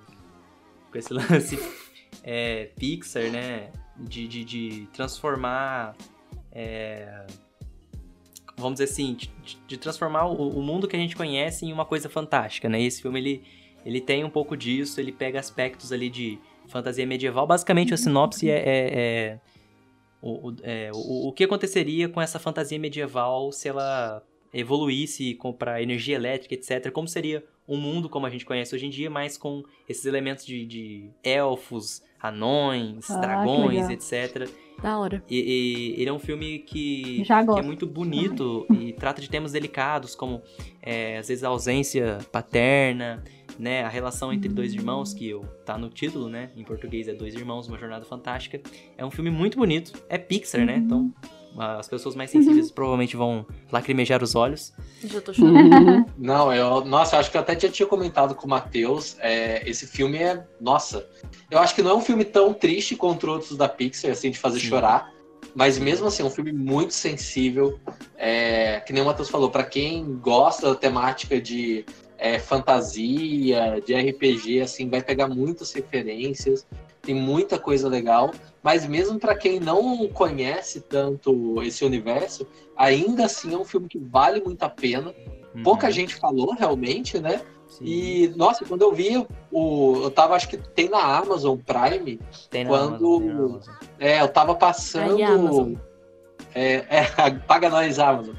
com esse lance é, Pixar, né, de, de, de transformar é, vamos dizer assim, de, de transformar o, o mundo que a gente conhece em uma coisa fantástica, né? E esse filme, ele, ele tem um pouco disso, ele pega aspectos ali de fantasia medieval. Basicamente, a sinopse é... é- é o, é, o, o que aconteceria com essa fantasia medieval se ela evoluísse para energia elétrica, etc. Como seria um mundo como a gente conhece hoje em dia, mas com esses elementos de, de elfos, anões, Ah, dragões, etc. Da hora. E, e ele é um filme que, Já que é muito bonito e trata de temas delicados, como é, às vezes a ausência paterna, né? A relação entre dois irmãos, que eu, tá no título, né? Em português é Dois Irmãos, Uma Jornada Fantástica. É um filme muito bonito. É Pixar, né? Então As pessoas mais sensíveis provavelmente vão lacrimejar os olhos. Já tô chorando. Não, eu, nossa, eu acho que eu até já tinha comentado com o Matheus. É, esse filme é. Nossa, eu acho que não é um filme tão triste quanto outros da Pixar, assim, de fazer Sim. chorar. Mas mesmo assim, é um filme muito sensível. É, que nem o Matheus falou, pra quem gosta da temática de é, fantasia, de RPG, assim, vai pegar muitas referências. Tem muita coisa legal. Mas mesmo pra quem não conhece tanto esse universo, ainda assim é um filme que vale muito a pena. Pouca Uhum. gente falou realmente, né? Sim. E, nossa, quando eu vi o. Eu tava, acho que tem na Amazon Prime. Tem na quando- Amazon, tem na Amazon. É, eu tava passando. Aí, Amazon. É, é, paga nós, Amazon.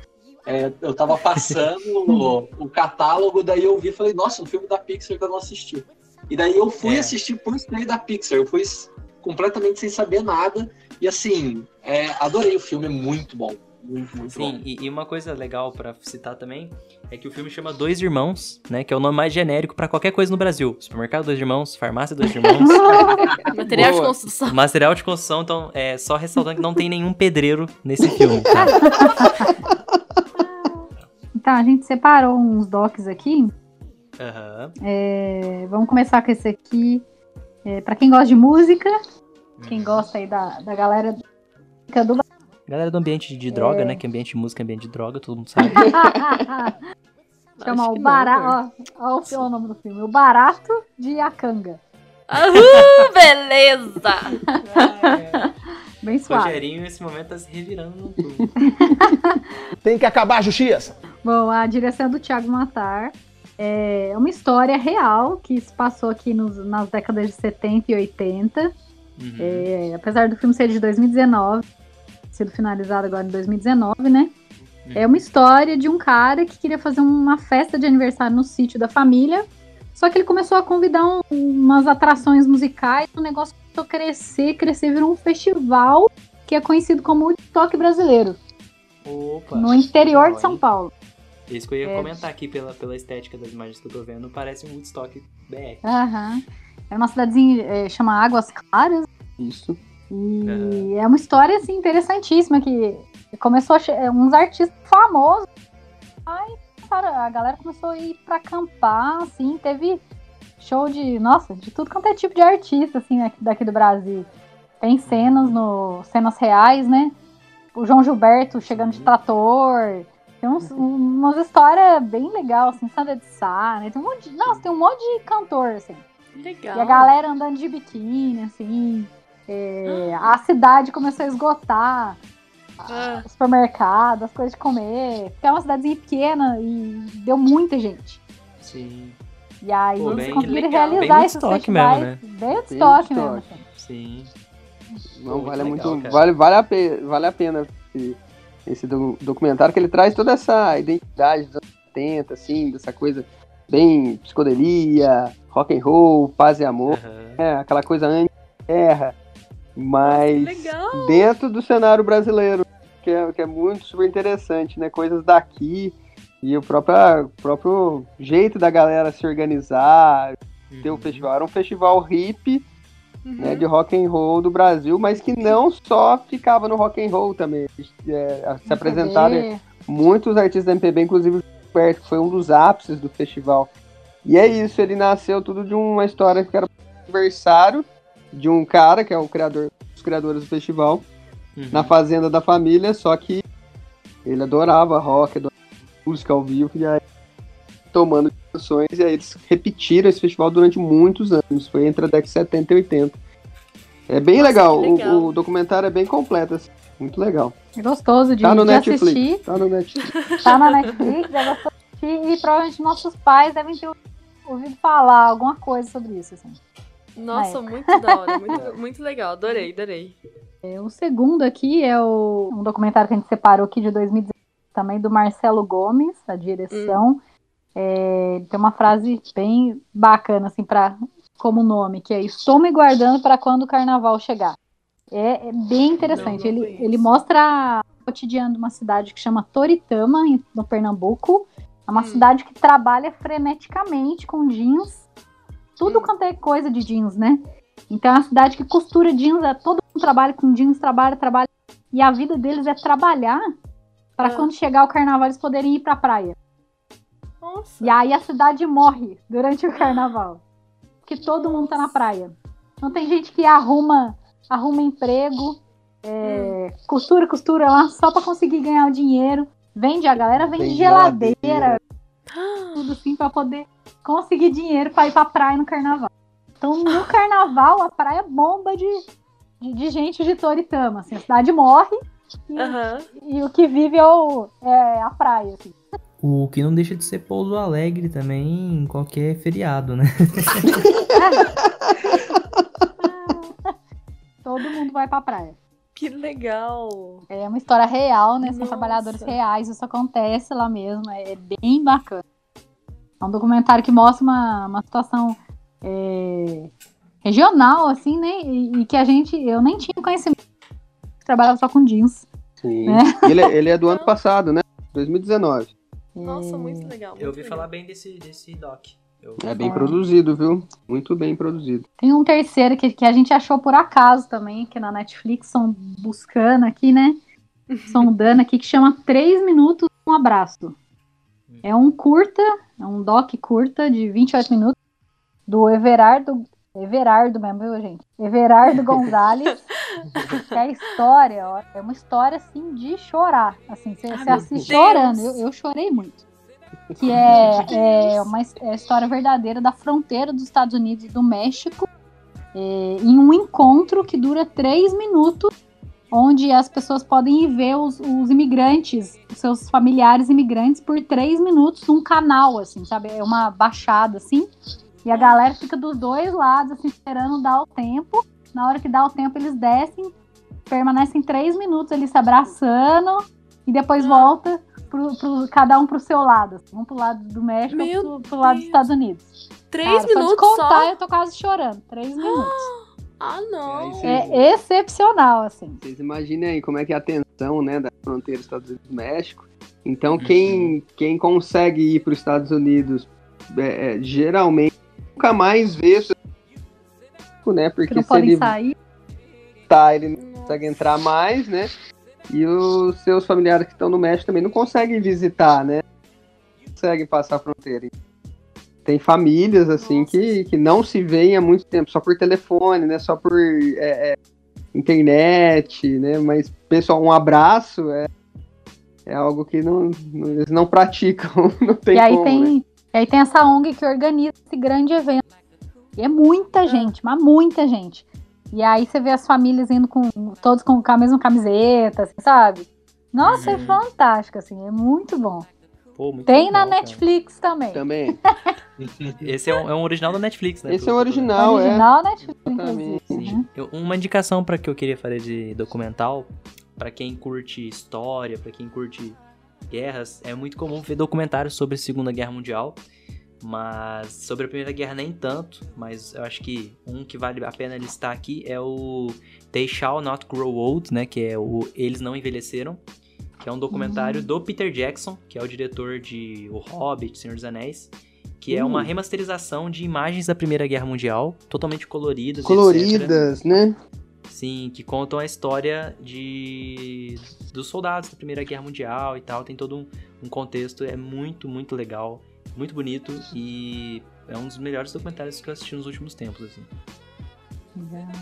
É, eu tava passando o, o catálogo, daí eu vi e falei, nossa, um filme da Pixar que eu não assisti. E daí eu fui É. assistir por ser da Pixar. Eu fui completamente sem saber nada. E assim, é, adorei o filme, é muito bom. Muito, muito Sim, bom. e, e uma coisa legal pra citar também é que o filme chama Dois Irmãos, né? Que é o nome mais genérico pra qualquer coisa no Brasil. Supermercado Dois Irmãos, farmácia Dois Irmãos, Material de Boa. construção. material de construção. Então, é só ressaltando que não tem nenhum pedreiro nesse filme, tá? Então, a gente separou uns docs aqui. Aham. É, vamos começar com esse aqui. É, para quem gosta de música, quem gosta aí da, da galera do Galera do ambiente de droga, É. né? Que ambiente de música é ambiente de droga, todo mundo sabe. Chama o barato. Ó, ó, o nome do filme. O Barato de Akanga. Aham, beleza! Bem suave. Rogerinho, nesse momento, tá se revirando no. Tem que acabar a justiça. Bom, a direção é do Thiago Matar. É uma história real que se passou aqui nos- nas décadas de 70 e 80. Uhum. É, apesar do filme ser de 2019, sido finalizado agora em 2019, né? É uma história de um cara que queria fazer uma festa de aniversário no sítio da família. Só que ele começou a convidar um- umas atrações musicais, o negócio começou a crescer, crescer, virou um festival que é conhecido como o TikTok brasileiro, Opa. no interior de São? Paulo. Isso que eu ia É. comentar aqui pela, pela estética das imagens que eu tô vendo, parece um Woodstock BR. Aham. É uma cidadezinha, é, chama Águas Claras, Isso. E é uma história assim interessantíssima que começou a é, uns artistas famosos. Aí cara, a galera começou a ir pra acampar, assim, teve show de, nossa, de tudo quanto é tipo de artista assim aqui- daqui do Brasil. Tem cenas no cenas reais, né? O João Gilberto chegando de trator. Tem uns, umas histórias bem legais, assim, Sandra de Sá, né? Tem um monte de, nossa, tem um monte de cantor, assim. Legal. E a galera andando de biquíni, assim. é, a cidade começou a esgotar Ah, o supermercado, as coisas de comer. Porque é uma cidadezinha pequena e deu muita gente. Sim, E aí Pô, eles bem conseguiram legal. Bem realizar esses Woodstock festivais. mesmo, né? Bem Bem Woodstock mesmo. Assim. sim. Não, Pô, vale muito. legal, cara. vale, vale, a pe- vale a pena esse do- documentário, que ele traz toda essa identidade dos anos 70, assim, dessa coisa bem psicodelia, rock and roll, paz e amor, é, aquela coisa anti-guerra, mas legal. dentro do cenário brasileiro, que é, que é muito super interessante, né? Coisas daqui e o próprio, próprio jeito da galera se organizar, ter o Uhum. festival. Era um festival hippie, Uhum. né, de rock and roll do Brasil, mas que não só ficava no rock and roll também. É, se apresentaram MPB. muitos artistas da MPB, inclusive o Gilberto, que foi um dos ápices do festival. E é isso, ele nasceu tudo de uma história que era aniversário de um cara, que é o criador, os criadores do festival, Uhum. na fazenda da família, só que ele adorava rock, adorava música ao vivo, e aí tomando dimensões, e aí eles repetiram esse festival durante muitos anos, foi entre a década de 70 e 80. É bem Nossa, legal, que o- legal. O, documentário é bem completo, assim, muito legal. É gostoso de, Tá no de Netflix, assistir. tá no Netflix. Tá na Netflix, é gostoso de assistir. E provavelmente nossos pais devem ter ouvido falar alguma coisa sobre isso. Assim. Nossa, muito da hora. Muito, muito legal. Adorei, adorei. É, O segundo aqui é o, um documentário que a gente separou aqui de 2019, também do Marcelo Gomes, a direção. É, tem uma frase bem bacana, assim, pra, como nome, que é Estou me guardando para quando o carnaval chegar. É, é bem interessante. Não, não ele, ele mostra o cotidiano de uma cidade que chama Toritama, no Pernambuco. É uma Hum. cidade que trabalha freneticamente com jeans. Tudo Hum. quanto é coisa de jeans, né? Então é uma cidade que costura jeans, é, todo mundo trabalha com jeans, trabalha, trabalha. E a vida deles é trabalhar para Ah. quando chegar o carnaval eles poderem ir pra praia. Nossa. E aí a cidade morre durante o carnaval. Porque todo mundo tá na praia. Então tem gente que arruma, arruma emprego, é, costura, costura lá só pra conseguir ganhar o dinheiro. Vende, a galera vende Vende geladeira, geladeira. tudo assim, pra poder conseguir dinheiro pra ir pra praia no carnaval. Então no carnaval a praia bomba de, de, de gente de Toritama. Assim, a cidade morre e, Aham. e o que vive é, o, é a praia. Assim. O que não deixa de ser Pouso Alegre também em qualquer feriado, né? Todo mundo vai pra praia. Que legal. É uma história real, né? São Nossa. trabalhadores reais, isso acontece lá mesmo, é bem bacana. É um documentário que mostra uma, uma situação é, regional, assim, né? E, e que a gente, eu nem tinha conhecimento, trabalhava só com jeans. Sim. Né? Ele, é- ele é do ano passado, né? 2019. Nossa, É, muito legal. Eu ouvi muito falar bem desse, desse doc. É bem É. produzido, viu? Muito bem produzido. Tem um terceiro que, que a gente achou por acaso também, aqui na Netflix, são buscando aqui, né? Sondando aqui, que chama Três Minutos Um Abraço. É um curta, é um doc curta de 28 minutos, do Everardo, Everardo mesmo, viu, gente? Everardo Gonzalez. que é a história, ó, é uma história, assim, de chorar. Assim, você, meu assiste Deus. chorando, eu, eu chorei muito. Que é, é uma é a história verdadeira da fronteira dos Estados Unidos e do México, é, em um encontro que dura três minutos, onde as pessoas podem ir ver os, os imigrantes, os seus familiares imigrantes, por três minutos num canal, assim, sabe? É uma baixada, assim, e a galera fica dos dois lados, assim, esperando dar o tempo. Na hora que dá o tempo, eles descem, permanecem três minutos ali se abraçando, e depois volta pro, pro- cada um pro seu lado. Assim, um pro lado do México, Meu pro, pro lado dos. Estados Unidos. Três Cara, minutos só de contar, só? eu tô quase chorando. Três minutos. Ah, não. É excepcional, assim. Vocês imaginem aí como é que é a tensão, né, da fronteira Estados Unidos-México. Então, quem, quem consegue ir para os Estados Unidos, é, é, geralmente, nunca mais vê isso, né, Que porque não se ele sair. tá, ele não consegue entrar mais, né, e os seus familiares que estão no México também não conseguem visitar, né, não conseguem passar a fronteira. Tem famílias, assim, Nossa. que, que não se veem há muito tempo, só por telefone, né, só por é, é, internet, né, mas, pessoal, um abraço é, é algo que não, não- eles não praticam, não tem E aí como, tem, né? E aí tem essa ONG que organiza esse grande evento. E é muita Ah. gente, mas muita gente. E aí você vê as famílias indo com todos com a mesma camiseta, assim, sabe? Nossa, é Uhum. fantástico, assim, é muito bom. Pô, muito Tem legal, na cara. Netflix também. Também. Esse é um, é um original da Netflix, né? Esse é o original, é. Original Netflix, Exatamente. inclusive. Sim. né? Eu- uma indicação para que eu queria fazer de documental, para quem curte história, para quem curte guerras, é muito comum ver documentários sobre a Segunda Guerra Mundial, mas sobre a Primeira Guerra nem tanto, mas eu acho que um que vale a pena listar aqui é o They Shall Not Grow Old, né, que é o Eles Não Envelheceram, que é um documentário do Peter Jackson, que é o diretor de O Hobbit, Senhor dos Anéis, que é uma Hum. remasterização de imagens da Primeira Guerra Mundial, totalmente coloridas, etc. Coloridas, né? Sim, que contam a história de dos soldados da Primeira Guerra Mundial e tal. Tem todo um, um contexto, é muito, muito legal, muito bonito e é um dos melhores documentários que eu assisti nos últimos tempos, assim.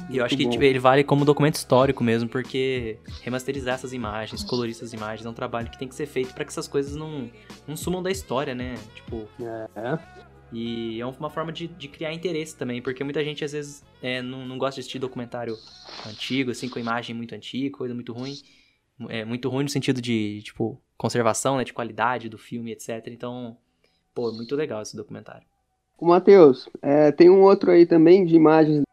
E eu acho que tipo, ele vale como documento histórico mesmo, porque remasterizar essas imagens, colorir essas imagens, é um trabalho que tem que ser feito pra que essas coisas não, não sumam da história, né? Tipo, É. e é uma forma de, de criar interesse também, porque muita gente às vezes é, não, não gosta de assistir documentário antigo, assim, com imagem muito antiga, coisa muito ruim. É muito ruim no sentido de, tipo, conservação, né, de qualidade do filme, etc. Então, pô, muito legal esse documentário. O Matheus, é, tem um outro aí também de imagens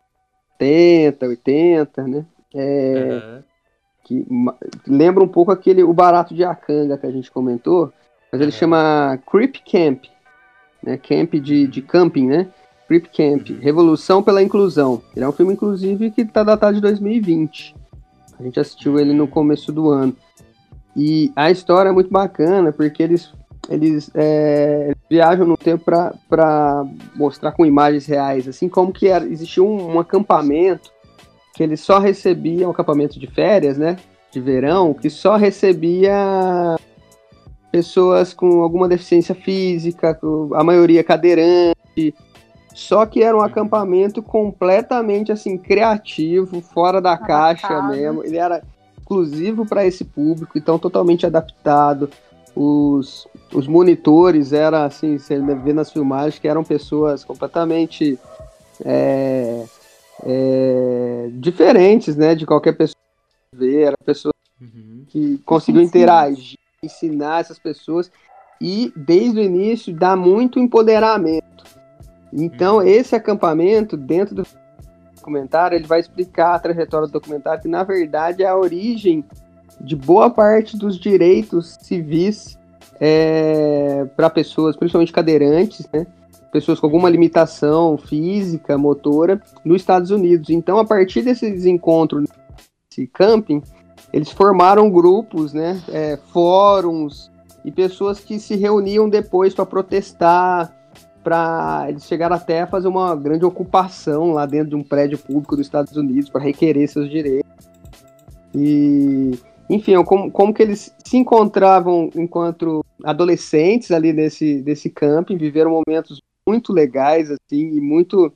70, 80, né? É, Aham. que lembra um pouco aquele o barato de Akanga que a gente comentou, mas ele Aham. chama Creep Camp, né? Camp de, de camping, né? Creep Camp. Revolução pela Inclusão. Ele é um filme, inclusive, que tá datado de 2020. A gente assistiu ele no começo do ano. E a história é muito bacana, porque eles, eles, é, viajam no tempo para mostrar com imagens reais, assim como que era, existia um, um acampamento que eles só recebiam, um acampamento de férias, né? de verão que só recebia pessoas com alguma deficiência física, a maioria cadeirante. Só que era um acampamento completamente assim criativo, fora da caixa mesmo. Ele era exclusivo para esse público, então totalmente adaptado. Os, os monitores eram assim, você vê nas filmagens que eram pessoas completamente é, é, diferentes, né, de qualquer pessoa que vê. Era pessoas Uhum. que conseguiu interagir, ensinar essas pessoas e desde o início dá muito empoderamento. Então Uhum. esse acampamento dentro do documentário ele vai explicar a trajetória do documentário que na verdade é a origem de boa parte dos direitos civis para pessoas, principalmente cadeirantes, né? Pessoas com alguma limitação física, motora, nos Estados Unidos. Então, a partir desses encontros, esse camping, eles formaram grupos, né, é, fóruns e pessoas que se reuniam depois para protestar, para eles chegaram até a fazer uma grande ocupação lá dentro de um prédio público dos Estados Unidos para requerer seus direitos. E, enfim, como, como que eles se encontravam enquanto adolescentes ali nesse, nesse camping, viveram momentos muito legais assim e muito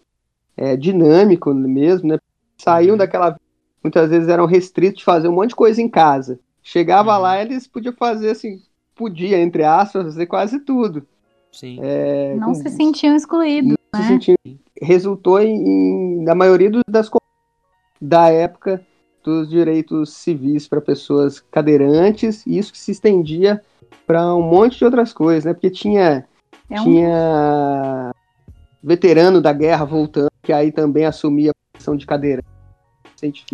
é, dinâmico mesmo, né? Saíam Uhum. daquela muitas vezes eram restritos de fazer um monte de coisa em casa. Chegava Uhum. lá, eles podiam fazer assim, podia, entre aspas, fazer quase tudo. Sim. É, Não com- se sentiam excluídos, se né? sentindo- resultou em, em- na maioria do- das da época dos direitos civis para pessoas cadeirantes, e isso que se estendia para um monte de outras coisas, né? Porque tinha É um tinha veterano da guerra voltando, que aí também assumia a posição de cadeirante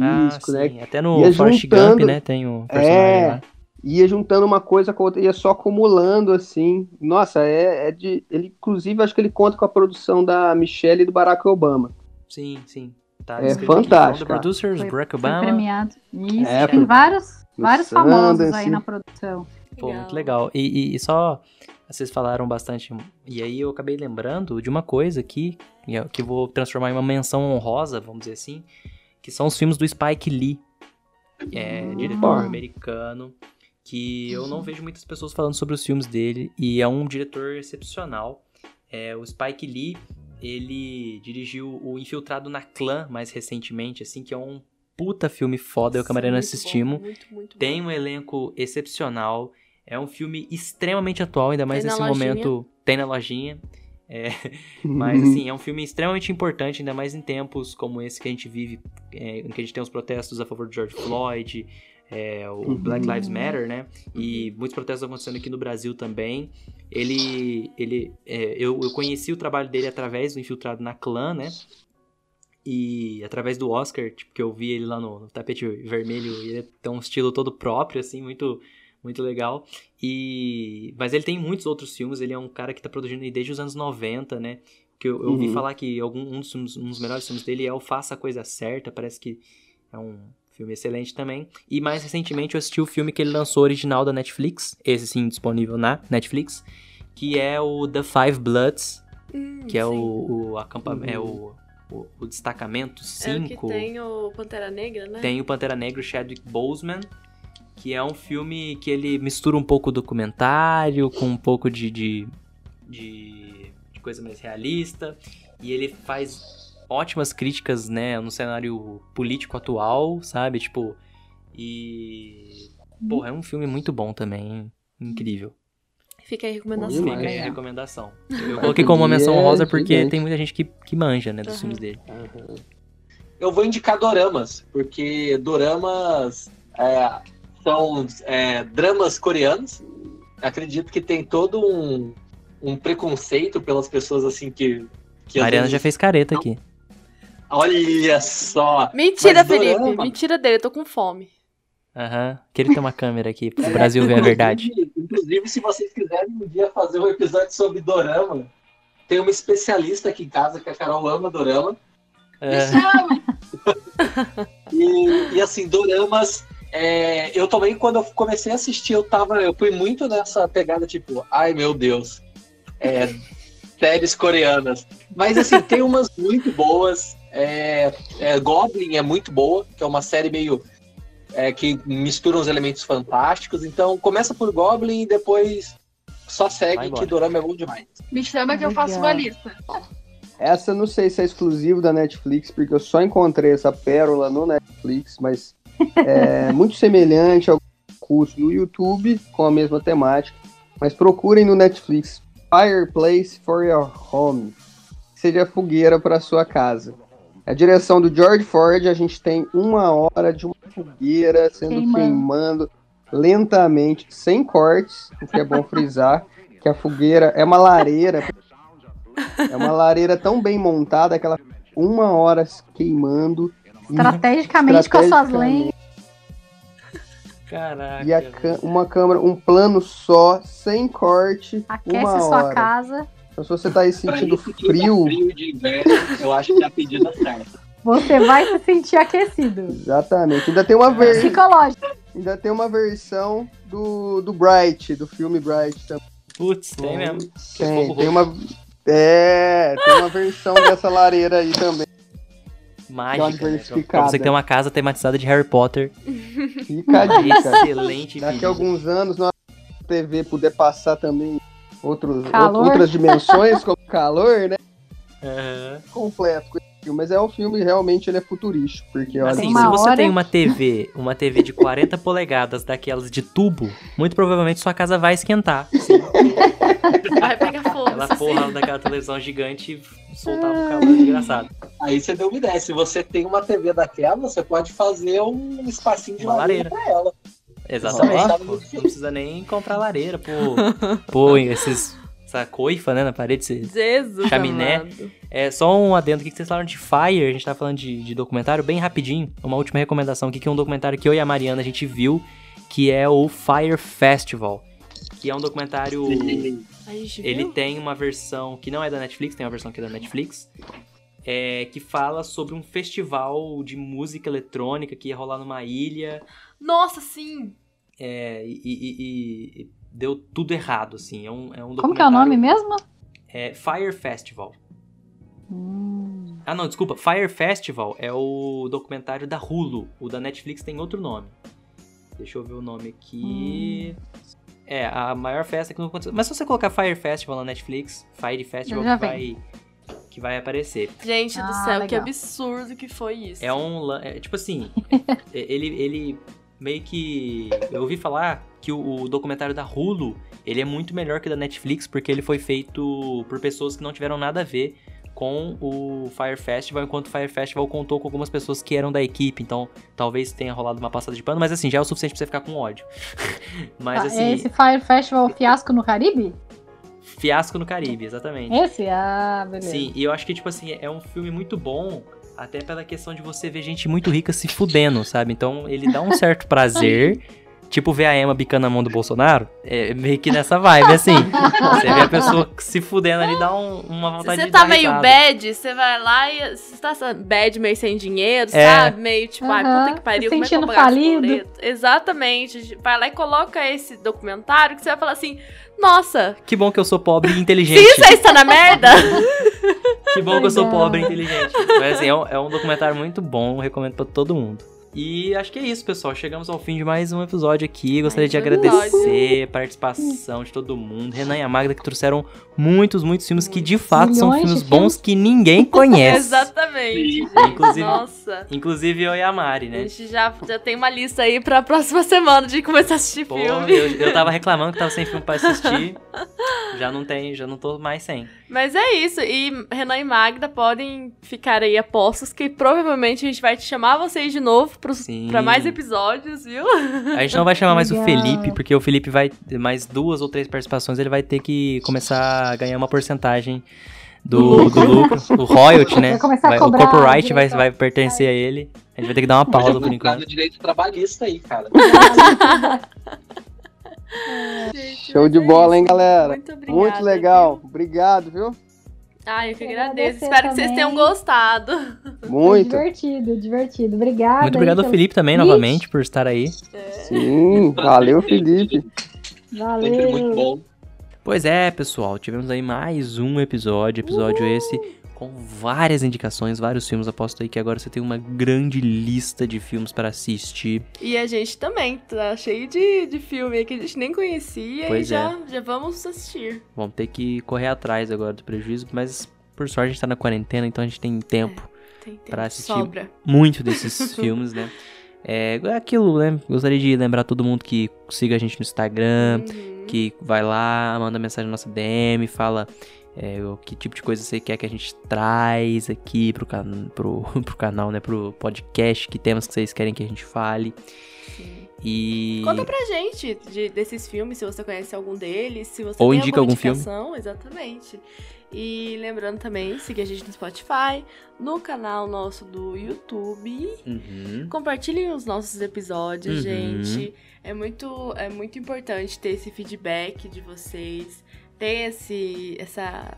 Ah, físico, né? sim. Até no Ia Forrest juntando- Gump, né? Tem um personagem É. lá. ia juntando uma coisa com a outra, ia só acumulando assim. Nossa, é, é de. Ele, inclusive, acho que ele conta com a produção da Michelle e do Barack Obama. Sim, sim. Tá É fantástico, From The Producers, Foi- Barack foi Obama. premiado. Isso, É, tem foi- vários, vários famosos aí na produção. Pô, muito legal. E, e- e só vocês falaram bastante. E aí eu acabei lembrando de uma coisa aqui, que eu- que eu vou transformar em uma menção honrosa, vamos dizer assim, que são os filmes do Spike Lee. É, diretor americano. Que eu não vejo muitas pessoas falando sobre os filmes dele. E é um diretor excepcional. É, o Spike Lee, ele dirigiu o Infiltrado na Clã mais recentemente, assim, que é um puta filme foda, eu e o Camarena assistimos. Tem um elenco excepcional. É um filme extremamente atual, ainda mais Tem nesse momento. Tem na lojinha. É, mas assim, é um filme extremamente importante, ainda mais em tempos como esse que a gente vive, é, em que a gente tem os protestos a favor de George Floyd, é, o Uhum. Black Lives Matter, né? E muitos protestos acontecendo aqui no Brasil também. Ele, ele, é, eu, eu conheci o trabalho dele através do Infiltrado na Clã, né? E através do Oscar, tipo, que eu vi ele lá no, no tapete vermelho, e ele tem um estilo todo próprio, assim, muito, muito legal. E... Mas ele tem muitos outros filmes, ele é um cara que tá produzindo aí desde os anos 90, né? Que eu, eu ouvi Uhum. falar que algum, um, dos, filmes- um dos melhores filmes dele é o Faça a Coisa Certa, parece que é um filme excelente também. E mais recentemente eu assisti o filme que ele lançou original da Netflix, esse sim disponível na Netflix, que é o The Five Bloods, Hum, que é sim. o, o acampamento, é o, o, o destacamento É o que 5. tem o Pantera Negra, né? Tem o Pantera Negra, o Chadwick Boseman, que é um filme que ele mistura um pouco documentário com um pouco de, de, de, de coisa mais realista. E ele faz ótimas críticas, né, no cenário político atual, sabe? Tipo, e... Porra, é um filme muito bom também, incrível. Fica aí a recomendação. Fica aí a recomendação. Eu coloquei como uma menção é honrosa porque gigante. tem muita gente que, que manja, né, dos Aham. filmes dele. Eu vou indicar doramas, porque doramas é, são é, dramas coreanos. Acredito que tem todo um, um preconceito pelas pessoas assim que. que A Mariana já fez careta aqui. Olha só! Mentira, Mas Felipe. dorama- Mentira dele, eu tô com fome. Aham. Que ele tem uma câmera aqui pro Brasil ver a verdade. Inclusive, se vocês quiserem um dia fazer um episódio sobre dorama, tem uma especialista aqui em casa, que a Carol ama dorama. É. E, e, assim, doramas. É, eu também, quando eu comecei a assistir, eu tava. Eu fui muito nessa pegada, tipo, ai meu Deus. É, séries coreanas. Mas assim, tem umas muito boas. É, é, Goblin é muito boa, que é uma série meio é, que misturam os elementos fantásticos. Então começa por Goblin e depois só segue que Dorama é bom demais. Me chama que eu faço uma lista. Essa eu não sei se é exclusivo da Netflix, porque eu só encontrei essa pérola no Netflix, mas é muito semelhante ao curso no YouTube com a mesma temática. Mas procurem no Netflix Fireplace for Your Home, que seja fogueira para sua casa. A direção do George Ford, a gente tem uma hora de uma fogueira sendo Queimando. queimando lentamente, sem cortes, o que é bom frisar, que a fogueira é uma lareira é uma lareira tão bem montada que ela fica uma hora queimando. Estrategicamente com as suas lenhas. Caraca. E uma câmera, um plano só, sem corte, Aquece uma a sua hora. casa. Então, se você tá aí sentindo tá frio, frio de inverno, eu acho que é a pedida certa. Você vai se sentir aquecido. exatamente. Ainda tem uma ver... Psicológico. ainda tem uma versão do, do Bright, do filme Bright também. Putz, tem mesmo. Tem, tem uma é, tem uma versão dessa lareira aí também. Mágica. né? Pra você ter uma casa tematizada de Harry Potter. Fica a dica. Excelente Daqui vídeo. a alguns anos, na TV puder passar também outros, outras dimensões, como calor, né? Aham. Completo filme. Mas é um filme, realmente, ele é futurístico. Porque, olha, Assim, se você hora- tem uma TV, uma TV de 40 polegadas daquelas de tubo, muito provavelmente sua casa vai esquentar. Sim. Vai pegar fogo. Sim. porra daquela televisão gigante soltava um calor desgraçado. Aí você deu uma ideia. Se você tem uma TV daquela, você pode fazer um espacinho de Uma lareira pra ela. Exatamente. Não precisa nem comprar lareira, pô. Pô, esses. Essa coifa, né, na parede, esse- Jesus Chaminé. amado. É só um adendo aqui que vocês falaram de Fire, a gente tá falando de, de documentário, bem rapidinho. Uma última recomendação aqui, que é um documentário que eu e a Mariana a gente viu, que é o Fire Festival. Que é um documentário. Ele tem uma versão que não é da Netflix, tem uma versão que é da Netflix. é, que fala sobre um festival de música eletrônica que ia rolar numa ilha. Nossa, sim. é, e, e- e- e deu tudo errado, assim. É um, é um Como que é o nome mesmo? É Fire Festival. Hum. Ah, não, desculpa. Fire Festival é o documentário da Hulu. O da Netflix tem outro nome. Deixa eu ver o nome aqui. É, a maior festa que não aconteceu. Mas se você colocar Fire Festival na Netflix, Fire Festival que vai, que vai aparecer. Gente do Ah, céu, que legal. absurdo que foi isso. É um. é, tipo assim, é- ele, ele meio que. Eu ouvi falar que o, o documentário da Hulu ele é muito melhor que o da Netflix porque ele foi feito por pessoas que não tiveram nada a ver com o Fire Festival, enquanto o Fire Festival contou com algumas pessoas que eram da equipe, então talvez tenha rolado uma passada de pano, mas assim, já é o suficiente pra você ficar com ódio. mas Tá, assim, Esse Fire Festival Fiasco no Caribe? fiasco no Caribe, exatamente. Esse? Ah, beleza. Sim, e eu acho que, tipo assim, é um filme muito bom, até pela questão de você ver gente muito rica se fudendo, sabe? Então ele dá um certo prazer. Tipo ver a Emma bicando a mão do Bolsonaro, é meio que nessa vibe, assim. Você vê a pessoa se fudendo ali, dá um- uma Se vontade você de tá dar meio risada. bad, você vai lá e você tá bad meio sem dinheiro, É. sabe? Meio tipo, ai, Aham, puta que pariu, como é que eu sentindo vou falido. Exatamente. Vai lá e coloca esse documentário que você vai falar assim, nossa, Que bom que eu sou pobre e inteligente. se isso aí está na merda, Que bom que eu sou pobre e inteligente. Mas assim, é um, é um documentário muito bom, recomendo pra todo mundo. E acho que é isso, pessoal. Chegamos ao fim de mais um episódio aqui. Gostaria Mais de agradecer a participação de todo mundo. Renan e a Magda que trouxeram muitos, muitos filmes que de fato são Milhões de filmes filmes. bons que ninguém conhece. exatamente. Inclusive, Nossa. inclusive eu e a Mari, A né? gente já, já tem uma lista aí pra próxima semana de começar a assistir Pô, filme. eu, eu tava reclamando que tava sem filme pra assistir. Já não tem, já não tô mais sem. Mas é isso. E Renan e Magda podem ficar aí apostos que provavelmente a gente vai te chamar vocês de novo pra mais episódios, viu? A gente não vai chamar mais o Legal. Felipe, porque o Felipe vai ter mais duas ou três participações, ele vai ter que começar a ganhar uma porcentagem do, do lucro, o royalty, né? Vai o copyright vai, vai pertencer a ele. A gente vai ter que dar uma pausa por enquanto. no direito trabalhista aí, cara. Gente, Show de é bola, hein, galera? Muito obrigada. Muito legal. viu? Obrigado, viu? Ai, eu que agradeço. Espero que vocês também. tenham gostado. Muito. Divertido, divertido. Obrigada. Muito obrigado ao pelo- Felipe também, Ixi. novamente, por estar aí. Sim, valeu, Felipe. Sempre muito Valeu. bom. Pois é, pessoal, tivemos aí mais um episódio, episódio esse com várias indicações, vários filmes. Aposto aí que agora você tem uma grande lista de filmes para assistir. E a gente também tá cheio de, de filme aí que a gente nem conhecia Pois e já, já vamos assistir. Vamos ter que correr atrás agora do prejuízo, mas por sorte a gente tá na quarentena, então a gente tem tempo Tem tempo, Pra assistir. sobra. muito desses filmes, né? É é aquilo, né? Gostaria de lembrar todo mundo que siga a gente no Instagram, Uhum. que vai lá, manda mensagem na nossa DM, fala é, o que tipo de coisa você quer que a gente traz aqui pro, can pro, pro canal, né? Pro podcast, que temas que vocês querem que a gente fale. Sim. E. Conta pra gente de- desses filmes, se você conhece algum deles, se você Ou tem indica algum filme. exatamente. E lembrando também, seguir a gente no Spotify, no canal nosso do YouTube. Uhum. Compartilhem os nossos episódios, Uhum. gente. É muito, é muito importante ter esse feedback de vocês, ter esse, essa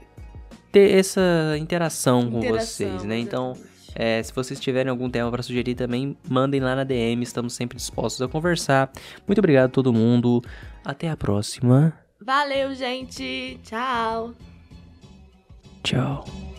Ter essa interação com interação. vocês, né? Então. É, se vocês tiverem algum tema para sugerir também, mandem lá na DM, estamos sempre dispostos a conversar. Muito obrigado a todo mundo. Até a próxima. Valeu, gente. Tchau. Tchau.